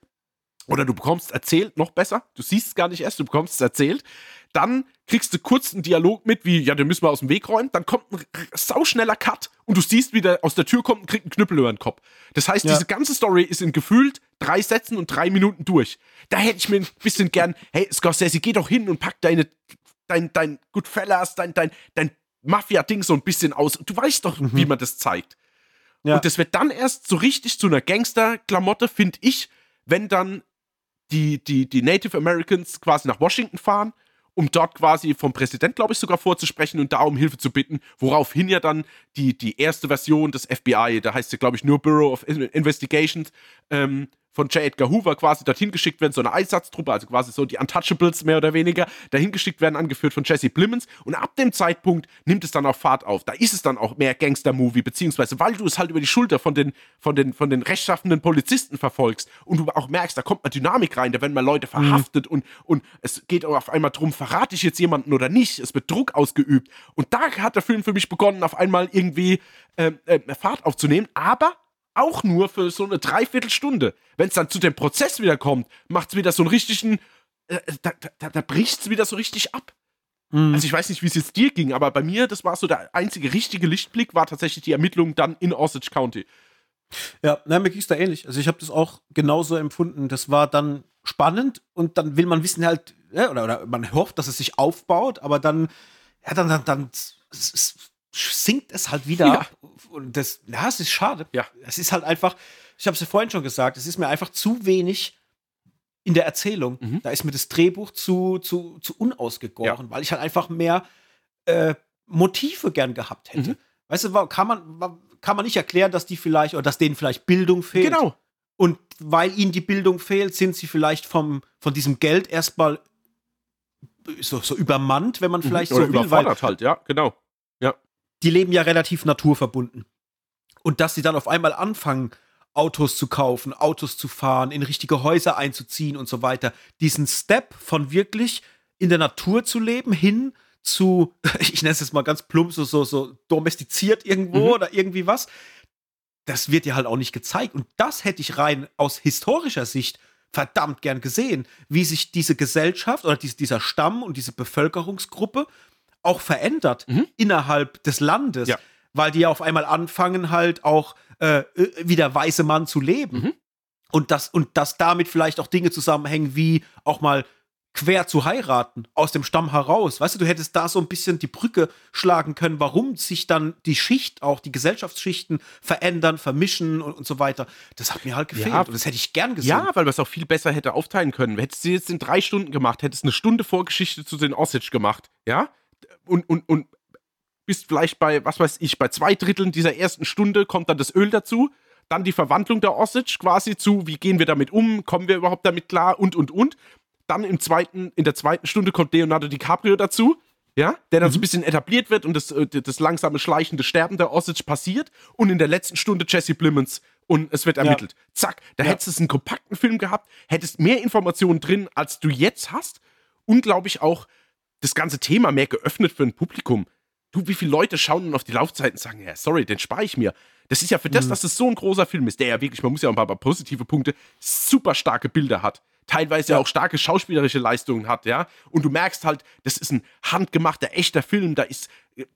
oder du bekommst erzählt, noch besser, du siehst es gar nicht erst, du bekommst es erzählt, dann kriegst du kurz einen Dialog mit, wie, ja, den müssen wir aus dem Weg räumen, dann kommt ein sauschneller Cut und du siehst, wie der aus der Tür kommt und kriegt einen Knüppel über den Kopf. Das heißt, ja. diese ganze Story ist in gefühlt drei Sätzen und drei Minuten durch. Da hätte ich mir ein bisschen gern, hey, Scorsese, geh doch hin und pack deine, dein, dein Goodfellas, dein, dein, dein Mafia-Ding so ein bisschen aus. Du weißt doch, mhm. wie man das zeigt. Ja. Und das wird dann erst so richtig zu einer Gangster-Klamotte, finde ich, wenn dann die, die, die Native Americans quasi nach Washington fahren, um dort quasi vom Präsident, glaube ich, sogar vorzusprechen und da um Hilfe zu bitten, woraufhin ja dann die, die erste Version des FBI, da heißt sie, glaube ich, nur Bureau of Investigations, ähm, von J. Edgar Hoover quasi dorthin geschickt werden, so eine Einsatztruppe, also quasi so die Untouchables mehr oder weniger, dahin geschickt werden, angeführt von Jesse Plemons. Und ab dem Zeitpunkt nimmt es dann auch Fahrt auf. Da ist es dann auch mehr Gangster-Movie, beziehungsweise weil du es halt über die Schulter von den, von den, von den rechtschaffenden Polizisten verfolgst und du auch merkst, da kommt mal Dynamik rein, da werden mal Leute mhm. verhaftet mhm. und, und es geht auch auf einmal darum, verrate ich jetzt jemanden oder nicht. Es wird Druck ausgeübt. Und da hat der Film für mich begonnen, auf einmal irgendwie äh, äh, Fahrt aufzunehmen, aber auch nur für so eine Dreiviertelstunde. Wenn es dann zu dem Prozess wieder kommt, macht es wieder so einen richtigen, äh, da, da, da bricht es wieder so richtig ab. Mhm. Also ich weiß nicht, wie es jetzt dir ging, aber bei mir, das war so der einzige richtige Lichtblick, war tatsächlich die Ermittlung dann in Osage County. Ja, na, mir ging es da ähnlich. Also ich habe das auch genauso empfunden. Das war dann spannend und dann will man wissen halt, ja, oder, oder man hofft, dass es sich aufbaut, aber dann, ja, dann, dann, dann sinkt es halt wieder ja. ab. Und das, ja, es ist schade. Ja. Es ist halt einfach, ich habe es ja vorhin schon gesagt, es ist mir einfach zu wenig in der Erzählung. Mhm. Da ist mir das Drehbuch zu, zu, zu unausgegoren, ja. weil ich halt einfach mehr äh, Motive gern gehabt hätte. Mhm. Weißt du, kann man, kann man nicht erklären, dass die vielleicht, oder dass denen vielleicht Bildung fehlt. Genau. Und weil ihnen die Bildung fehlt, sind sie vielleicht vom, von diesem Geld erstmal so, so übermannt, wenn man mhm. vielleicht mhm. Oder so will. Überfordert weil, halt, ja, genau die leben ja relativ naturverbunden. Und dass sie dann auf einmal anfangen, Autos zu kaufen, Autos zu fahren, in richtige Häuser einzuziehen und so weiter. Diesen Step von wirklich in der Natur zu leben hin zu, ich nenne es jetzt mal ganz plump, so, so, so domestiziert irgendwo mhm. oder irgendwie was. Das wird ja halt auch nicht gezeigt. Und das hätte ich rein aus historischer Sicht verdammt gern gesehen, wie sich diese Gesellschaft oder dieser Stamm und diese Bevölkerungsgruppe auch verändert mhm. innerhalb des Landes, ja. weil die ja auf einmal anfangen halt auch äh, äh, wie der weiße Mann zu leben. Mhm. Und das, und dass damit vielleicht auch Dinge zusammenhängen, wie auch mal quer zu heiraten, aus dem Stamm heraus. Weißt du, du hättest da so ein bisschen die Brücke schlagen können, warum sich dann die Schicht, auch die Gesellschaftsschichten verändern, vermischen und, und so weiter. Das hat mir halt gefehlt ja, und das hätte ich gern gesehen. Ja, weil man es auch viel besser hätte aufteilen können. Hättest du jetzt in drei Stunden gemacht, hättest eine Stunde Vorgeschichte zu den Osage gemacht, ja? Und, und, und bist vielleicht bei, was weiß ich, bei zwei Dritteln dieser ersten Stunde kommt dann das Öl dazu. dann die Verwandlung der Osage quasi zu, wie gehen wir damit um, kommen wir überhaupt damit klar und und und. Dann im zweiten, in der zweiten Stunde kommt Leonardo DiCaprio dazu, ja, der dann mhm. so ein bisschen etabliert wird und das, äh, das langsame schleichende Sterben der Osage passiert und in der letzten Stunde Jesse Blimmons und es wird ermittelt. Ja. Zack, da ja. hättest du einen kompakten Film gehabt, hättest mehr Informationen drin, als du jetzt hast und glaube ich auch das ganze Thema mehr geöffnet für ein Publikum. Du, wie viele Leute schauen dann auf die Laufzeiten und sagen, ja, sorry, den spare ich mir. Das ist ja für das, mhm. dass es so ein großer Film ist, der ja wirklich, man muss ja auch ein paar positive Punkte, super starke Bilder hat teilweise ja. auch starke schauspielerische Leistungen hat, ja. Und du merkst halt, das ist ein handgemachter, echter Film. Da ist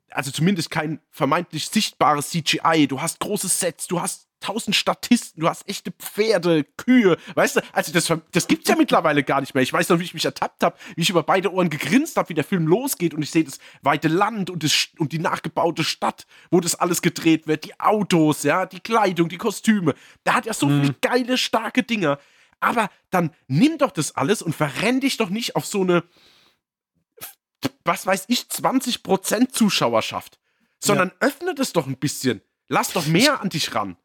also zumindest kein vermeintlich sichtbares CGI. Du hast große Sets, du hast tausend Statisten, du hast echte Pferde, Kühe, weißt du, also das, das gibt's ja mittlerweile gar nicht mehr. Ich weiß noch, wie ich mich ertappt habe, wie ich über beide Ohren gegrinst habe, wie der Film losgeht und ich sehe das weite Land und, das, und die nachgebaute Stadt, wo das alles gedreht wird, die Autos, ja, die Kleidung, die Kostüme. Da hat ja so mhm. viele geile, starke Dinger. Aber dann nimm doch das alles und verrenn dich doch nicht auf so eine, was weiß ich, 20% Zuschauerschaft, sondern ja. öffne das doch ein bisschen. Lass doch mehr ich, an dich ran.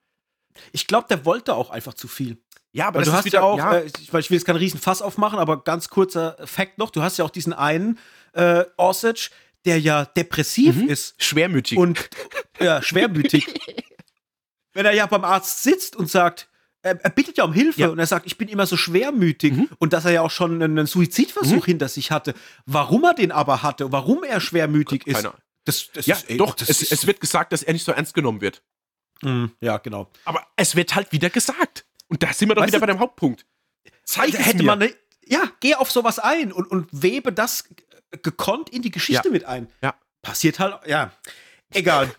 Ich glaube, der wollte auch einfach zu viel. Ja, aber Weil du hast wieder, ja auch, ja. Äh, ich, ich will jetzt keinen riesen Fass aufmachen, aber ganz kurzer Fakt noch, du hast ja auch diesen einen äh, Osage, der ja depressiv mhm. ist. Schwermütig. Und ja, schwermütig. Wenn er ja beim Arzt sitzt und sagt, er, er bittet ja um Hilfe ja. und er sagt, ich bin immer so schwermütig mhm. und dass er ja auch schon einen Suizidversuch mhm. hinter sich hatte. Warum er den aber hatte, warum er schwermütig ist, das, das ja, ist, ey, doch, das es, es wird gesagt, dass er nicht so ernst genommen wird. Mhm. Ja, genau. Aber es wird halt wieder gesagt. Und da sind wir doch weißt wieder du, bei dem Hauptpunkt. Zeig hätte mir. man, ne, ja, geh auf sowas ein und, und webe das gekonnt in die Geschichte ja. mit ein. Ja. Passiert halt, ja. Egal.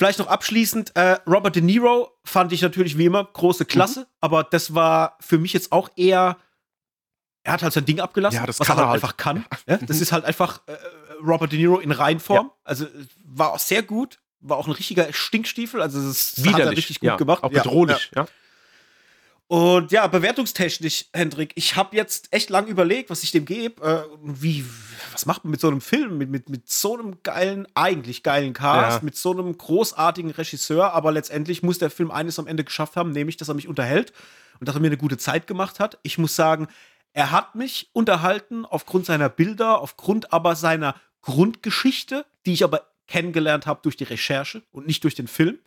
Vielleicht noch abschließend, äh, Robert De Niro fand ich natürlich wie immer große Klasse, mhm. aber das war für mich jetzt auch eher, er hat halt sein Ding abgelassen, ja, das was er halt, halt einfach kann. Ja, das mhm. ist halt einfach äh, Robert De Niro in Reinform. Ja. Also war auch sehr gut, war auch ein richtiger Stinkstiefel, also das Widerlich, hat er richtig gut ja, gemacht. Auch bedrohlich, ja. Und ja, bewertungstechnisch, Hendrik, ich habe jetzt echt lang überlegt, was ich dem gebe. Äh, wie, was macht man mit so einem Film, mit, mit, mit so einem geilen, eigentlich geilen Cast, ja. mit so einem großartigen Regisseur, aber letztendlich muss der Film eines am Ende geschafft haben, nämlich, dass er mich unterhält und dass er mir eine gute Zeit gemacht hat. Ich muss sagen, er hat mich unterhalten aufgrund seiner Bilder, aufgrund aber seiner Grundgeschichte, die ich aber kennengelernt habe durch die Recherche und nicht durch den Film.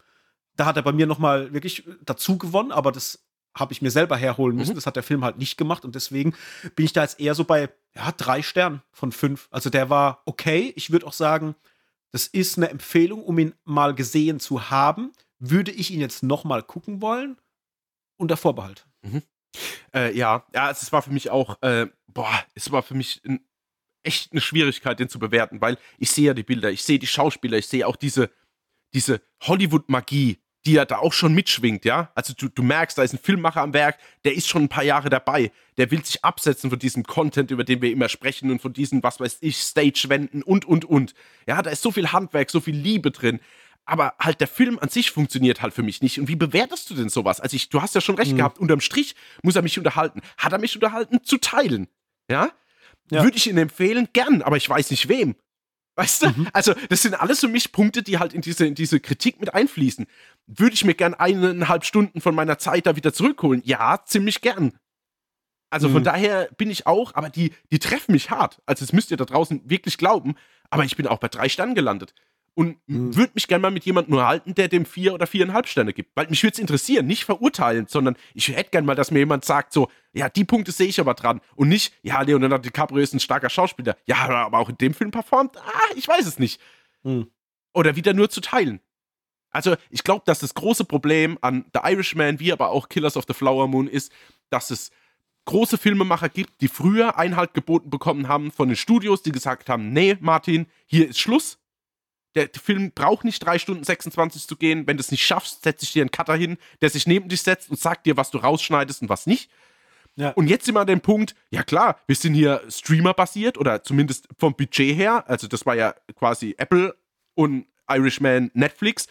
Da hat er bei mir noch mal wirklich dazu gewonnen, aber das habe ich mir selber herholen müssen. Mhm. Das hat der Film halt nicht gemacht und deswegen bin ich da jetzt eher so bei ja, drei Sternen von fünf. Also der war okay. Ich würde auch sagen, das ist eine Empfehlung, um ihn mal gesehen zu haben. Würde ich ihn jetzt noch mal gucken wollen? Unter Vorbehalt. Mhm. Äh, ja, ja, es war für mich auch, äh, boah, es war für mich ein, echt eine Schwierigkeit, den zu bewerten, weil ich sehe ja die Bilder, ich sehe die Schauspieler, ich sehe auch diese, diese Hollywood-Magie, die ja da auch schon mitschwingt, ja. Also du, du merkst, da ist ein Filmmacher am Werk, der ist schon ein paar Jahre dabei. Der will sich absetzen von diesem Content, über den wir immer sprechen und von diesen, was weiß ich, Stage-Wänden und, und, und. Ja, da ist so viel Handwerk, so viel Liebe drin. Aber halt der Film an sich funktioniert halt für mich nicht. Und wie bewertest du denn sowas? Also ich, du hast ja schon recht mhm. gehabt, unterm Strich muss er mich unterhalten. Hat er mich unterhalten? Zu teilen. Ja? ja. Würde ich ihn empfehlen? Gern, aber ich weiß nicht wem. Weißt du? Mhm. Also, das sind alles für mich Punkte, die halt in diese, in diese Kritik mit einfließen. Würde ich mir gern eineinhalb Stunden von meiner Zeit da wieder zurückholen? Ja, ziemlich gern. Also mhm. von daher bin ich auch, aber die, die treffen mich hart. Also, das müsst ihr da draußen wirklich glauben. Aber ich bin auch bei drei Sternen gelandet und mhm. würde mich gerne mal mit jemandem unterhalten, der dem vier oder viereinhalb Sterne gibt. Weil mich würde es interessieren, nicht verurteilen, sondern ich hätte gerne mal, dass mir jemand sagt, so, ja, die Punkte sehe ich aber dran. Und nicht, ja, Leonardo DiCaprio ist ein starker Schauspieler. Ja, aber auch in dem Film performt, ah, ich weiß es nicht. Mhm. Oder wieder nur zu teilen. Also, ich glaube, dass das große Problem an The Irishman, wie aber auch Killers of the Flower Moon ist, dass es große Filmemacher gibt, die früher Einhalt geboten bekommen haben von den Studios, die gesagt haben, nee, Martin, hier ist Schluss, der Film braucht nicht 3 Stunden 26 zu gehen. Wenn du es nicht schaffst, setze ich dir einen Cutter hin, der sich neben dich setzt und sagt dir, was du rausschneidest und was nicht. Ja. Und jetzt sind wir an dem Punkt, ja klar, wir sind hier Streamer-basiert oder zumindest vom Budget her. Also das war ja quasi Apple und Irishman Netflix.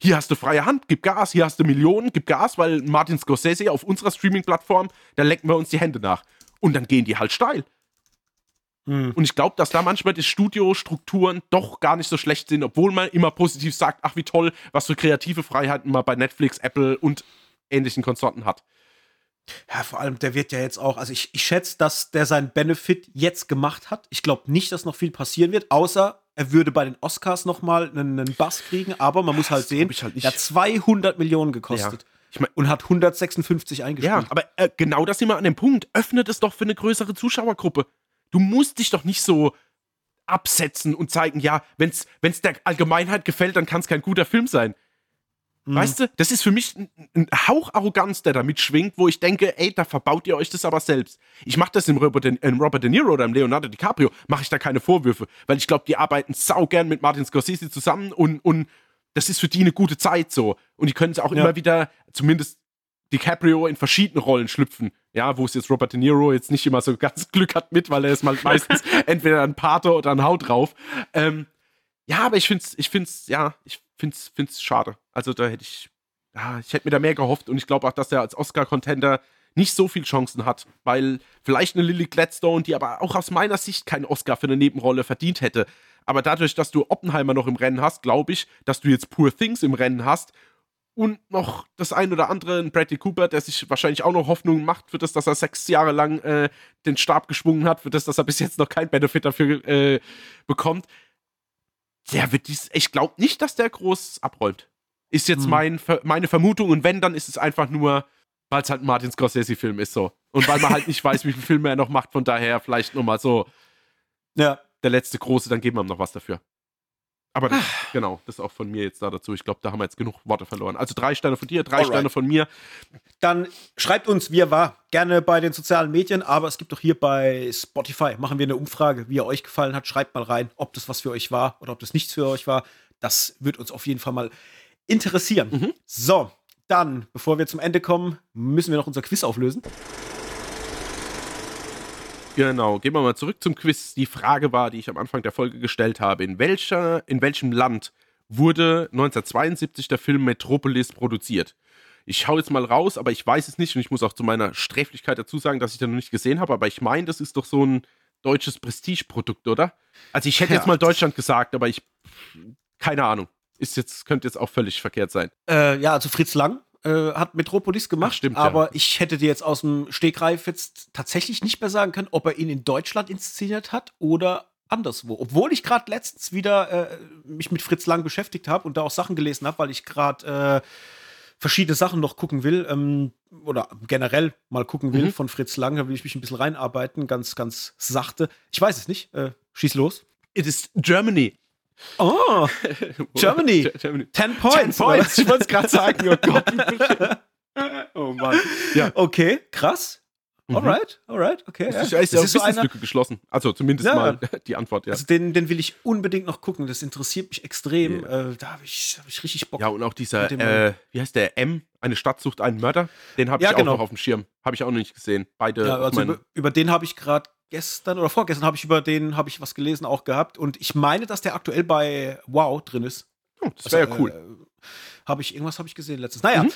Hier hast du freie Hand, gib Gas, hier hast du Millionen, gib Gas, weil Martin Scorsese auf unserer Streaming-Plattform, da lecken wir uns die Hände nach. Und dann gehen die halt steil. Mhm. Und ich glaube, dass da manchmal die Studiostrukturen doch gar nicht so schlecht sind, obwohl man immer positiv sagt, ach wie toll, was für kreative Freiheiten man bei Netflix, Apple und ähnlichen Konsorten hat. Ja, vor allem, der wird ja jetzt auch, also ich, ich schätze, dass der seinen Benefit jetzt gemacht hat. Ich glaube nicht, dass noch viel passieren wird, außer er würde bei den Oscars noch mal einen, einen Bass kriegen, aber man muss halt sehen, halt er hat 200 Millionen gekostet. Ja. Ich mein, und hat 156 eingespielt. Ja, aber äh, genau das immer an dem Punkt. Öffnet es doch für eine größere Zuschauergruppe. Du musst dich doch nicht so absetzen und zeigen, ja, wenn es der Allgemeinheit gefällt, dann kann es kein guter Film sein. Mhm. Weißt du, das ist für mich ein, ein, Hauch Arroganz, der da mitschwingt, wo ich denke, ey, da verbaut ihr euch das aber selbst. Ich mache das im Robert, De, im Robert De Niro oder im Leonardo DiCaprio, mache ich da keine Vorwürfe, weil ich glaube, die arbeiten saugern mit Martin Scorsese zusammen und, und das ist für die eine gute Zeit so. Und die können es auch ja. immer wieder, zumindest DiCaprio in verschiedenen Rollen schlüpfen. Ja, wo es jetzt Robert De Niro jetzt nicht immer so ganz Glück hat mit, weil er ist mal meistens entweder ein Pater oder ein Haut drauf. Ähm, ja, aber ich finde es, ich find's, ja, ich find's, find's schade. Also da hätte ich, ja, ich hätte mir da mehr gehofft und ich glaube auch, dass er als Oscar-Contender nicht so viel Chancen hat, weil vielleicht eine Lily Gladstone, die aber auch aus meiner Sicht keinen Oscar für eine Nebenrolle verdient hätte. Aber dadurch, dass du Oppenheimer noch im Rennen hast, glaube ich, dass du jetzt Poor Things im Rennen hast und noch das ein oder andere, ein Bradley Cooper, der sich wahrscheinlich auch noch Hoffnung macht für das, dass er sechs Jahre lang äh, den Stab geschwungen hat, für das, dass er bis jetzt noch kein Benefit dafür äh, bekommt der wird dies, ich glaube nicht, dass der groß abräumt. Ist jetzt hm. mein, meine Vermutung und wenn, dann ist es einfach nur, weil es halt ein Martin Scorsese-Film ist so. Und weil man halt nicht weiß, wie viele Filme er noch macht, von daher vielleicht nochmal so. Ja. Der letzte große, dann geben wir ihm noch was dafür. Aber das, genau, das ist auch von mir jetzt da dazu. Ich glaube, da haben wir jetzt genug Worte verloren. Also drei Sterne von dir, drei Alright. Sterne von mir. Dann schreibt uns, wie er war. Gerne bei den sozialen Medien, aber es gibt doch hier bei Spotify, machen wir eine Umfrage, wie er euch gefallen hat. Schreibt mal rein, ob das was für euch war oder ob das nichts für euch war. Das wird uns auf jeden Fall mal interessieren. Mhm. So, dann, bevor wir zum Ende kommen, müssen wir noch unser Quiz auflösen. Genau, gehen wir mal zurück zum Quiz. Die Frage war, die ich am Anfang der Folge gestellt habe: In, welcher, in welchem Land wurde 1972 der Film Metropolis produziert? Ich schaue jetzt mal raus, aber ich weiß es nicht und ich muss auch zu meiner Sträflichkeit dazu sagen, dass ich den noch nicht gesehen habe, aber ich meine, das ist doch so ein deutsches Prestigeprodukt, oder? Also ich hätte ja, jetzt mal Deutschland gesagt, aber ich keine Ahnung. Ist jetzt könnte jetzt auch völlig verkehrt sein. Äh, ja, also Fritz Lang äh, hat Metropolis gemacht, Ach, stimmt, aber ja. ich hätte dir jetzt aus dem Stegreif jetzt tatsächlich nicht mehr sagen können, ob er ihn in Deutschland inszeniert hat oder anderswo. Obwohl ich gerade letztens wieder äh, mich mit Fritz Lang beschäftigt habe und da auch Sachen gelesen habe, weil ich gerade äh, verschiedene Sachen noch gucken will ähm, oder generell mal gucken will mhm. von Fritz Lang. Da will ich mich ein bisschen reinarbeiten, ganz, ganz sachte. Ich weiß es nicht. Äh, schieß los. It is Germany. Oh, Germany. Germany. Ten points. Ten points. Ich wollte es gerade sagen. Oh Gott. oh Mann. Ja. Okay, krass. Mhm. Alright, alright, okay. Das ist, ja. ist, ist eine Lücke geschlossen. Also zumindest ja, mal die Antwort, ja. Also den, den will ich unbedingt noch gucken. Das interessiert mich extrem. Yeah. Äh, da habe ich, hab ich richtig Bock. Ja, und auch dieser, äh, wie heißt der, M? Eine Stadt sucht einen Mörder. Den habe ich ja, genau. auch noch auf dem Schirm. Habe ich auch noch nicht gesehen. Beide. Ja, also über, über, den habe ich gerade gestern oder vorgestern habe ich über den habe ich was gelesen auch gehabt und ich meine, dass der aktuell bei Wow drin ist. Hm, das wäre also, ja cool. Äh, habe ich irgendwas habe ich gesehen letztens. Naja, mhm.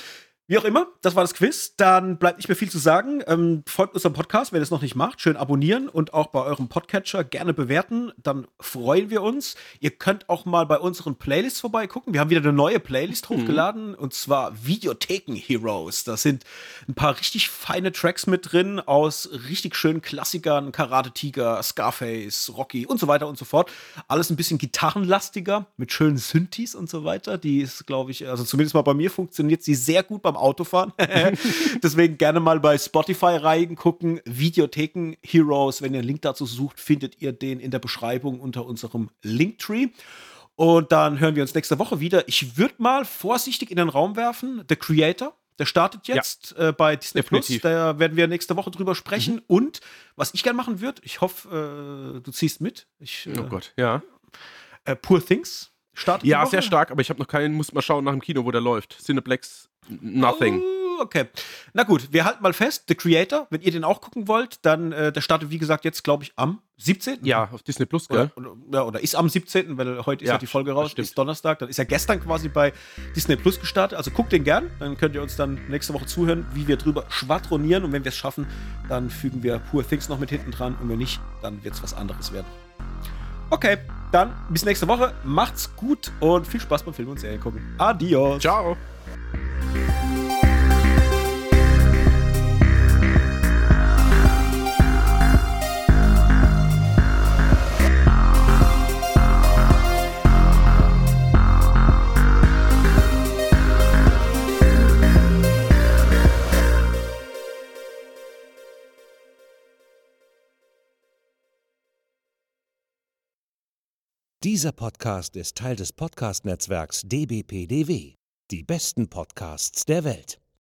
Wie auch immer, das war das Quiz. Dann bleibt nicht mehr viel zu sagen. Ähm, folgt unserem Podcast, wenn ihr es noch nicht macht. Schön abonnieren und auch bei eurem Podcatcher gerne bewerten. Dann freuen wir uns. Ihr könnt auch mal bei unseren Playlists vorbeigucken. Wir haben wieder eine neue Playlist mhm. hochgeladen und zwar Videotheken Heroes. Da sind ein paar richtig feine Tracks mit drin aus richtig schönen Klassikern: Karate Tiger, Scarface, Rocky und so weiter und so fort. Alles ein bisschen gitarrenlastiger mit schönen Synthes und so weiter. Die ist, glaube ich, also zumindest mal bei mir funktioniert sie sehr gut beim Autofahren. Deswegen gerne mal bei Spotify reingucken. Videotheken Heroes. Wenn ihr einen Link dazu sucht, findet ihr den in der Beschreibung unter unserem Linktree. Und dann hören wir uns nächste Woche wieder. Ich würde mal vorsichtig in den Raum werfen. The Creator. Der startet jetzt ja, äh, bei Disney definitiv. Plus. Da werden wir nächste Woche drüber sprechen. Mhm. Und was ich gerne machen würde, ich hoffe, äh, du ziehst mit. Ich, oh Gott, ja. Äh, Poor Things startet. Ja, sehr stark, aber ich habe noch keinen, muss mal schauen nach dem Kino, wo der läuft. Cineplex Nothing. okay. Na gut, wir halten mal fest, The Creator, wenn ihr den auch gucken wollt, dann, äh, der startet, wie gesagt, jetzt, glaube ich, am 17. Ja, auf Disney Plus, gell? Oder, oder, ja, oder ist am 17., weil heute ist ja, Ja, die Folge raus, ist Donnerstag, dann ist er gestern quasi bei Disney Plus gestartet. Also guckt den gern, dann könnt ihr uns dann nächste Woche zuhören, wie wir drüber schwadronieren. Und wenn wir es schaffen, dann fügen wir Poor Things noch mit hinten dran. Und wenn nicht, dann wird es was anderes werden. Okay, dann bis nächste Woche. Macht's gut und viel Spaß beim Film und Serien gucken. Adios. Ciao. Dieser Podcast ist Teil des Podcast-Netzwerks dbpdw. Die besten Podcasts der Welt.